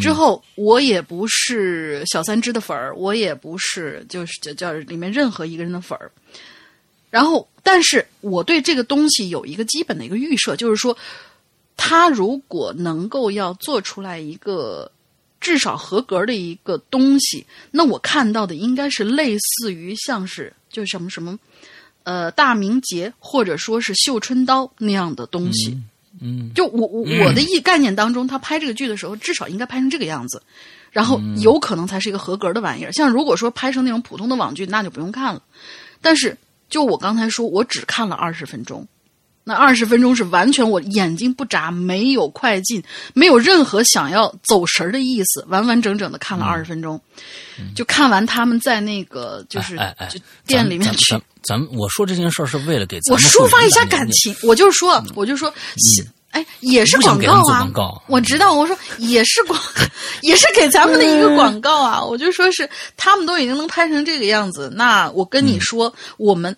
之后我也不是小三只的粉儿，我也不是就是叫叫里面任何一个人的粉儿。然后，但是我对这个东西有一个基本的一个预设，就是说，他如果能够要做出来一个至少合格的一个东西，那我看到的应该是类似于像是就什么什么，呃，大明节或者说是绣春刀那样的东西。嗯，就我我我的意概念当中，他拍这个剧的时候，至少应该拍成这个样子，然后有可能才是一个合格的玩意儿。像如果说拍成那种普通的网剧，那就不用看了。但是。就我刚才说，我只看了二十分钟，那二十分钟是完全我眼睛不眨，没有快进，没有任何想要走神的意思，完完整整的看了二十分钟，就看完他们在那个就是店里面去。咱们我说这件事儿是为了给我抒发一下感情，我就说，我就说。哎，也是广告啊！我知道，我说也是广，也是给咱们的一个广告啊！我就说是他们都已经能拍成这个样子，那我跟你说，我们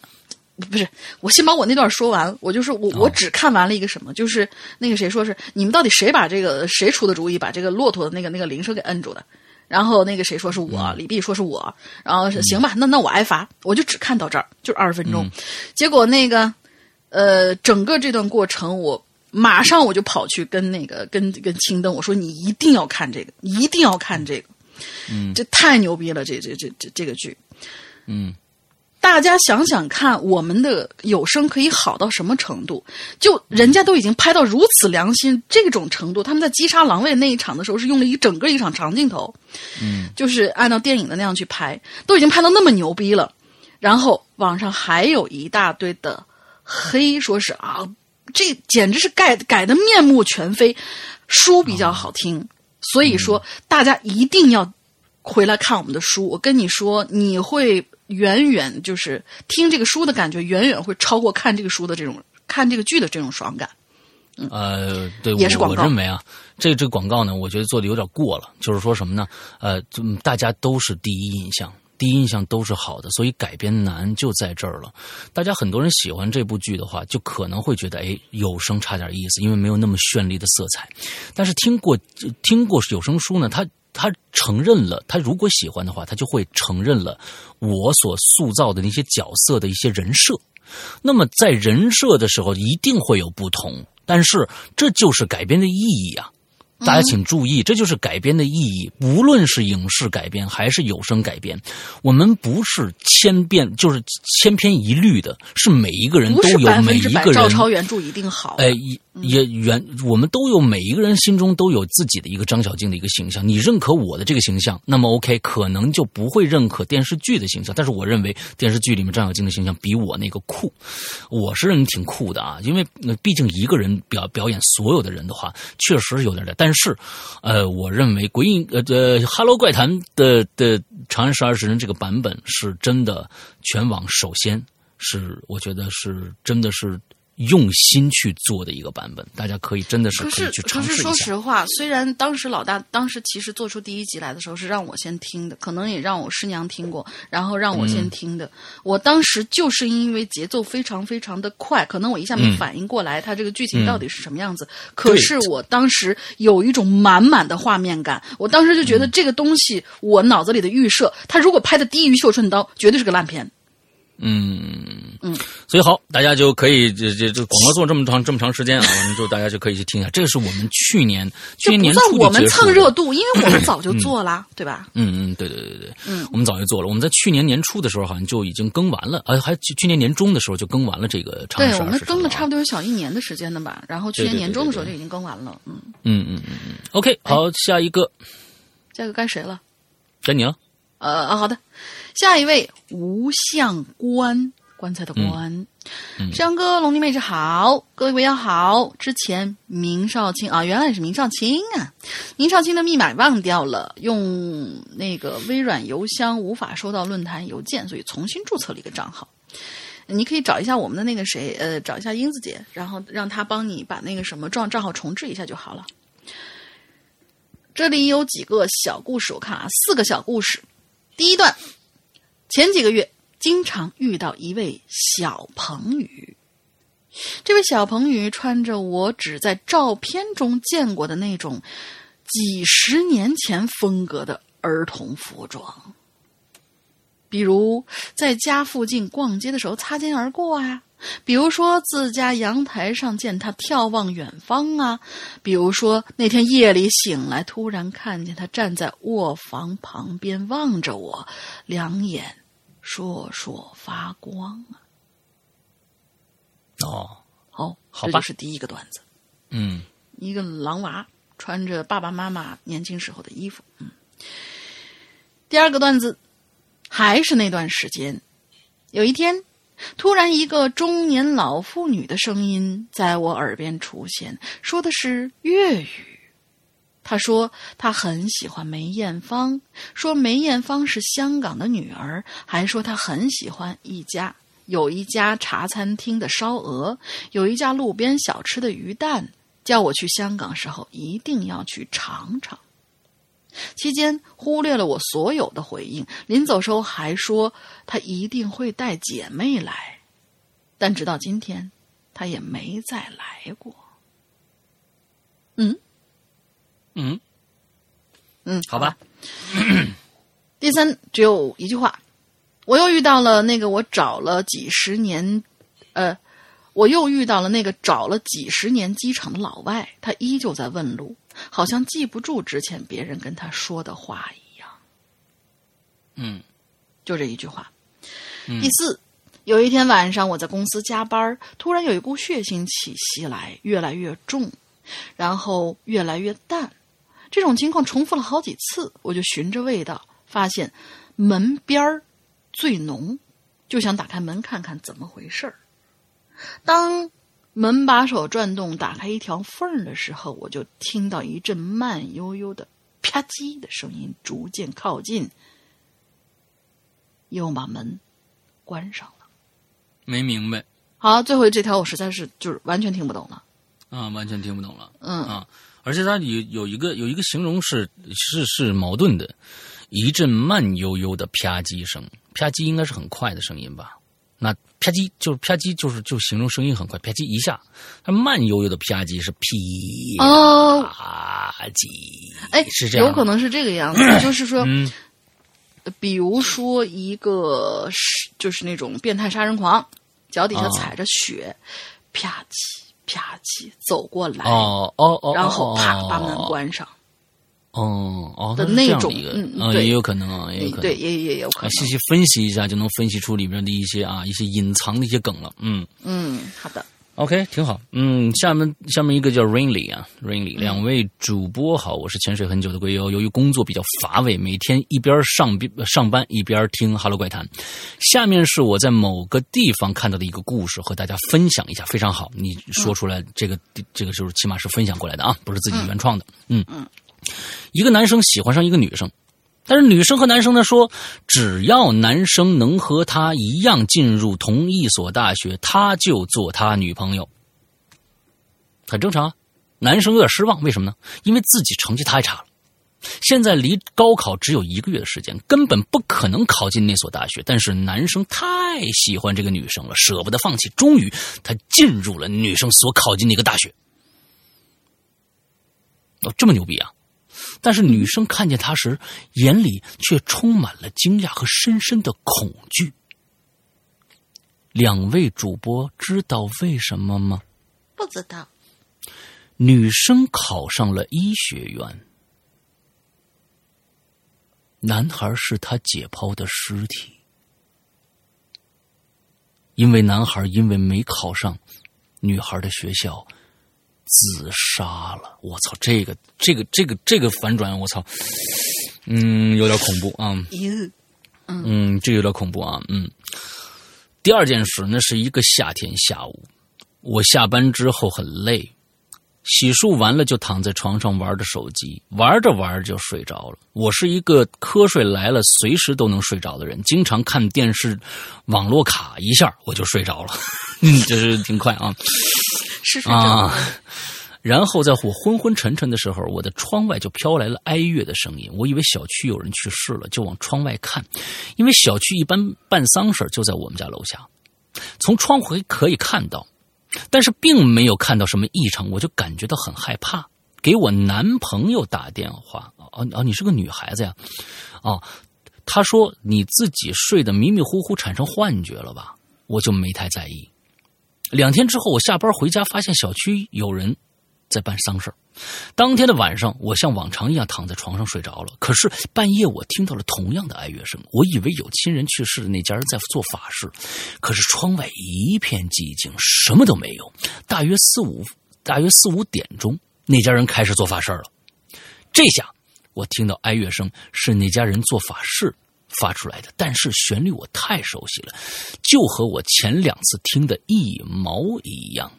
不是我先把我那段说完。我就是我我只看完了一个什么，就是那个谁说是你们到底谁把这个谁出的主意，把这个骆驼的那个那个铃声给摁住的？然后那个谁说是我，李碧说是我，然后是行吧，那那我挨罚，我就只看到这儿，就二十分钟。结果那个呃，整个这段过程我。马上我就跑去跟那个跟跟青灯我说你一定要看这个，一定要看这个，嗯，这太牛逼了，这这这这这个剧，嗯，大家想想看，我们的有声可以好到什么程度？就人家都已经拍到如此良心这种程度，他们在击杀狼卫那一场的时候是用了一整个一场长镜头，嗯，就是按照电影的那样去拍，都已经拍到那么牛逼了，然后网上还有一大堆的。黑说是啊，这简直是改改的面目全非，书比较好听，所以说大家一定要回来看我们的书。我跟你说，你会远远就是听这个书的感觉，远远会超过看这个书的这种看这个剧的这种爽感。呃，对，也是广告我认为啊，这这广告呢，我觉得做的有点过了。就是说什么呢？呃，大家都是第一印象。第一印象都是好的，所以改编难就在这儿了。大家很多人喜欢这部剧的话，就可能会觉得，哎，有声差点意思，因为没有那么绚丽的色彩。但是听过听过有声书呢，他他承认了，他如果喜欢的话，他就会承认了我所塑造的那些角色的一些人设。那么在人设的时候，一定会有不同，但是这就是改编的意义啊。大家请注意，这就是改编的意义。无论是影视改编还是有声改编，我们不是千变，就是千篇一律的，是每一个人都有每一个人照抄原著一定好。哎，也原我们都有每一个人心中都有自己的一个张小静的一个形象。你认可我的这个形象，那么 OK，可能就不会认可电视剧的形象。但是我认为电视剧里面张小静的形象比我那个酷，我是认为挺酷的啊。因为毕竟一个人表表演所有的人的话，确实有点点。但是，呃，我认为《鬼影》呃呃《哈喽怪谈》的的《长安十二时辰》这个版本是真的，全网首先是我觉得是真的是。用心去做的一个版本，大家可以真的是可以去尝试一下。可是说实话，虽然当时老大当时其实做出第一集来的时候是让我先听的，可能也让我师娘听过，然后让我先听的。我当时就是因为节奏非常非常的快，可能我一下没反应过来，它这个剧情到底是什么样子。可是我当时有一种满满的画面感，我当时就觉得这个东西，我脑子里的预设，它如果拍的低于《绣春刀》，绝对是个烂片。嗯嗯，所以好，大家就可以这这这广告做这么长这么长时间啊，我们就大家就可以去听一下。这个是我们去年去年年初我们蹭热度，因为我们早就做了，对吧？嗯嗯，对对对对，嗯，我们早就做了。我们在去年年初的时候好像就已经更完了，呃，还去年年中的时候就更完了这个长对，我们更了差不多有小一年的时间了吧？然后去年年中的时候就已经更完了，嗯嗯嗯嗯嗯。OK，好，下一个，下一个该谁了？该你了。呃啊，好的。下一位吴相官，棺材的棺，香哥龙弟妹子好，各位朋友好。之前明少卿啊，原来是明少卿啊，明少卿的密码忘掉了，用那个微软邮箱无法收到论坛邮件，所以重新注册了一个账号。你可以找一下我们的那个谁，呃，找一下英子姐，然后让她帮你把那个什么账账号重置一下就好了。这里有几个小故事，我看啊，四个小故事。第一段。前几个月，经常遇到一位小彭宇。这位小彭宇穿着我只在照片中见过的那种几十年前风格的儿童服装，比如在家附近逛街的时候擦肩而过啊，比如说自家阳台上见他眺望远方啊，比如说那天夜里醒来突然看见他站在卧房旁边望着我，两眼。烁烁发光啊！哦，好，好吧，是第一个段子。嗯，一个狼娃穿着爸爸妈妈年轻时候的衣服。嗯，第二个段子还是那段时间。有一天，突然一个中年老妇女的声音在我耳边出现，说的是粤语。他说他很喜欢梅艳芳，说梅艳芳是香港的女儿，还说他很喜欢一家有一家茶餐厅的烧鹅，有一家路边小吃的鱼蛋，叫我去香港时候一定要去尝尝。期间忽略了我所有的回应，临走时候还说他一定会带姐妹来，但直到今天，他也没再来过。嗯。嗯，嗯，好吧。第三，只有一句话，我又遇到了那个我找了几十年，呃，我又遇到了那个找了几十年机场的老外，他依旧在问路，好像记不住之前别人跟他说的话一样。嗯，就这一句话。第四，有一天晚上我在公司加班，突然有一股血腥气息来，越来越重，然后越来越淡。这种情况重复了好几次，我就循着味道发现门边儿最浓，就想打开门看看怎么回事儿。当门把手转动，打开一条缝的时候，我就听到一阵慢悠悠的啪叽的声音逐渐靠近，又把门关上了。没明白。好，最后这条我实在是就是完全听不懂了。啊，完全听不懂了。嗯啊，而且它有有一个有一个形容是是是矛盾的，一阵慢悠悠的啪叽声，啪叽应该是很快的声音吧？那啪叽就是啪叽就是就形容声音很快，啪叽一下，它慢悠悠的啪叽是啪哦叽，哎，是这样，有可能是这个样子，就是说，比如说一个是就是那种变态杀人狂，脚底下踩着雪，啪叽。啪叽走过来，哦哦哦，然后啪把门关上，哦哦的那种，嗯，也有可能啊，也有可能，对，也也有可能。细细分析一下，就能分析出里面的一些啊，一些隐藏的一些梗了。嗯嗯，好的。OK，挺好。嗯，下面下面一个叫 Rainly 啊，Rainly，两位主播好，我是潜水很久的龟友。由于工作比较乏味，每天一边上上班一边听《哈喽怪谈》。下面是我在某个地方看到的一个故事，和大家分享一下。非常好，你说出来，这个这个就是起码是分享过来的啊，不是自己原创的。嗯嗯，一个男生喜欢上一个女生。但是女生和男生呢说，只要男生能和他一样进入同一所大学，他就做他女朋友。很正常啊，男生有点失望，为什么呢？因为自己成绩太差了，现在离高考只有一个月的时间，根本不可能考进那所大学。但是男生太喜欢这个女生了，舍不得放弃，终于他进入了女生所考进那个大学。哦，这么牛逼啊！但是女生看见他时，眼里却充满了惊讶和深深的恐惧。两位主播知道为什么吗？不知道。女生考上了医学院，男孩是他解剖的尸体，因为男孩因为没考上女孩的学校。自杀了！我操，这个这个这个这个反转，我操，嗯，有点恐怖啊。嗯，这有点恐怖啊。嗯，第二件事，那是一个夏天下午，我下班之后很累，洗漱完了就躺在床上玩着手机，玩着玩着就睡着了。我是一个瞌睡来了随时都能睡着的人，经常看电视，网络卡一下我就睡着了。嗯，这是挺快啊。是啊，然后在我昏昏沉沉的时候，我的窗外就飘来了哀乐的声音。我以为小区有人去世了，就往窗外看，因为小区一般办丧事就在我们家楼下，从窗户可以看到，但是并没有看到什么异常，我就感觉到很害怕，给我男朋友打电话。哦哦，你是个女孩子呀？哦，他说你自己睡得迷迷糊糊，产生幻觉了吧？我就没太在意。两天之后，我下班回家，发现小区有人在办丧事当天的晚上，我像往常一样躺在床上睡着了。可是半夜，我听到了同样的哀乐声。我以为有亲人去世的那家人在做法事，可是窗外一片寂静，什么都没有。大约四五，大约四五点钟，那家人开始做法事了。这下我听到哀乐声，是那家人做法事。发出来的，但是旋律我太熟悉了，就和我前两次听的一毛一样。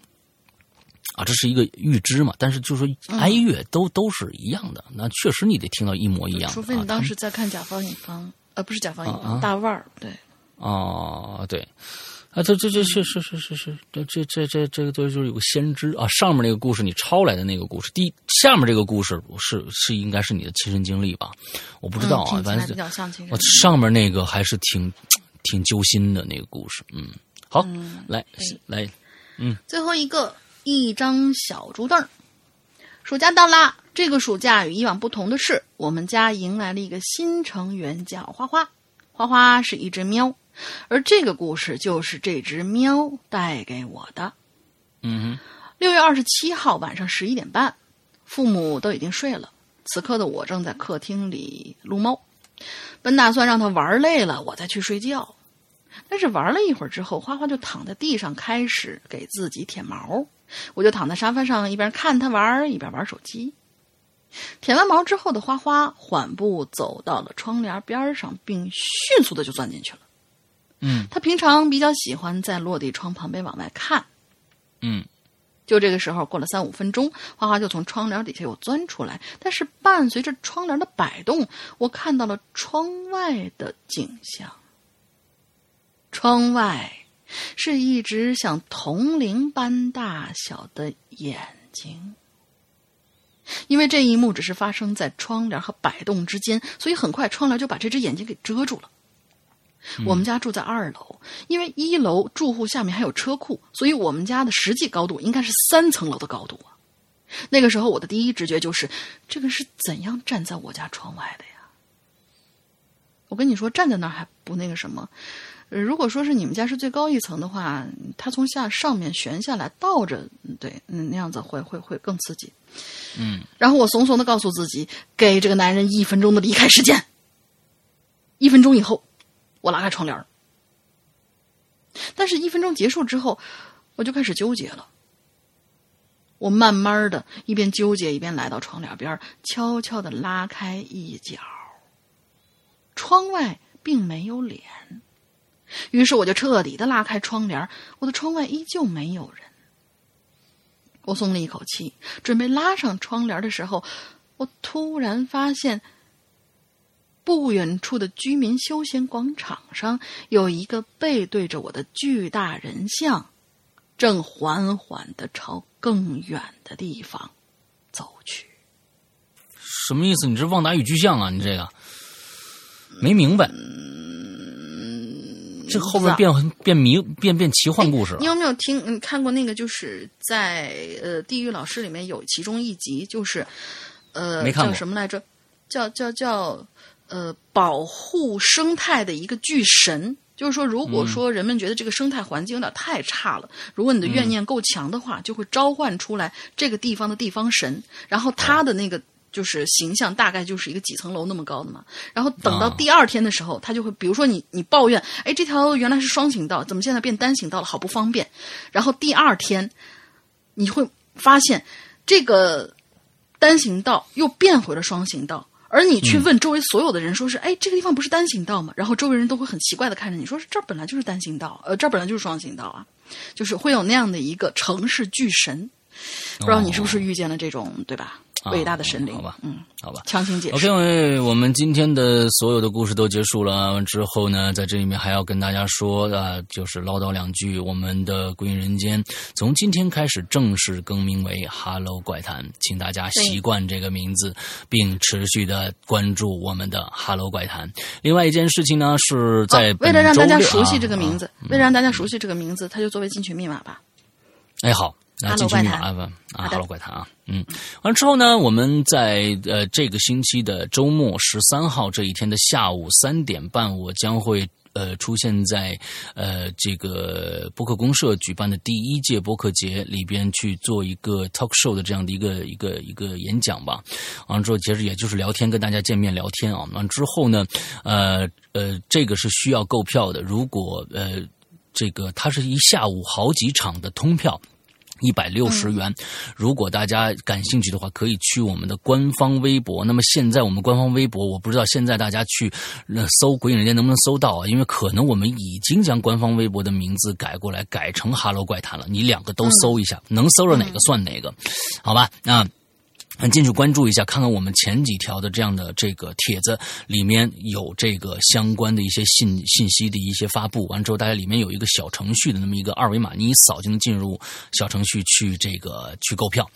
啊，这是一个预知嘛？但是就说哀乐都都是一样的，那确实你得听到一模一样。除非你当时在看甲方乙方，呃，不是甲方乙方，大腕儿，对。哦，对。啊，这这这是是是是是，这这这这这个就是有个先知啊。上面那个故事你抄来的那个故事，第下面这个故事是是应该是你的亲身经历吧？我不知道啊，反正比较像亲身。我上面那个还是挺挺揪心的那个故事，嗯，好，来来，嗯，最后一个一张小竹凳。暑假到啦，这个暑假与以往不同的是，我们家迎来了一个新成员，叫花花。花花是一只喵。而这个故事就是这只喵带给我的。嗯，六月二十七号晚上十一点半，父母都已经睡了，此刻的我正在客厅里撸猫。本打算让他玩累了，我再去睡觉。但是玩了一会儿之后，花花就躺在地上开始给自己舔毛，我就躺在沙发上一边看他玩一边玩手机。舔完毛之后的花花缓步走到了窗帘边上，并迅速的就钻进去了。嗯，他平常比较喜欢在落地窗旁边往外看，嗯，就这个时候，过了三五分钟，花花就从窗帘底下又钻出来，但是伴随着窗帘的摆动，我看到了窗外的景象。窗外是一只像铜铃般大小的眼睛。因为这一幕只是发生在窗帘和摆动之间，所以很快窗帘就把这只眼睛给遮住了。我们家住在二楼，因为一楼住户下面还有车库，所以我们家的实际高度应该是三层楼的高度啊。那个时候我的第一直觉就是，这个是怎样站在我家窗外的呀？我跟你说，站在那儿还不那个什么。如果说是你们家是最高一层的话，他从下上面悬下来倒着，对，那样子会会会更刺激。嗯，然后我怂怂的告诉自己，给这个男人一分钟的离开时间。一分钟以后，我拉开窗帘但是，一分钟结束之后，我就开始纠结了。我慢慢的一边纠结一边来到窗帘边，悄悄的拉开一角。窗外并没有脸。于是我就彻底的拉开窗帘，我的窗外依旧没有人。我松了一口气，准备拉上窗帘的时候，我突然发现，不远处的居民休闲广场上有一个背对着我的巨大人像，正缓缓的朝更远的地方走去。什么意思？你这旺达与巨像啊？你这个没明白。这后边变变迷变变奇幻故事了。你有没有听？你看过那个？就是在呃《地狱老师》里面有其中一集，就是呃叫什么来着？叫叫叫呃保护生态的一个巨神。就是说，如果说人们觉得这个生态环境有点太差了，如果你的怨念够强的话，就会召唤出来这个地方的地方神，然后他的那个。就是形象大概就是一个几层楼那么高的嘛，然后等到第二天的时候，他就会，比如说你你抱怨，哎，这条原来是双行道，怎么现在变单行道了，好不方便。然后第二天，你会发现这个单行道又变回了双行道，而你去问周围所有的人，说是，哎，这个地方不是单行道吗？然后周围人都会很奇怪的看着你，说是这儿本来就是单行道，呃，这儿本来就是双行道啊，就是会有那样的一个城市巨神，不知道你是不是遇见了这种，对吧？伟大的神灵，好吧，嗯，好吧，强行解释。OK，我们今天的所有的故事都结束了之后呢，在这里面还要跟大家说啊，就是唠叨两句。我们的《归隐人间》从今天开始正式更名为《Hello 怪谈》，请大家习惯这个名字，并持续的关注我们的《Hello 怪谈》。另外一件事情呢，是在为了让大家熟悉这个名字，为了让大家熟悉这个名字，它就作为进群密码吧。哎，好。啊，进去密码啊，啊，Hello 怪谈啊，嗯，完了之后呢，我们在呃这个星期的周末十三号这一天的下午三点半，我将会呃出现在呃这个博客公社举办的第一届博客节里边去做一个 talk show 的这样的一个一个一个演讲吧。完了之后，其实也就是聊天，跟大家见面聊天啊。完了之后呢，呃呃，这个是需要购票的。如果呃这个它是一下午好几场的通票。一百六十元，如果大家感兴趣的话，可以去我们的官方微博。那么现在我们官方微博，我不知道现在大家去搜“鬼影人间”能不能搜到啊？因为可能我们已经将官方微博的名字改过来，改成 “Hello 怪谈”了。你两个都搜一下，能搜着哪个算哪个，好吧？那。进去关注一下，看看我们前几条的这样的这个帖子里面有这个相关的一些信信息的一些发布。完之后，大家里面有一个小程序的那么一个二维码，你一扫就能进入小程序去这个去购票。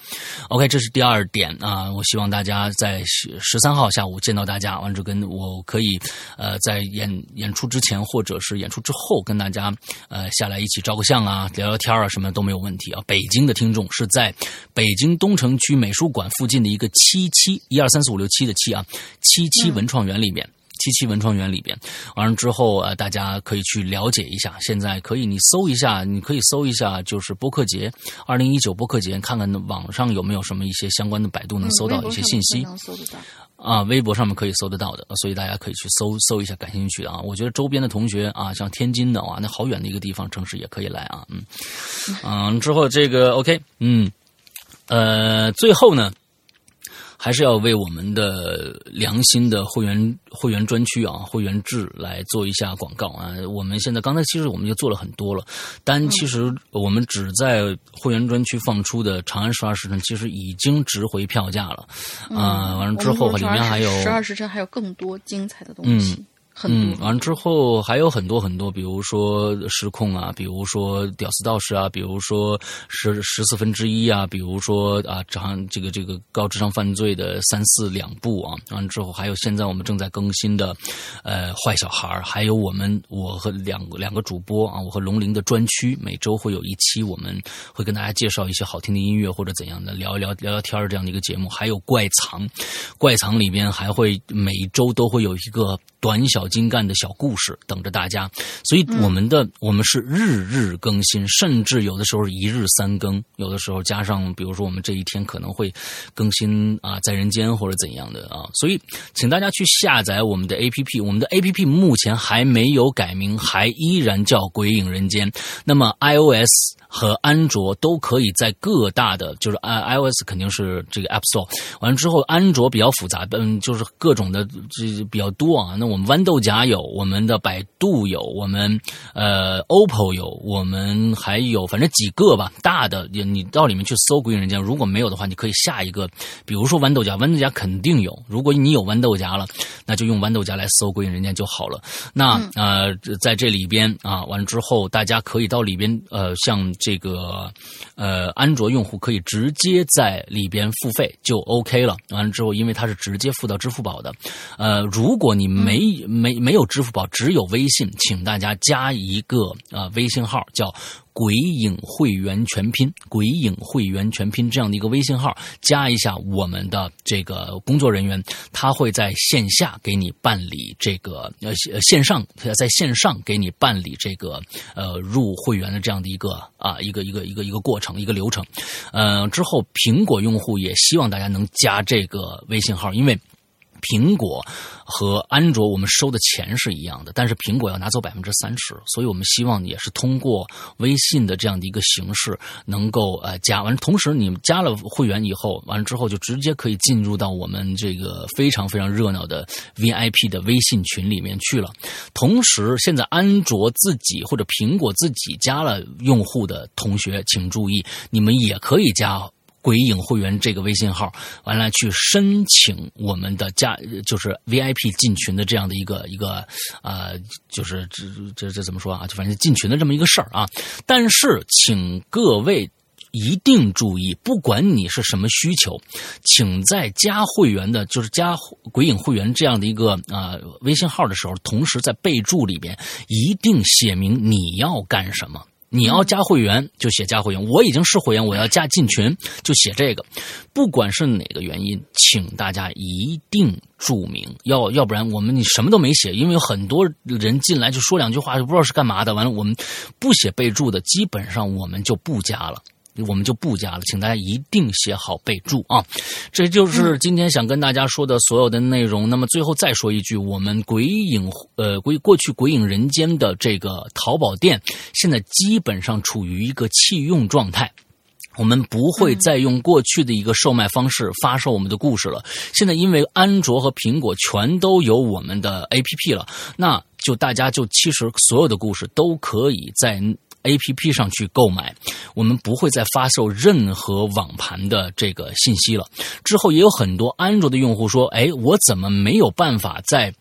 OK，这是第二点啊。我希望大家在十三号下午见到大家，完之后跟我可以呃在演演出之前或者是演出之后跟大家呃下来一起照个相啊，聊聊天啊，什么都没有问题啊。北京的听众是在北京东城区美术馆附。近的一个七七一二三四五六七的七啊，七七文创园里面，七七文创园里边，完了之后呃，大家可以去了解一下。现在可以你搜一下，你可以搜一下，就是播客节二零一九播客节，看看网上有没有什么一些相关的百度能搜到一些信息。啊，微博上面可以搜得到的，所以大家可以去搜搜一下，感兴趣的啊。我觉得周边的同学啊，像天津的啊，那好远的一个地方城市也可以来啊。嗯嗯，之后这个 OK，嗯呃，最后呢。还是要为我们的良心的会员会员专区啊、会员制来做一下广告啊。我们现在刚才其实我们就做了很多了，但其实我们只在会员专区放出的《长安十二时辰》其实已经值回票价了啊。完了之后里面还有十二时辰，还有更多精彩的东西。嗯，嗯完之后还有很多很多，比如说失控啊，比如说屌丝道士啊，比如说十十四分之一啊，比如说啊，长这个这个高智商犯罪的三四两部啊，完之后还有现在我们正在更新的，呃，坏小孩还有我们我和两个两个主播啊，我和龙鳞的专区，每周会有一期，我们会跟大家介绍一些好听的音乐或者怎样的，聊一聊聊聊天这样的一个节目，还有怪藏，怪藏里边还会每周都会有一个短小。精干的小故事等着大家，所以我们的我们是日日更新，甚至有的时候一日三更，有的时候加上比如说我们这一天可能会更新啊，在人间或者怎样的啊，所以请大家去下载我们的 A P P，我们的 A P P 目前还没有改名，还依然叫鬼影人间。那么 I O S。和安卓都可以在各大的，就是 i iOS 肯定是这个 App Store，完了之后安卓比较复杂，嗯，就是各种的这比较多啊。那我们豌豆荚有，我们的百度有，我们呃 OPPO 有，我们还有反正几个吧，大的你你到里面去搜《鬼影人间》，如果没有的话，你可以下一个，比如说豌豆荚，豌豆荚肯定有。如果你有豌豆荚了，那就用豌豆荚来搜《鬼影人间》就好了。那呃，在这里边啊，完了之后大家可以到里边呃，像。这个呃，安卓用户可以直接在里边付费就 OK 了。完了之后，因为它是直接付到支付宝的。呃，如果你没没没有支付宝，只有微信，请大家加一个呃微信号叫。鬼影会员全拼，鬼影会员全拼这样的一个微信号，加一下我们的这个工作人员，他会在线下给你办理这个呃线上在线上给你办理这个呃入会员的这样的一个啊一个一个一个一个过程一个流程，呃之后苹果用户也希望大家能加这个微信号，因为。苹果和安卓，我们收的钱是一样的，但是苹果要拿走百分之三十，所以我们希望也是通过微信的这样的一个形式，能够呃加完。同时，你们加了会员以后，完了之后就直接可以进入到我们这个非常非常热闹的 VIP 的微信群里面去了。同时，现在安卓自己或者苹果自己加了用户的同学，请注意，你们也可以加。鬼影会员这个微信号，完了去申请我们的加，就是 VIP 进群的这样的一个一个啊，就是这这这怎么说啊？就反正进群的这么一个事儿啊。但是，请各位一定注意，不管你是什么需求，请在加会员的，就是加鬼影会员这样的一个啊微信号的时候，同时在备注里边一定写明你要干什么。你要加会员就写加会员，我已经是会员，我要加进群就写这个。不管是哪个原因，请大家一定注明，要要不然我们你什么都没写，因为有很多人进来就说两句话就不知道是干嘛的。完了，我们不写备注的，基本上我们就不加了。我们就不加了，请大家一定写好备注啊！这就是今天想跟大家说的所有的内容。那么最后再说一句，我们鬼影呃鬼过去鬼影人间的这个淘宝店，现在基本上处于一个弃用状态，我们不会再用过去的一个售卖方式发售我们的故事了。现在因为安卓和苹果全都有我们的 APP 了，那就大家就其实所有的故事都可以在。A P P 上去购买，我们不会再发售任何网盘的这个信息了。之后也有很多安卓的用户说：“哎，我怎么没有办法在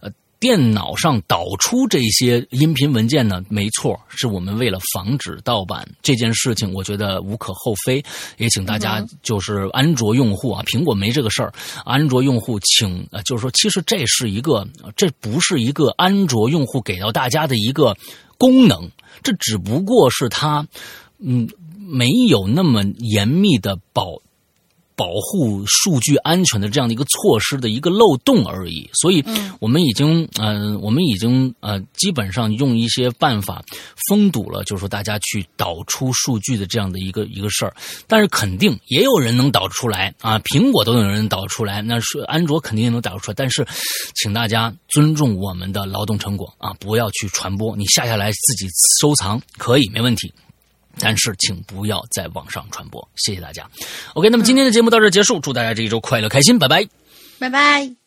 呃电脑上导出这些音频文件呢？”没错，是我们为了防止盗版这件事情，我觉得无可厚非。也请大家就是安卓用户啊，苹果没这个事儿。安卓用户，请呃，就是说，其实这是一个，这不是一个安卓用户给到大家的一个功能。这只不过是它，嗯，没有那么严密的保保护数据安全的这样的一个措施的一个漏洞而已。所以，我们已经，嗯，我们已经，呃，基本上用一些办法封堵了，就是说大家去导出数据的这样的一个一个事儿。但是，肯定也有人能导出来啊，苹果都有人导出来，那是安卓肯定也能导出来。但是，请大家尊重我们的劳动成果啊，不要去传播。你下下来自己收藏可以没问题。但是请不要在网上传播。谢谢大家。OK，那么今天的节目到这结束，祝大家这一周快乐开心，拜拜，拜拜。